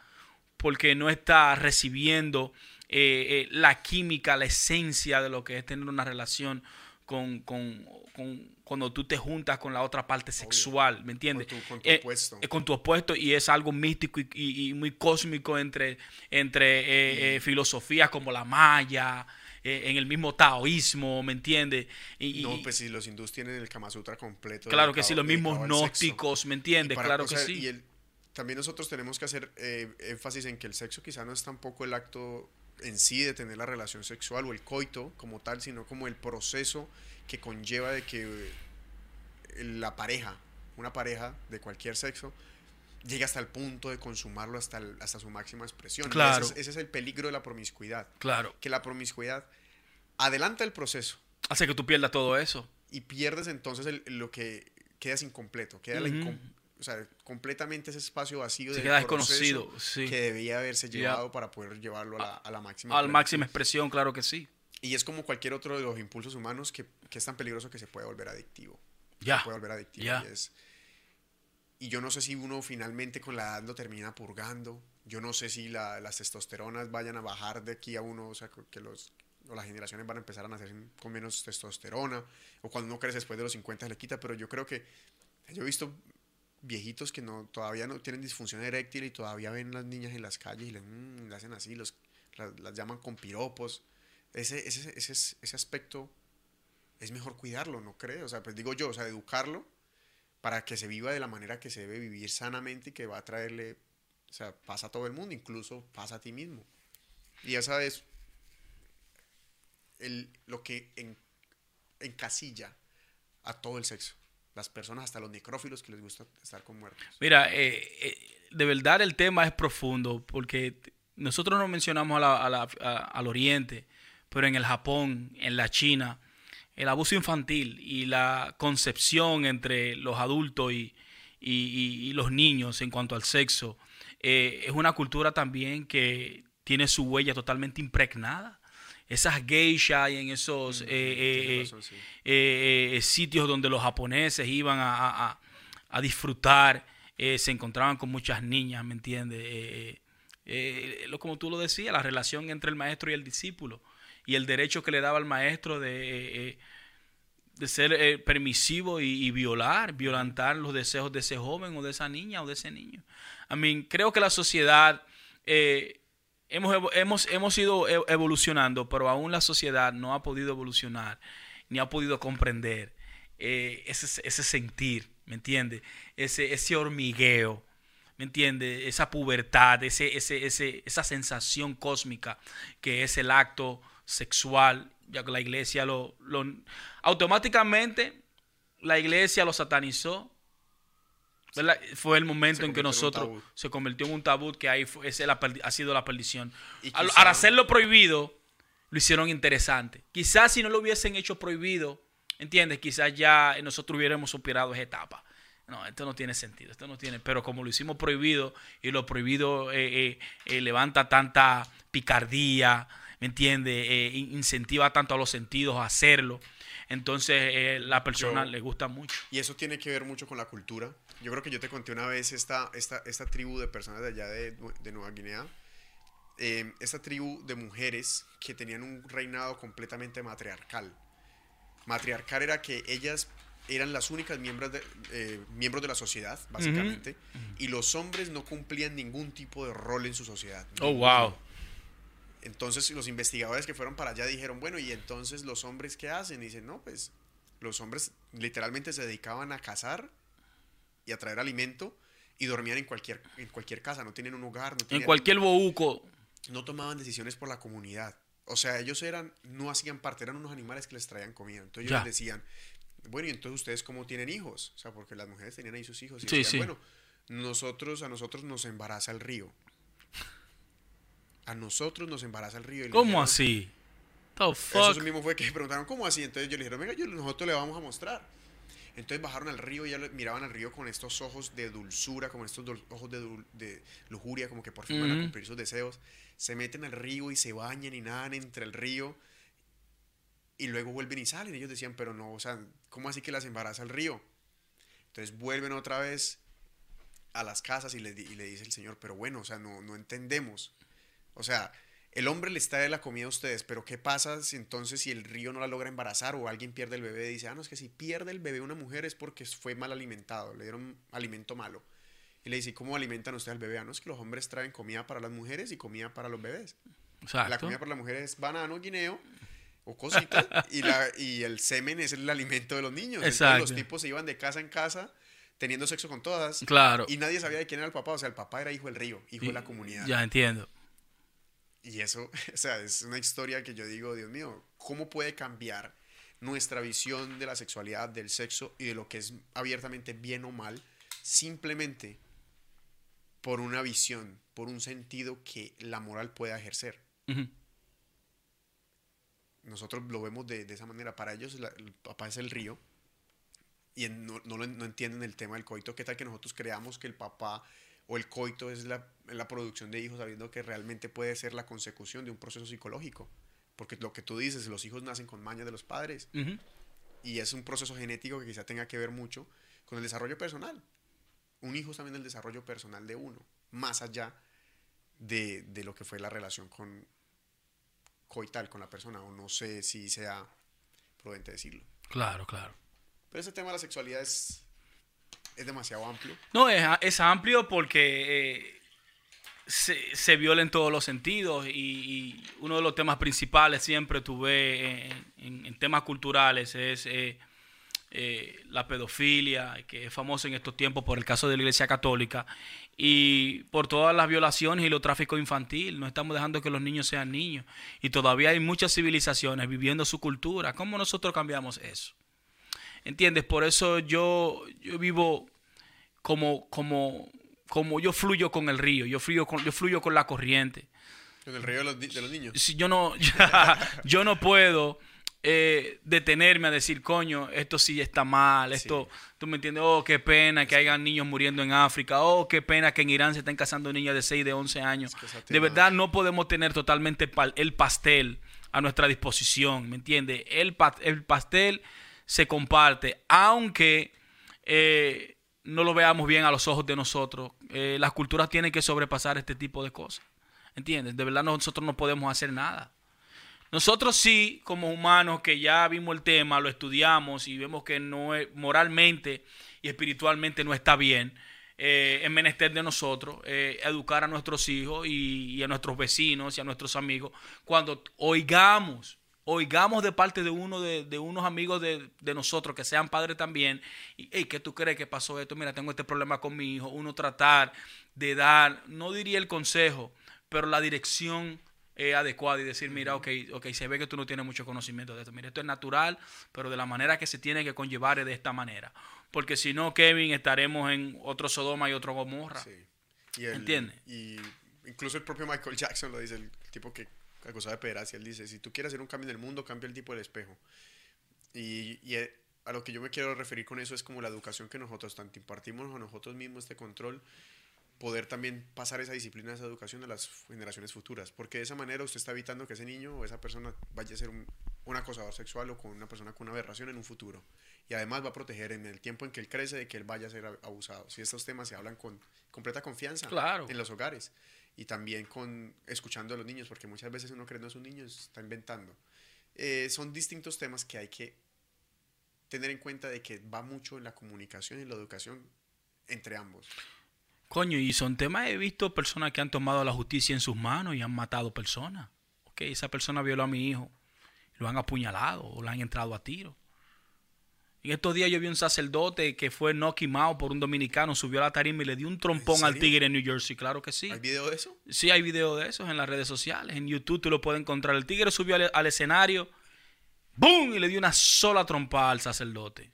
porque no está recibiendo eh, eh, la química, la esencia de lo que es tener una relación con, cuando tú te juntas con la otra parte sexual, ¿me entiendes? Con tu, eh, opuesto. con tu opuesto y es algo místico y, muy cósmico entre, entre filosofías como la maya, en el mismo taoísmo, ¿me entiendes? Y, no, pues si los hindús tienen el Kama Sutra completo. Claro que sí, los mismos gnósticos, ¿me entiendes? Claro que sí. Y también nosotros tenemos que hacer énfasis en que el sexo quizá no es tampoco el acto en sí de tener la relación sexual o el coito como tal, sino como el proceso que conlleva de que eh, la pareja, una pareja de cualquier sexo, llegue hasta el punto de consumarlo hasta, hasta su máxima expresión. Claro. Ese es, el peligro de la promiscuidad. Claro. Que la promiscuidad adelanta el proceso. Hace que tú pierdas todo eso. Y pierdes entonces lo que quedas incompleto, queda la o sea, completamente ese espacio vacío Se queda desconocido, que debía haberse llevado para poder llevarlo a la, a la máxima. A la máxima expresión, claro que sí. Y es como cualquier otro de los impulsos humanos que, que es tan peligroso que se puede volver adictivo. Ya. Se puede volver adictivo. Y, es, y, yo no sé si uno finalmente con la edad lo termina purgando. Yo no sé si la, las testosteronas vayan a bajar de aquí a uno, o sea, que los, o las generaciones van a empezar a nacer con menos testosterona, o cuando uno crece después de los 50 se le quita, pero yo creo que yo he visto viejitos que no, todavía no tienen disfunción eréctil y todavía ven las niñas en las calles y les, mm, hacen así, los, las, llaman con piropos. Ese, ese, ese, ese, aspecto es mejor cuidarlo, ¿no creo? O sea, pues digo yo, o sea, educarlo para que se viva de la manera que se debe vivir sanamente y que va a traerle, o sea, pasa a todo el mundo, incluso pasa a ti mismo. Y esa es el, lo que en, encasilla a todo el sexo las personas, hasta los necrófilos que les gusta estar con muertos. Mira, eh, eh, de verdad el tema es profundo porque nosotros no mencionamos al Oriente, pero en el Japón, en la China, el abuso infantil y la concepción entre los adultos y, los niños en cuanto al sexo eh, es una cultura también que tiene su huella totalmente impregnada. Esas geishas y en esos mm, eh, eh, sitios donde los japoneses iban a, disfrutar, se encontraban con muchas niñas, ¿me entiendes? como tú lo decías, la relación entre el maestro y el discípulo y el derecho que le daba al maestro de, de ser permisivo y, violar, violentar los deseos de ese joven o de esa niña o de ese niño. I mean, creo que la sociedad hemos, hemos, hemos ido e, evolucionando, pero aún la sociedad no ha podido evolucionar, ni ha podido comprender eh, ese, ese, sentir, ¿me entiendes? Ese, ese hormigueo, ¿me entiendes? Esa pubertad, ese, ese, ese, esa sensación cósmica que es el acto sexual, ya que la iglesia lo, lo automáticamente la iglesia lo satanizó fue el momento en que nosotros se convirtió en un tabú que ahí fue, ha sido la perdición. Al, hacerlo prohibido, lo hicieron interesante. Quizás si no lo hubiesen hecho prohibido, ¿entiendes? Quizás ya nosotros hubiéramos superado esa etapa. No, esto no tiene sentido, esto no tiene. Pero como lo hicimos prohibido y lo prohibido eh, eh, eh, levanta tanta picardía, ¿me entiendes? incentiva tanto a los sentidos a hacerlo. Entonces la persona le gusta mucho. Y eso tiene que ver mucho con la cultura yo creo que yo te conté una vez esta, esta, esta tribu de personas de allá de, de Nueva Guinea, eh, esta tribu de mujeres que tenían un reinado completamente matriarcal. Matriarcal era que ellas eran las únicas miembros de, eh, miembros de la sociedad, básicamente, y los hombres no cumplían ningún tipo de rol en su sociedad. Oh, wow. Entonces los investigadores que fueron para allá dijeron, bueno, ¿y entonces los hombres qué hacen? Y dicen, no, pues los hombres literalmente se dedicaban a cazar y a traer alimento y dormían en cualquier, en cualquier casa, no tenían un hogar, no En tenían- cualquier bohuco. no tomaban decisiones por la comunidad. O sea, ellos eran, no hacían parte, eran unos animales que les traían comida. Entonces ellos les decían, bueno, y entonces ustedes cómo tienen hijos? O sea, porque las mujeres tenían ahí sus hijos. Y Sí, decían, sí. bueno, nosotros, a nosotros nos embaraza el río. A nosotros nos embaraza el río. Y ¿Cómo dijeron- así? The Eso fuck? mismo fue que preguntaron, ¿cómo así? Entonces yo le dijeron, venga, yo, nosotros le vamos a mostrar. Entonces bajaron al río y ya miraban al río con estos ojos de dulzura, con estos ojos de, lujuria, como que por fin van a cumplir sus deseos. Se meten al río y se bañan y nadan entre el río. Y luego vuelven y salen. Ellos decían, pero no, o sea, ¿cómo así que las embaraza el río? Entonces vuelven otra vez a las casas y le, y le dice el Señor, pero bueno, o sea, no, no entendemos. O sea, el hombre les trae la comida a ustedes, pero ¿qué pasa si entonces si el río no la logra embarazar o alguien pierde el bebé? Dice, ah, no, es que si pierde el bebé una mujer es porque fue mal alimentado, le dieron alimento malo. Y le dice, ¿y cómo alimentan ustedes al bebé? Ah, no, es que los hombres traen comida para las mujeres y comida para los bebés. La Exacto. comida para las mujeres es banano, guineo o cositas y, la, y el semen es el alimento de los niños. Entonces Exacto. los tipos se iban de casa en casa teniendo sexo con todas Claro. y nadie sabía de quién era el papá. O sea, el papá era hijo del río, hijo de la comunidad. Ya entiendo. Y eso, o sea, es una historia que yo digo, Dios mío, ¿cómo puede cambiar nuestra visión de la sexualidad, del sexo y de lo que es abiertamente bien o mal, simplemente por una visión, por un sentido que la moral pueda ejercer? Nosotros lo vemos de, de esa manera. Para ellos la- el papá es el río y en- no, no, lo- no entienden el tema del coito. ¿Qué tal que nosotros creamos que el papá o el coito es la, es la producción de hijos, sabiendo que realmente puede ser la consecución de un proceso psicológico? Porque lo que tú dices, los hijos nacen con mañas de los padres y es un proceso genético que quizá tenga que ver mucho con el desarrollo personal. Un hijo es también el desarrollo personal de uno, más allá de, de lo que fue la relación con coital con la persona, o no sé si sea prudente decirlo. Claro, claro. Pero ese tema de la sexualidad es, es demasiado amplio. No, es, es amplio porque eh, se, se viola en todos los sentidos y, uno de los temas principales siempre tuve en, temas culturales es eh, eh, la pedofilia, que es famoso en estos tiempos por el caso de la Iglesia Católica y por todas las violaciones y los tráficos infantil. No estamos dejando que los niños sean niños y todavía hay muchas civilizaciones viviendo su cultura. ¿Cómo nosotros cambiamos eso? ¿Entiendes? Por eso yo, yo vivo como, como, como yo fluyo con el río, yo fluyo con, yo fluyo con la corriente. En el río de los, ni- de los niños. Si yo no, yo no puedo eh, detenerme a decir, coño, esto sí está mal, esto, tú me entiendes, oh, qué pena que hayan niños muriendo en África, oh, qué pena que en Irán se estén casando niñas de 6, de 11 años. que de verdad no podemos tener totalmente el pastel a nuestra disposición, ¿me entiendes? El, pa- el pastel se comparte, aunque eh, no lo veamos bien a los ojos de nosotros. Eh, las culturas tienen que sobrepasar este tipo de cosas. ¿Entiendes? De verdad nosotros no podemos hacer nada. Nosotros sí, como humanos que ya vimos el tema, lo estudiamos y vemos que no es, moralmente y espiritualmente no está bien, eh, es menester de nosotros eh, educar a nuestros hijos y, y a nuestros vecinos y a nuestros amigos cuando oigamos, oigamos de parte de uno de, de unos amigos de, de nosotros que sean padres también, y hey, ¿qué tú crees que pasó esto? Mira, tengo este problema con mi hijo. Uno tratar de dar, no diría el consejo, pero la dirección eh, adecuada y decir, mira, ok, ok, se ve que tú no tienes mucho conocimiento de esto. Mira, esto es natural, pero de la manera que se tiene que conllevar es de esta manera. Porque si no, Kevin, estaremos en otro Sodoma y otro Gomorra. Sí. Y el- ¿Entiende? Y incluso el propio Michael Jackson lo dice, el tipo que acusaba de pederastia, él dice, si tú quieres hacer un cambio en el mundo, cambia el tipo del espejo. Y, y, eh, a lo que yo me quiero referir con eso es como la educación que nosotros tanto impartimos a nosotros mismos, este control, poder también pasar esa disciplina, esa educación a las generaciones futuras. Porque de esa manera usted está evitando que ese niño o esa persona vaya a ser un, un acosador sexual o con una persona con una aberración en un futuro. Y además va a proteger en el tiempo en que él crece de que él vaya a ser abusado. Si estos temas se hablan con completa confianza Claro. en los hogares y también con escuchando a los niños, porque muchas veces uno cree no es un niño, está inventando. Eh, son distintos temas que hay que tener en cuenta de que va mucho en la comunicación y la educación entre ambos. Coño, y son temas, he visto personas que han tomado la justicia en sus manos y han matado personas. Ok, esa persona violó a mi hijo, lo han apuñalado o lo han entrado a tiro. En estos días yo vi un sacerdote que fue knocked por un dominicano, subió a la tarima y le dio un trompón al tigre en New Jersey. Claro que sí. ¿Hay video de eso? Sí, hay video de eso en las redes sociales. En YouTube tú lo puedes encontrar. El tigre subió al, escenario, ¡boom! Y le dio una sola trompa al sacerdote.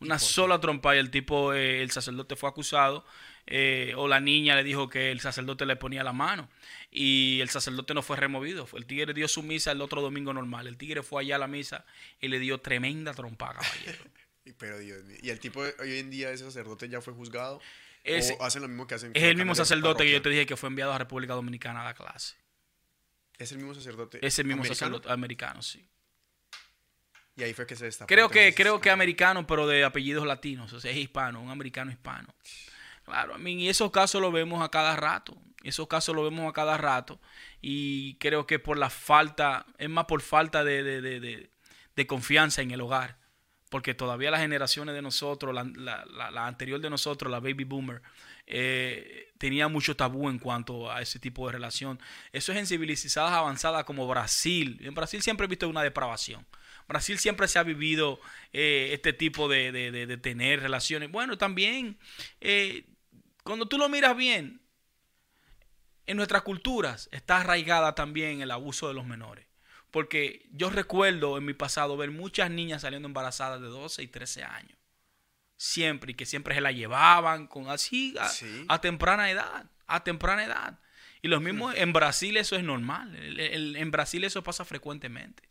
Una sola trompa y el tipo, eh, el sacerdote fue acusado eh, o la niña le dijo que el sacerdote le ponía la mano y el sacerdote no fue removido. El tigre dio su misa el otro domingo normal. El tigre fue allá a la misa y le dio tremenda trompa, caballero. Pero Dios mío. ¿Y el tipo hoy en día, ese sacerdote ya fue juzgado? ¿O hacen lo mismo que hacen? Es el mismo sacerdote que yo te dije que fue enviado a República Dominicana a la clase. ¿Es el mismo sacerdote? Es el mismo sacerdote americano, sí. Y ahí fue que se destapó. Creo que, creo que americano, pero de apellidos latinos. O sea, es hispano, un americano hispano. Claro, a y esos casos los vemos a cada rato. Esos casos los vemos a cada rato. Y creo que por la falta, es más por falta de, de, confianza en el hogar. Porque todavía las generaciones de nosotros, la, la, anterior de nosotros, la baby boomer, eh, tenía mucho tabú en cuanto a ese tipo de relación. Eso es en civilizaciones avanzadas como Brasil. En Brasil siempre he visto una depravación. Brasil siempre se ha vivido eh, este tipo de, de, tener relaciones. Bueno, también eh, cuando tú lo miras bien, en nuestras culturas está arraigada también el abuso de los menores. Porque yo recuerdo en mi pasado ver muchas niñas saliendo embarazadas de 12 y 13 años. Siempre, y que siempre se la llevaban con así a, temprana edad. A temprana edad. Y los mismos, en Brasil eso es normal. en Brasil eso pasa frecuentemente.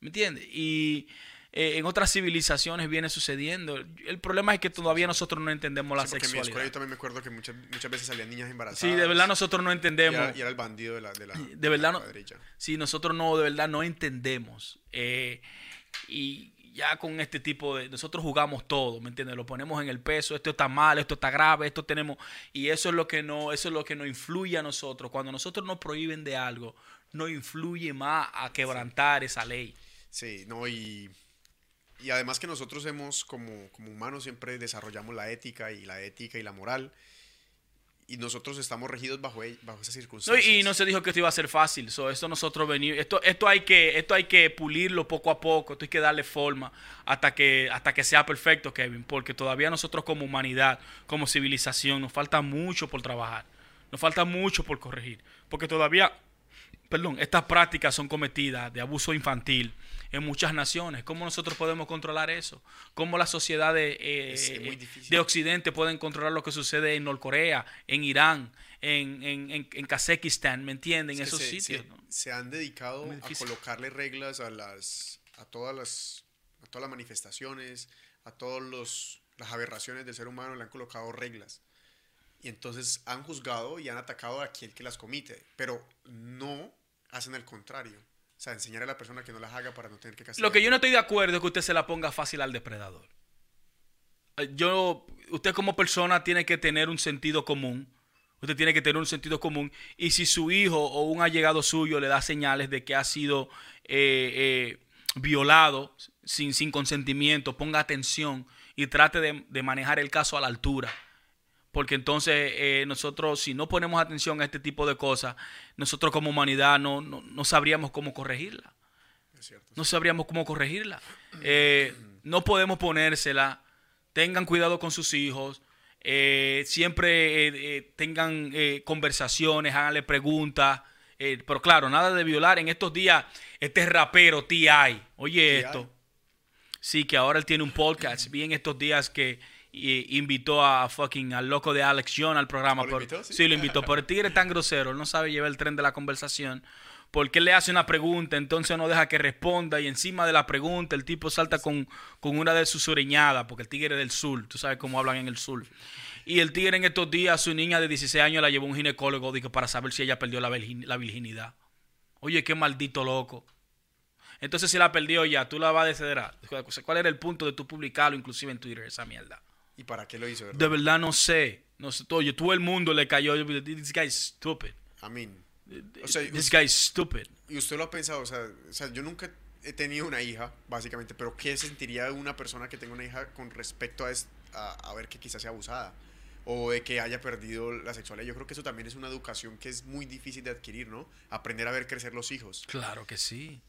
¿Me entiendes? Y eh, en otras civilizaciones viene sucediendo. El problema es que todavía nosotros no entendemos la sexualidad. En mi yo también me acuerdo que muchas, muchas veces salían niñas embarazadas. Sí, de verdad nosotros no entendemos. Y era, el bandido de la, de la, de verdad no, Sí, nosotros no, de verdad no entendemos. Eh, y ya con este tipo de... Nosotros jugamos todo, ¿me entiendes? Lo ponemos en el peso, esto está mal, esto está grave, esto tenemos... Y eso es lo que no, eso es lo que nos influye a nosotros. Cuando nosotros nos prohíben de algo, no influye más a quebrantar esa ley. Sí, no, y y además que nosotros hemos, como, como humanos, siempre desarrollamos la ética y la ética y la moral. Y nosotros estamos regidos bajo, e, bajo esas circunstancias. y no se dijo que esto iba a ser fácil. esto nosotros venimos, esto, esto, hay que, esto hay que pulirlo poco a poco, esto hay que darle forma hasta que, hasta que sea perfecto, Kevin. Porque todavía nosotros como humanidad, como civilización, nos falta mucho por trabajar. Nos falta mucho por corregir. Porque todavía, perdón, estas prácticas son cometidas de abuso infantil, en muchas naciones. ¿Cómo nosotros podemos controlar eso? ¿Cómo las sociedades eh, de Occidente pueden controlar lo que sucede en Norcorea, en Irán, en, en, en, Kazajistán, ¿me entienden? En esos sitios. Se, han dedicado a colocarle reglas a, las, a, todas las, a todas las manifestaciones, a todas las aberraciones del ser humano, le han colocado reglas. Y entonces han juzgado y han atacado a quien que las comite, pero no hacen el contrario. O sea, enseñar a la persona que no las haga para no tener que castigar. Lo que yo no estoy de acuerdo es que usted se la ponga fácil al depredador. Eh, yo, usted como persona tiene que tener un sentido común. Usted tiene que tener un sentido común. Y si su hijo o un allegado suyo le da señales de que ha sido eh, eh, violado sin, sin consentimiento, ponga atención y trate de manejar el caso a la altura porque entonces eh, nosotros, si no ponemos atención a este tipo de cosas, nosotros como humanidad no, no, sabríamos cómo corregirla. no sabríamos cómo corregirla. Eh, no podemos ponérsela. Tengan cuidado con sus hijos. Eh, siempre tengan conversaciones, háganle preguntas. pero claro, nada de violar. En estos días, este rapero T.I. Oye esto. Sí, que ahora él tiene un podcast. Vi en estos días que y invitó a fucking al loco de Alex John al programa. Por, ¿sí? lo invitó. Pero el tigre es tan grosero, él no sabe llevar el tren de la conversación. Porque él le hace una pregunta, entonces no deja que responda y encima de la pregunta el tipo salta con, con una de sus oreñadas, porque el tigre es del sur, tú sabes cómo hablan en el sur. Y el tigre en estos días, su niña de 16 años la llevó a un ginecólogo para saber si ella perdió la, la virginidad. Oye, qué maldito loco. Entonces si la perdió ya, tú la vas a desederar. ¿Cuál era el punto de tú publicarlo inclusive en Twitter, esa mierda? ¿Y para qué lo hizo? De verdad no sé. No sé todo, todo el mundo le cayó. This guy is stupid. I mean. O sea, This guy is stupid. Y usted lo ha pensado, o sea, o sea, yo nunca he tenido una hija, básicamente, pero ¿qué sentiría una persona que tenga una hija con respecto a, a, a ver que quizás sea abusada? o de que haya perdido la sexualidad. Yo creo que eso también es una educación que es muy difícil de adquirir, ¿no? Aprender a ver crecer los hijos. Claro que sí.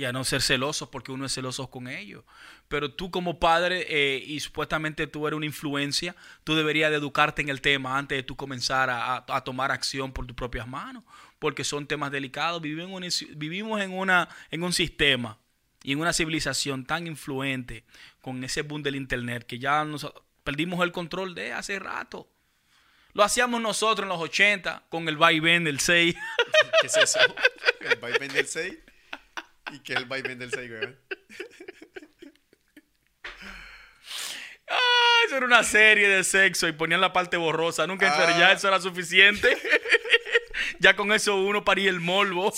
Y a no ser celosos porque uno es celoso con ellos. Pero tú como padre eh, y supuestamente tú eres una influencia, tú deberías de educarte en el tema antes de tú comenzar a, tomar acción por tus propias manos, porque son temas delicados. Vivimos en, vivimos en, una, en un sistema y en una civilización tan influente con ese boom del Internet que ya nos perdimos el control de hace rato. Lo hacíamos nosotros en los 80 con el vaivén del 6. ¿Qué es eso? ¿El vaivén del 6? ¿Y qué es el vaivén del 6, güey? Ah, eso era una serie de sexo y ponían la parte borrosa. Nunca ah. ya eso era suficiente. ya con eso uno paría el molvo.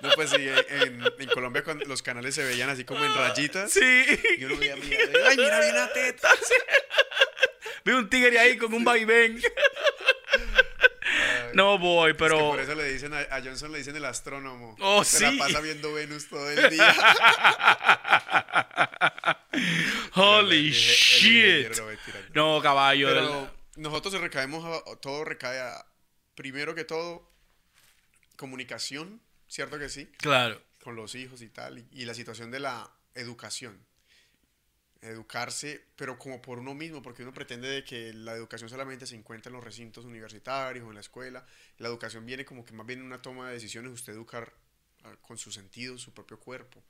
No, pues sí, en, Colombia los canales se veían así como en rayitas. Sí. Y uno veía, mira, ay, mira bien la teta. Vi un tigre ahí con un vaivén. No voy, pero. por eso le dicen a, Johnson le dicen el astrónomo. Oh, Se sí. la pasa viendo Venus todo el día. Holy shit. no, caballo. Pero nosotros recaemos, todo recae a, primero que todo, comunicación, ¿cierto que sí? Claro. Con los hijos y tal, y la situación de la educación educarse, pero como por uno mismo, porque uno pretende de que la educación solamente se encuentra en los recintos universitarios o en la escuela. La educación viene como que más bien una toma de decisiones, usted educar ah, con su sentido, su propio cuerpo.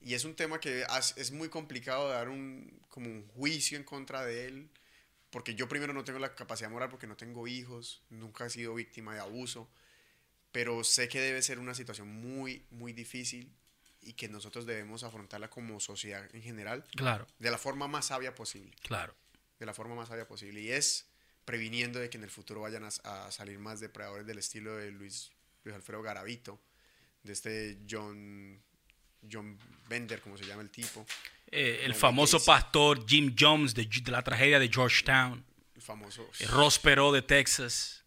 Y es un tema que es muy complicado dar un, como un juicio en contra de él, porque yo primero no tengo la capacidad moral porque no tengo hijos, nunca he sido víctima de abuso, pero sé que debe ser una situación muy, muy difícil y que nosotros debemos afrontarla como sociedad en general. Claro. De la forma más sabia posible. Claro. De la forma más sabia posible. Y es previniendo de que en el futuro vayan a, salir más depredadores del estilo de Luis, Luis Alfredo Garavito, de este John, John Bender, como se llama el tipo. Eh, el famoso pastor Jim Jones de, la tragedia de Georgetown. El famoso. El Ross Perot de Texas.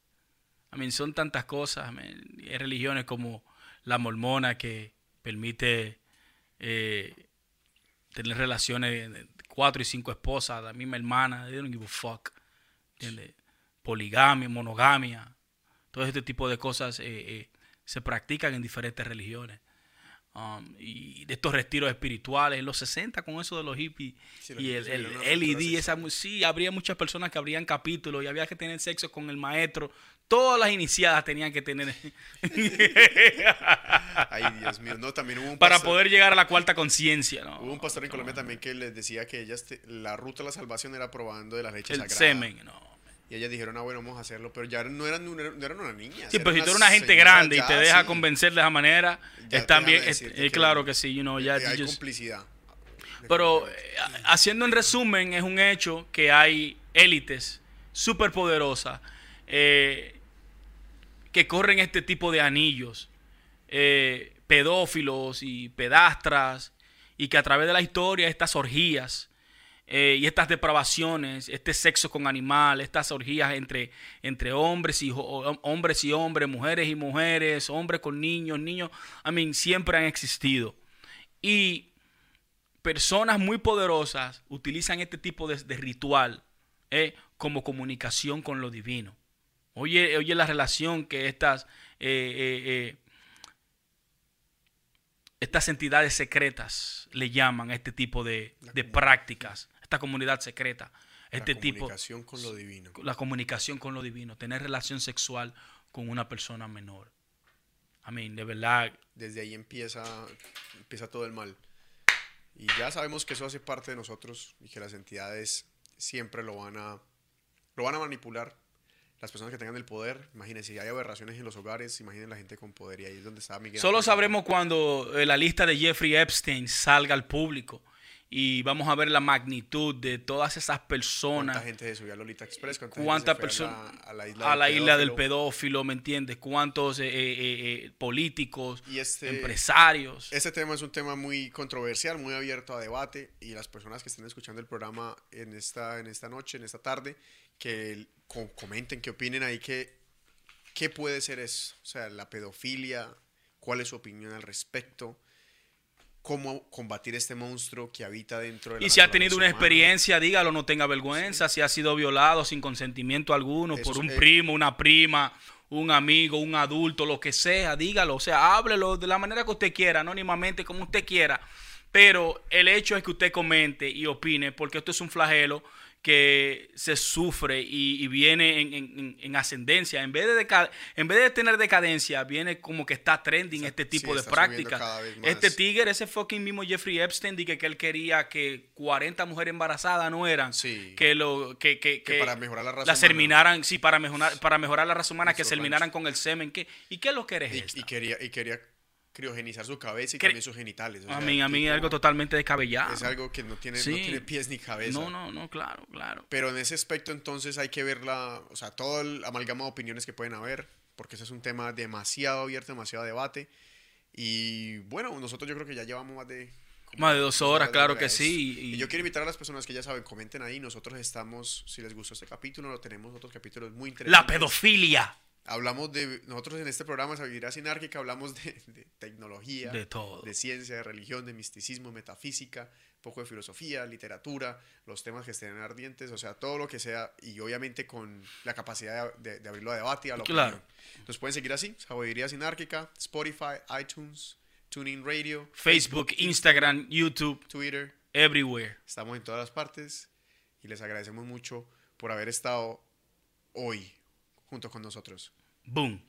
I mean, son tantas cosas. Hay religiones como la mormona que permite eh, tener relaciones cuatro y cinco esposas, la misma hermana, they don't give a fuck. Poligamia, monogamia, todo este tipo de cosas eh, eh, se practican en diferentes religiones. Um, y de estos retiros espirituales en los 60 con eso de los hippies y el, el, LED, esa, sí, habría muchas personas que abrían capítulos y había que tener sexo con el maestro Todas las iniciadas tenían que tener. Ay, Dios mío. No, también hubo un Para poder llegar a la cuarta conciencia, ¿no? Hubo un pastor en Colombia también que les decía que ellas la ruta de la salvación era probando de la leche El semen, no. Y ellas dijeron, ah, bueno, vamos a hacerlo. Pero ya no eran, no eran una niña. Sí, pero si tú eres una gente grande y te deja convencer de esa manera, bien. Es, claro que sí, you know, ya. Hay complicidad. Pero eh, haciendo en resumen, es un hecho que hay élites súper poderosas. Eh, que corren este tipo de anillos, eh, pedófilos y pedastras, y que a través de la historia estas orgías eh, y estas depravaciones, este sexo con animal, estas orgías entre, entre hombres, y, hombres y hombres, mujeres y mujeres, hombres con niños, niños, I mean, siempre han existido. Y personas muy poderosas utilizan este tipo de, ritual eh, como comunicación con lo divino. Oye, oye la relación que estas, eh, estas entidades secretas le llaman a este tipo de, prácticas, esta comunidad secreta. Este la comunicación con lo divino. La comunicación con lo divino, tener relación sexual con una persona menor. Amén, de verdad. Desde ahí empieza, empieza todo el mal. Y ya sabemos que eso hace parte de nosotros y que las entidades siempre lo van a, lo van a manipular las personas que tengan el poder, imagínense, si hay aberraciones en los hogares, imaginen la gente con poder y ahí es donde está Miguel. Solo sabremos cuando eh, la lista de Jeffrey Epstein salga al público y vamos a ver la magnitud de todas esas personas. ¿Cuánta gente se subió a Lolita Express? ¿Cuántas personas a, la, isla, del pedófilo, ¿me entiendes? ¿Cuántos eh, eh, políticos, y este, empresarios? Este tema es un tema muy controversial, muy abierto a debate y las personas que estén escuchando el programa en esta, en esta noche, en esta tarde, que comenten, que opinen ahí, que, ¿qué puede ser eso? O sea, la pedofilia, ¿cuál es su opinión al respecto? Cómo combatir este monstruo que habita dentro de la Y si ha tenido una humana. experiencia, dígalo, no tenga vergüenza. Si ha sido violado sin consentimiento alguno Eso por un es- primo, una prima, un amigo, un adulto, lo que sea, dígalo. O sea, háblelo de la manera que usted quiera, anónimamente, como usted quiera. Pero el hecho es que usted comente y opine, porque esto es un flagelo que se sufre y, y viene en, en- en- en ascendencia. En vez, de en vez de tener decadencia, viene como que está trending este sí, tipo de está subiendo práctica. cada vez más. Este tigre, ese fucking mismo Jeffrey Epstein, dije que él quería que 40 mujeres embarazadas no eran. Sí. Que, lo, que, que, Que que para mejorar la raza las humana. terminaran, sí, para mejorar, para mejorar la raza humana, que se eliminaran con el semen. ¿Qué, ¿Y qué es lo que eres Y, esta? y quería, y quería criogenizar su cabeza y Cre- también sus genitales. o a sea, mí, a mí tipo, es algo totalmente descabellado. Es algo que no tiene, Sí. no tiene pies ni cabeza. No, no, no, claro, claro. Pero en ese aspecto entonces hay que ver la, o sea, todo el amalgama de opiniones que pueden haber, porque ese es un tema demasiado abierto, demasiado debate. Y bueno, nosotros yo creo que ya llevamos más de... Más de dos horas, claro que sí, Y, y- yo quiero invitar a las personas que ya saben, comenten ahí. Nosotros estamos, si les gustó este capítulo, lo tenemos otros capítulos muy interesantes. La pedofilia. Hablamos de, nosotros en este programa Sabiduría Sinárquica hablamos de, de tecnología, De todo. de ciencia, de religión, de misticismo, metafísica, un poco de filosofía, literatura, los temas que estén ardientes, o sea, todo lo que sea, y obviamente con la capacidad de, de- de abrirlo a debate a la Claro. opinión. Nos pueden seguir así, Sabiduría Sinárquica, Spotify, iTunes, TuneIn Radio, Facebook, Instagram, YouTube, Twitter, everywhere. estamos en todas las partes, y les agradecemos mucho por haber estado hoy junto con nosotros. Boom.